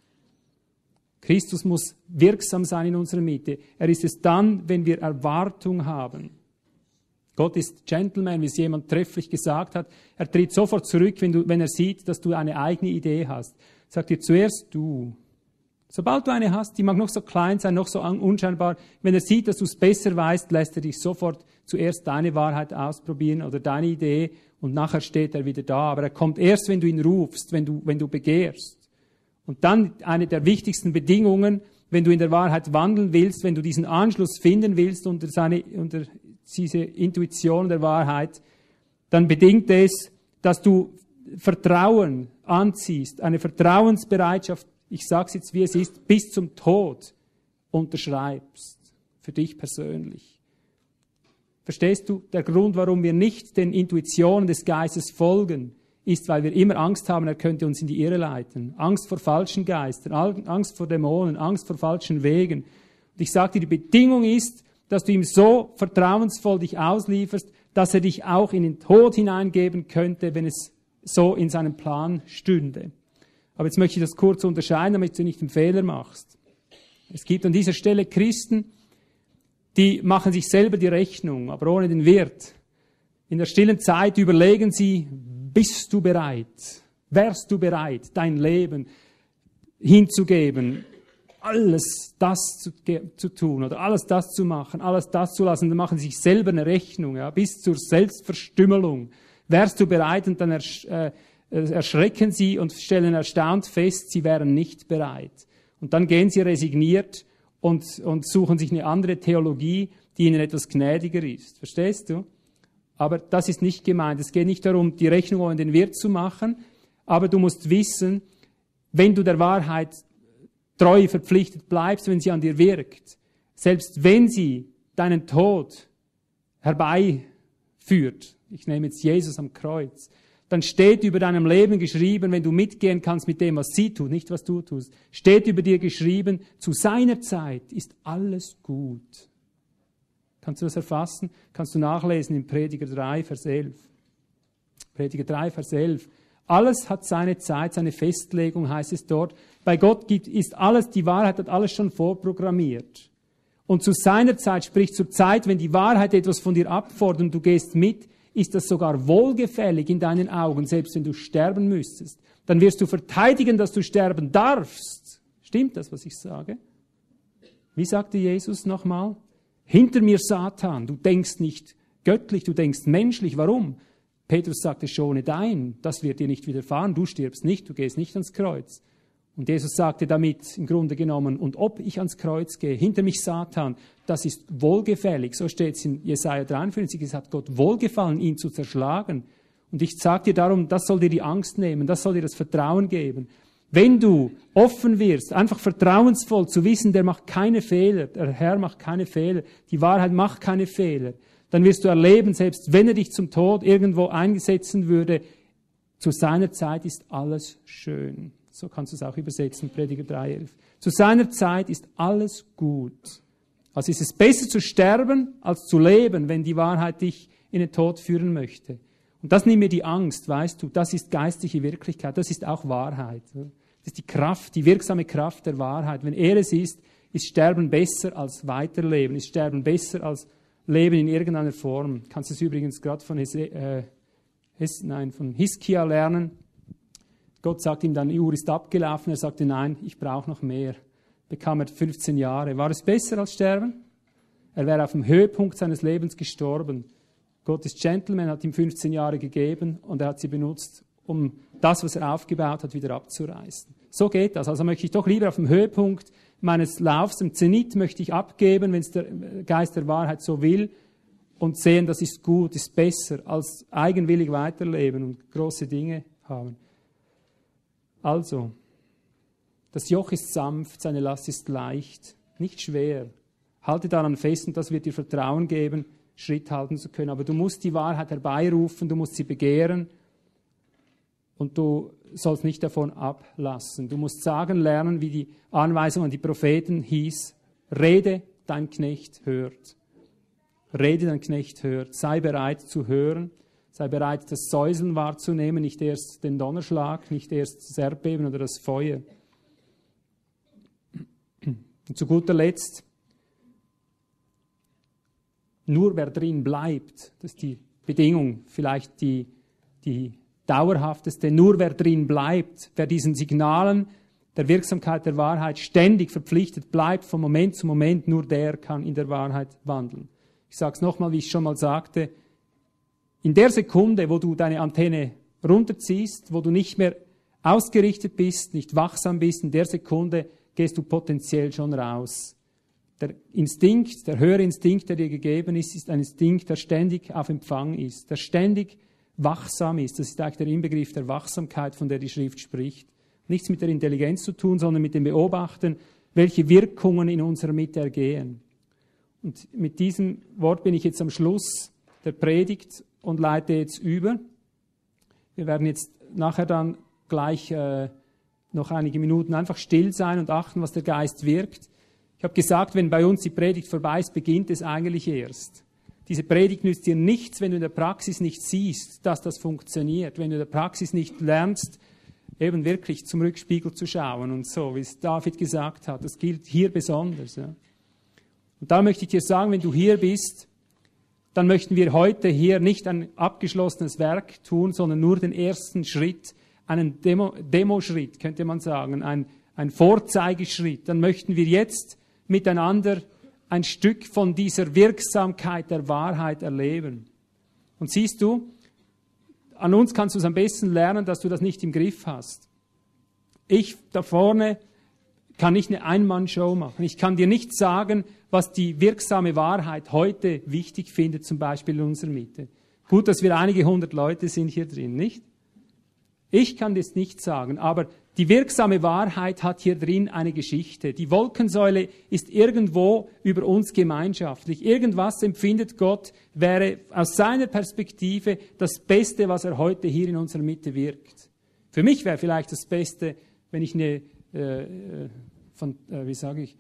Christus muss wirksam sein in unserer Mitte. Er ist es dann, wenn wir Erwartung haben. Gott ist Gentleman, wie es jemand trefflich gesagt hat. Er tritt sofort zurück, wenn, du, wenn er sieht, dass du eine eigene Idee hast. Sagt dir zuerst du. Sobald du eine hast, die mag noch so klein sein, noch so unscheinbar, wenn er sieht, dass du es besser weißt, lässt er dich sofort zuerst deine Wahrheit ausprobieren oder deine Idee und nachher steht er wieder da. Aber er kommt erst, wenn du ihn rufst, wenn du, wenn du begehrst. Und dann eine der wichtigsten Bedingungen wenn du in der Wahrheit wandeln willst, wenn du diesen Anschluss finden willst unter, seine, unter diese Intuition der Wahrheit, dann bedingt es, dass du Vertrauen anziehst, eine Vertrauensbereitschaft, ich sage es jetzt wie es ist, bis zum Tod unterschreibst, für dich persönlich. Verstehst du, der Grund, warum wir nicht den Intuitionen des Geistes folgen, ist, weil wir immer Angst haben, er könnte uns in die Irre leiten. Angst vor falschen Geistern, Angst vor Dämonen, Angst vor falschen Wegen. Und ich sage dir, die Bedingung ist, dass du ihm so vertrauensvoll dich auslieferst, dass er dich auch in den Tod hineingeben könnte, wenn es so in seinem Plan stünde. Aber jetzt möchte ich das kurz unterscheiden, damit du nicht einen Fehler machst. Es gibt an dieser Stelle Christen, die machen sich selber die Rechnung, aber ohne den Wirt. In der stillen Zeit überlegen sie, bist du bereit? Wärst du bereit, dein Leben hinzugeben, alles das zu, zu, tun oder alles das zu machen, alles das zu lassen? Dann machen sie sich selber eine Rechnung, ja, bis zur Selbstverstümmelung. Wärst du bereit? Und dann ersch äh, erschrecken sie und stellen erstaunt fest, sie wären nicht bereit. Und dann gehen sie resigniert und, und suchen sich eine andere Theologie, die ihnen etwas gnädiger ist. Verstehst du? Aber das ist nicht gemeint. Es geht nicht darum, die Rechnung an den Wirt zu machen, aber du musst wissen, wenn du der Wahrheit treu verpflichtet bleibst, wenn sie an dir wirkt, selbst wenn sie deinen Tod herbeiführt, ich nehme jetzt Jesus am Kreuz, dann steht über deinem Leben geschrieben, wenn du mitgehen kannst mit dem, was sie tut, nicht was du tust, steht über dir geschrieben, zu seiner Zeit ist alles gut. Kannst du das erfassen? Kannst du nachlesen in Prediger 3, Vers 11. Prediger 3, Vers 11. Alles hat seine Zeit, seine Festlegung, heißt es dort. Bei Gott gibt, ist alles, die Wahrheit hat alles schon vorprogrammiert. Und zu seiner Zeit, sprich zur Zeit, wenn die Wahrheit etwas von dir abfordert und du gehst mit, ist das sogar wohlgefällig in deinen Augen, selbst wenn du sterben müsstest. Dann wirst du verteidigen, dass du sterben darfst. Stimmt das, was ich sage? Wie sagte Jesus nochmal? Hinter mir Satan, du denkst nicht göttlich, du denkst menschlich. Warum? Petrus sagte, schone dein, das wird dir nicht widerfahren, du stirbst nicht, du gehst nicht ans Kreuz. Und Jesus sagte damit im Grunde genommen, und ob ich ans Kreuz gehe, hinter mich Satan, das ist wohlgefällig. So steht es in Jesaja 43, es hat Gott wohlgefallen, ihn zu zerschlagen. Und ich sage dir darum, das soll dir die Angst nehmen, das soll dir das Vertrauen geben. Wenn du offen wirst, einfach vertrauensvoll zu wissen, der macht keine Fehler, der Herr macht keine Fehler, die Wahrheit macht keine Fehler, dann wirst du erleben, selbst wenn er dich zum Tod irgendwo einsetzen würde, zu seiner Zeit ist alles schön. So kannst du es auch übersetzen, Prediger 3,11. Zu seiner Zeit ist alles gut. Also ist es besser zu sterben, als zu leben, wenn die Wahrheit dich in den Tod führen möchte. Und das nimmt mir die Angst, weißt du, das ist geistliche Wirklichkeit, das ist auch Wahrheit. Das ist die Kraft, die wirksame Kraft der Wahrheit. Wenn er es ist, ist Sterben besser als Weiterleben, ist Sterben besser als Leben in irgendeiner Form. Du kannst es übrigens gerade von, äh, von Hiskia lernen. Gott sagt ihm dann, die Uhr ist abgelaufen. Er sagte, nein, ich brauche noch mehr. Bekam er 15 Jahre. War es besser als sterben? Er wäre auf dem Höhepunkt seines Lebens gestorben. Gott ist Gentleman, hat ihm 15 Jahre gegeben und er hat sie benutzt, um das, was er aufgebaut hat, wieder abzureißen. So geht das. Also möchte ich doch lieber auf dem Höhepunkt meines Laufs, im Zenit möchte ich abgeben, wenn es der Geist der Wahrheit so will, und sehen, das ist gut, ist besser, als eigenwillig weiterleben und große Dinge haben. Also, das Joch ist sanft, seine Last ist leicht, nicht schwer. Halte daran fest und das wird dir Vertrauen geben, Schritt halten zu können. Aber du musst die Wahrheit herbeirufen, du musst sie begehren und du sollst nicht davon ablassen. Du musst sagen lernen, wie die Anweisung an die Propheten hieß, rede, dein Knecht hört. Rede, dein Knecht hört. Sei bereit zu hören Sei bereit, das Säuseln wahrzunehmen, nicht erst den Donnerschlag, nicht erst das Erdbeben oder das Feuer. Und zu guter Letzt, nur wer drin bleibt, das ist die Bedingung, vielleicht die, die dauerhafteste, nur wer drin bleibt, wer diesen Signalen der Wirksamkeit der Wahrheit ständig verpflichtet bleibt, von Moment zu Moment, nur der kann in der Wahrheit wandeln. Ich sage es nochmal, wie ich schon mal sagte, in der Sekunde, wo du deine Antenne runterziehst, wo du nicht mehr ausgerichtet bist, nicht wachsam bist, in der Sekunde gehst du potenziell schon raus. Der Instinkt, der höhere Instinkt, der dir gegeben ist, ist ein Instinkt, der ständig auf Empfang ist, der ständig wachsam ist. Das ist eigentlich der Inbegriff der Wachsamkeit, von der die Schrift spricht. Nichts mit der Intelligenz zu tun, sondern mit dem Beobachten, welche Wirkungen in unserer Mitte ergehen. Und mit diesem Wort bin ich jetzt am Schluss der Predigt und leite jetzt über. Wir werden jetzt nachher dann gleich äh, noch einige Minuten einfach still sein und achten, was der Geist wirkt. Ich habe gesagt, wenn bei uns die Predigt vorbei ist, beginnt es eigentlich erst. Diese Predigt nützt dir nichts, wenn du in der Praxis nicht siehst, dass das funktioniert, wenn du in der Praxis nicht lernst, eben wirklich zum Rückspiegel zu schauen und so, wie es David gesagt hat. Das gilt hier besonders. Ja. Und da möchte ich dir sagen, wenn du hier bist, dann möchten wir heute hier nicht ein abgeschlossenes Werk tun, sondern nur den ersten Schritt, einen Demo, Demoschritt, könnte man sagen, ein, ein Vorzeigeschritt. Dann möchten wir jetzt miteinander ein Stück von dieser Wirksamkeit der Wahrheit erleben. Und siehst du, an uns kannst du es am besten lernen, dass du das nicht im Griff hast. Ich da vorne kann nicht eine Einmannshow machen. Ich kann dir nicht sagen, was die wirksame Wahrheit heute wichtig findet, zum Beispiel in unserer Mitte. Gut, dass wir einige hundert Leute sind hier drin, nicht? Ich kann das nicht sagen, aber die wirksame Wahrheit hat hier drin eine Geschichte. Die Wolkensäule ist irgendwo über uns gemeinschaftlich. Irgendwas empfindet Gott, wäre aus seiner Perspektive das Beste, was er heute hier in unserer Mitte wirkt. Für mich wäre vielleicht das Beste, wenn ich eine, äh, äh von, äh, wie sage ich,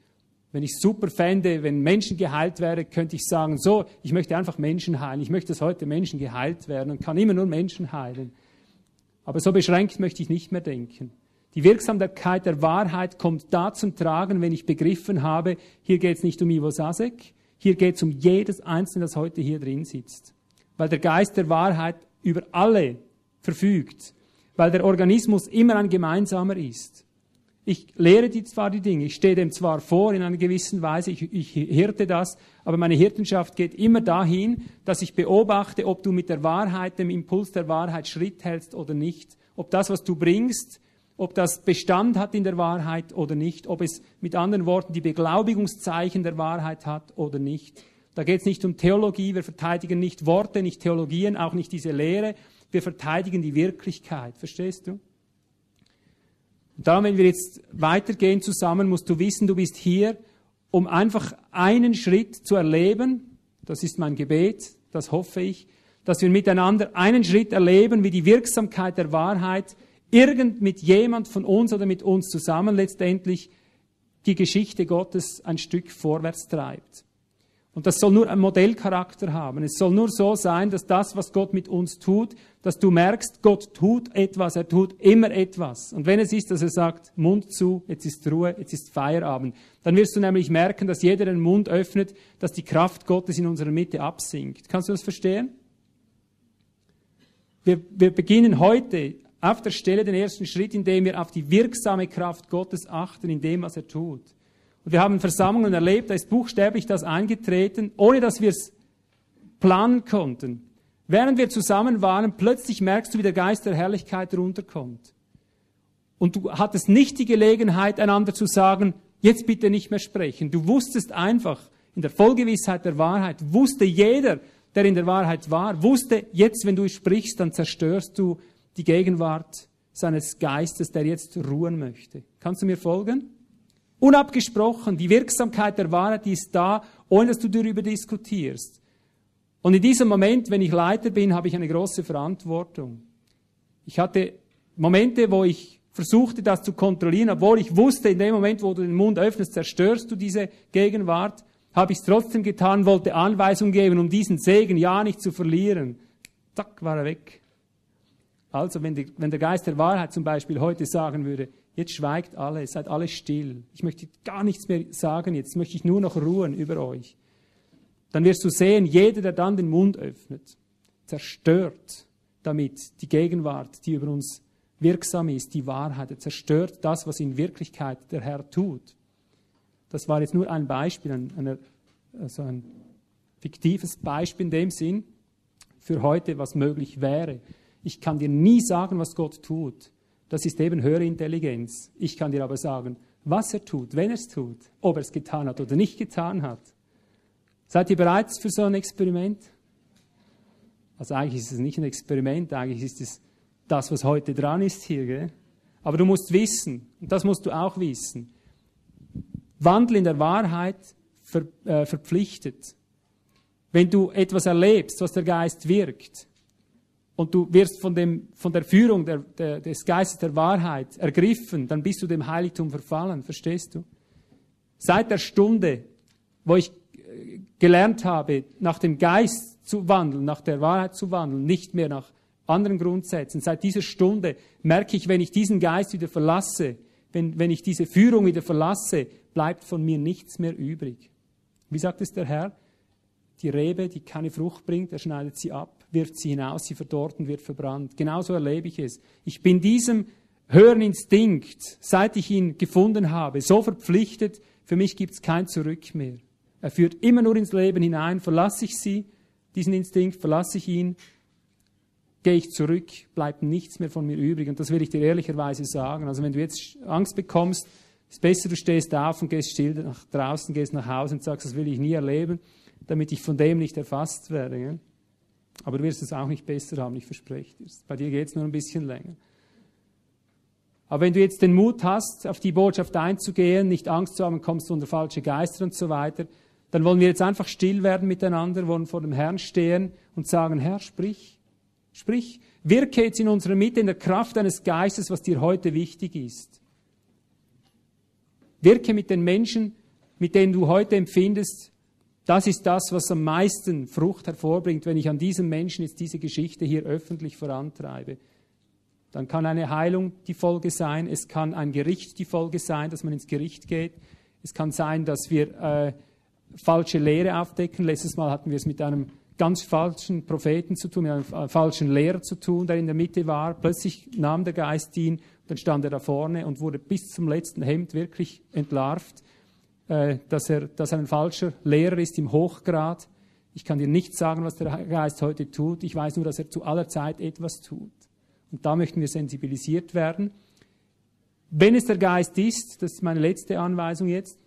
wenn ich super fände, wenn Menschen geheilt wären, könnte ich sagen, so, ich möchte einfach Menschen heilen. Ich möchte, dass heute Menschen geheilt werden und kann immer nur Menschen heilen. Aber so beschränkt möchte ich nicht mehr denken. Die Wirksamkeit der Wahrheit kommt da zum Tragen, wenn ich begriffen habe, hier geht es nicht um Ivo Sasek, hier geht es um jedes Einzelne, das heute hier drin sitzt. Weil der Geist der Wahrheit über alle verfügt, weil der Organismus immer ein gemeinsamer ist. Ich lehre die zwar die Dinge, ich stehe dem zwar vor in einer gewissen Weise, ich, ich hirte das, aber meine Hirtenschaft geht immer dahin, dass ich beobachte, ob du mit der Wahrheit, dem Impuls der Wahrheit Schritt hältst oder nicht. Ob das, was du bringst, ob das Bestand hat in der Wahrheit oder nicht, ob es mit anderen Worten die Beglaubigungszeichen der Wahrheit hat oder nicht. Da geht es nicht um Theologie, wir verteidigen nicht Worte, nicht Theologien, auch nicht diese Lehre, wir verteidigen die Wirklichkeit, verstehst du? Und darum, wenn wir jetzt weitergehen zusammen, musst du wissen, du bist hier, um einfach einen Schritt zu erleben, das ist mein Gebet, das hoffe ich, dass wir miteinander einen Schritt erleben, wie die Wirksamkeit der Wahrheit irgend mit jemand von uns oder mit uns zusammen letztendlich die Geschichte Gottes ein Stück vorwärts treibt. Und das soll nur einen Modellcharakter haben. Es soll nur so sein, dass das, was Gott mit uns tut, dass du merkst, Gott tut etwas, er tut immer etwas. Und wenn es ist, dass er sagt, Mund zu, jetzt ist Ruhe, jetzt ist Feierabend, dann wirst du nämlich merken, dass jeder den Mund öffnet, dass die Kraft Gottes in unserer Mitte absinkt. Kannst du das verstehen? Wir, wir beginnen heute auf der Stelle den ersten Schritt, indem wir auf die wirksame Kraft Gottes achten, in dem, was er tut. Und wir haben Versammlungen erlebt, da ist buchstäblich das eingetreten, ohne dass wir es planen konnten. Während wir zusammen waren, plötzlich merkst du, wie der Geist der Herrlichkeit runterkommt. Und du hattest nicht die Gelegenheit, einander zu sagen, jetzt bitte nicht mehr sprechen. Du wusstest einfach, in der Vollgewissheit der Wahrheit, wusste jeder, der in der Wahrheit war, wusste, jetzt, wenn du sprichst, dann zerstörst du die Gegenwart seines Geistes, der jetzt ruhen möchte. Kannst du mir folgen? Unabgesprochen, die Wirksamkeit der Wahrheit ist da, ohne dass du darüber diskutierst. Und in diesem Moment, wenn ich Leiter bin, habe ich eine große Verantwortung. Ich hatte Momente, wo ich versuchte, das zu kontrollieren, obwohl ich wusste, in dem Moment, wo du den Mund öffnest, zerstörst du diese Gegenwart, habe ich es trotzdem getan, wollte Anweisungen geben, um diesen Segen ja nicht zu verlieren. Zack, war er weg. Also, wenn, die, wenn der Geist der Wahrheit zum Beispiel heute sagen würde, jetzt schweigt alle, seid alle still, ich möchte gar nichts mehr sagen, jetzt möchte ich nur noch ruhen über euch, dann wirst du sehen, jeder, der dann den Mund öffnet, zerstört damit die Gegenwart, die über uns wirksam ist, die Wahrheit, er zerstört das, was in Wirklichkeit der Herr tut. Das war jetzt nur ein Beispiel, ein, eine, also ein fiktives Beispiel in dem Sinn für heute, was möglich wäre. Ich kann dir nie sagen, was Gott tut. Das ist eben höhere Intelligenz. Ich kann dir aber sagen, was er tut, wenn er es tut, ob er es getan hat oder nicht getan hat. Seid ihr bereit für so ein Experiment? Also eigentlich ist es nicht ein Experiment, eigentlich ist es das, was heute dran ist hier. Gell? Aber du musst wissen, und das musst du auch wissen, Wandel in der Wahrheit ver, äh, verpflichtet. Wenn du etwas erlebst, was der Geist wirkt, und du wirst von, dem, von der Führung der, der, des Geistes der Wahrheit ergriffen, dann bist du dem Heiligtum verfallen, verstehst du? Seit der Stunde, wo ich äh, gelernt habe, nach dem Geist zu wandeln, nach der Wahrheit zu wandeln, nicht mehr nach anderen Grundsätzen, seit dieser Stunde merke ich, wenn ich diesen Geist wieder verlasse, wenn, wenn ich diese Führung wieder verlasse, bleibt von mir nichts mehr übrig. Wie sagt es der Herr? Die Rebe, die keine Frucht bringt, er schneidet sie ab, wirft sie hinaus, sie verdorrt und wird verbrannt. Genauso erlebe ich es. Ich bin diesem höheren Instinkt, seit ich ihn gefunden habe, so verpflichtet, für mich gibt es kein Zurück mehr. Er führt immer nur ins Leben hinein. Verlasse ich sie, diesen Instinkt, verlasse ich ihn, gehe ich zurück, bleibt nichts mehr von mir übrig. Und das will ich dir ehrlicherweise sagen. Also wenn du jetzt Angst bekommst, ist besser, du stehst auf und gehst still nach draußen, gehst nach Hause und sagst, das will ich nie erleben, damit ich von dem nicht erfasst werde. Aber du wirst es auch nicht besser haben, ich verspreche dir. Bei dir geht es nur ein bisschen länger. Aber wenn du jetzt den Mut hast, auf die Botschaft einzugehen, nicht Angst zu haben, kommst du unter falsche Geister und so weiter, dann wollen wir jetzt einfach still werden miteinander, wollen vor dem Herrn stehen und sagen, Herr, sprich, sprich, wirke jetzt in unserer Mitte in der Kraft deines Geistes, was dir heute wichtig ist. Wirke mit den Menschen, mit denen du heute empfindest, das ist das, was am meisten Frucht hervorbringt, wenn ich an diesem Menschen jetzt diese Geschichte hier öffentlich vorantreibe. Dann kann eine Heilung die Folge sein, es kann ein Gericht die Folge sein, dass man ins Gericht geht. Es kann sein, dass wir äh, falsche Lehre aufdecken. Letztes Mal hatten wir es mit einem ganz falschen Propheten zu tun, mit einem falschen Lehrer zu tun, der in der Mitte war. Plötzlich nahm der Geist ihn, dann stand er da vorne und wurde bis zum letzten Hemd wirklich entlarvt, dass, er, dass er ein falscher Lehrer ist im Hochgrad. Ich kann dir nicht sagen, was der Geist heute tut. Ich weiß nur, dass er zu aller Zeit etwas tut. Und da möchten wir sensibilisiert werden. Wenn es der Geist ist, das ist meine letzte Anweisung jetzt,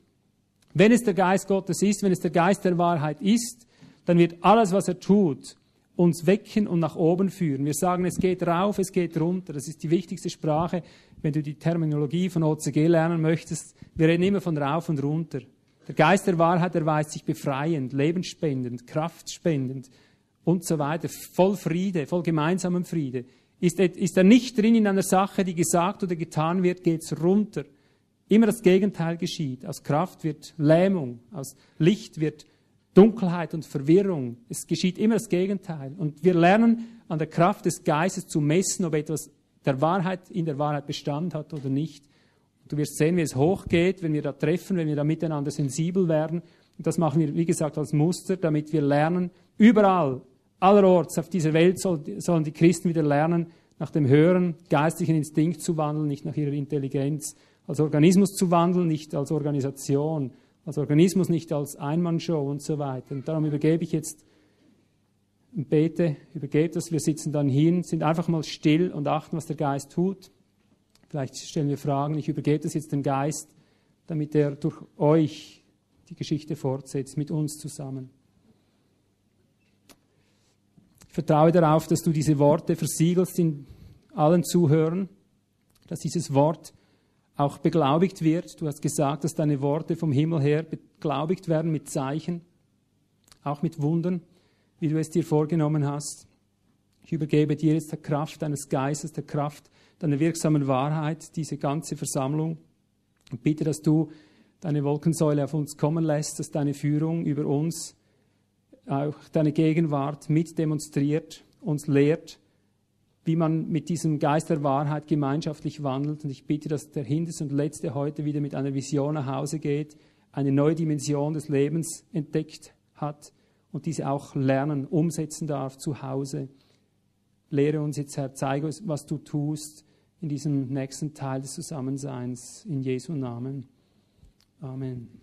wenn es der Geist Gottes ist, wenn es der Geist der Wahrheit ist, dann wird alles, was er tut, uns wecken und nach oben führen. Wir sagen, es geht rauf, es geht runter. Das ist die wichtigste Sprache, wenn du die Terminologie von OCG lernen möchtest. Wir reden immer von rauf und runter. Der Geist der Wahrheit erweist sich befreiend, lebensspendend, kraftspendend und so weiter. Voll Friede, voll gemeinsamem Friede. Ist ist er nicht drin in einer Sache, die gesagt oder getan wird, geht's runter. Immer das Gegenteil geschieht. Aus Kraft wird Lähmung, aus Licht wird Dunkelheit und Verwirrung. Es geschieht immer das Gegenteil. Und wir lernen an der Kraft des Geistes zu messen, ob etwas der Wahrheit in der Wahrheit Bestand hat oder nicht. Und du wirst sehen, wie es hochgeht, wenn wir da treffen, wenn wir da miteinander sensibel werden. Und das machen wir, wie gesagt, als Muster, damit wir lernen, überall, allerorts auf dieser Welt soll, sollen die Christen wieder lernen, nach dem höheren geistlichen Instinkt zu wandeln, nicht nach ihrer Intelligenz, als Organismus zu wandeln, nicht als Organisation, als Organismus, nicht als Einmannshow und so weiter. Und darum übergebe ich jetzt und bete, übergebe das. Wir sitzen dann hin, sind einfach mal still und achten, was der Geist tut. Vielleicht stellen wir Fragen. Ich übergebe das jetzt dem Geist, damit er durch euch die Geschichte fortsetzt, mit uns zusammen. Ich vertraue darauf, dass du diese Worte versiegelst in allen Zuhörern, dass dieses Wort auch beglaubigt wird. Du hast gesagt, dass deine Worte vom Himmel her beglaubigt werden mit Zeichen, auch mit Wundern, wie du es dir vorgenommen hast. Ich übergebe dir jetzt der Kraft deines Geistes, der Kraft deiner wirksamen Wahrheit, diese ganze Versammlung. Und bitte, dass du deine Wolkensäule auf uns kommen lässt, dass deine Führung über uns, auch deine Gegenwart mit demonstriert, uns lehrt wie man mit diesem Geist der Wahrheit gemeinschaftlich wandelt. Und ich bitte, dass der Hinterste und Letzte heute wieder mit einer Vision nach Hause geht, eine neue Dimension des Lebens entdeckt hat und diese auch lernen, umsetzen darf zu Hause. Lehre uns jetzt, Herr, zeige uns, was du tust in diesem nächsten Teil des Zusammenseins. In Jesu Namen. Amen.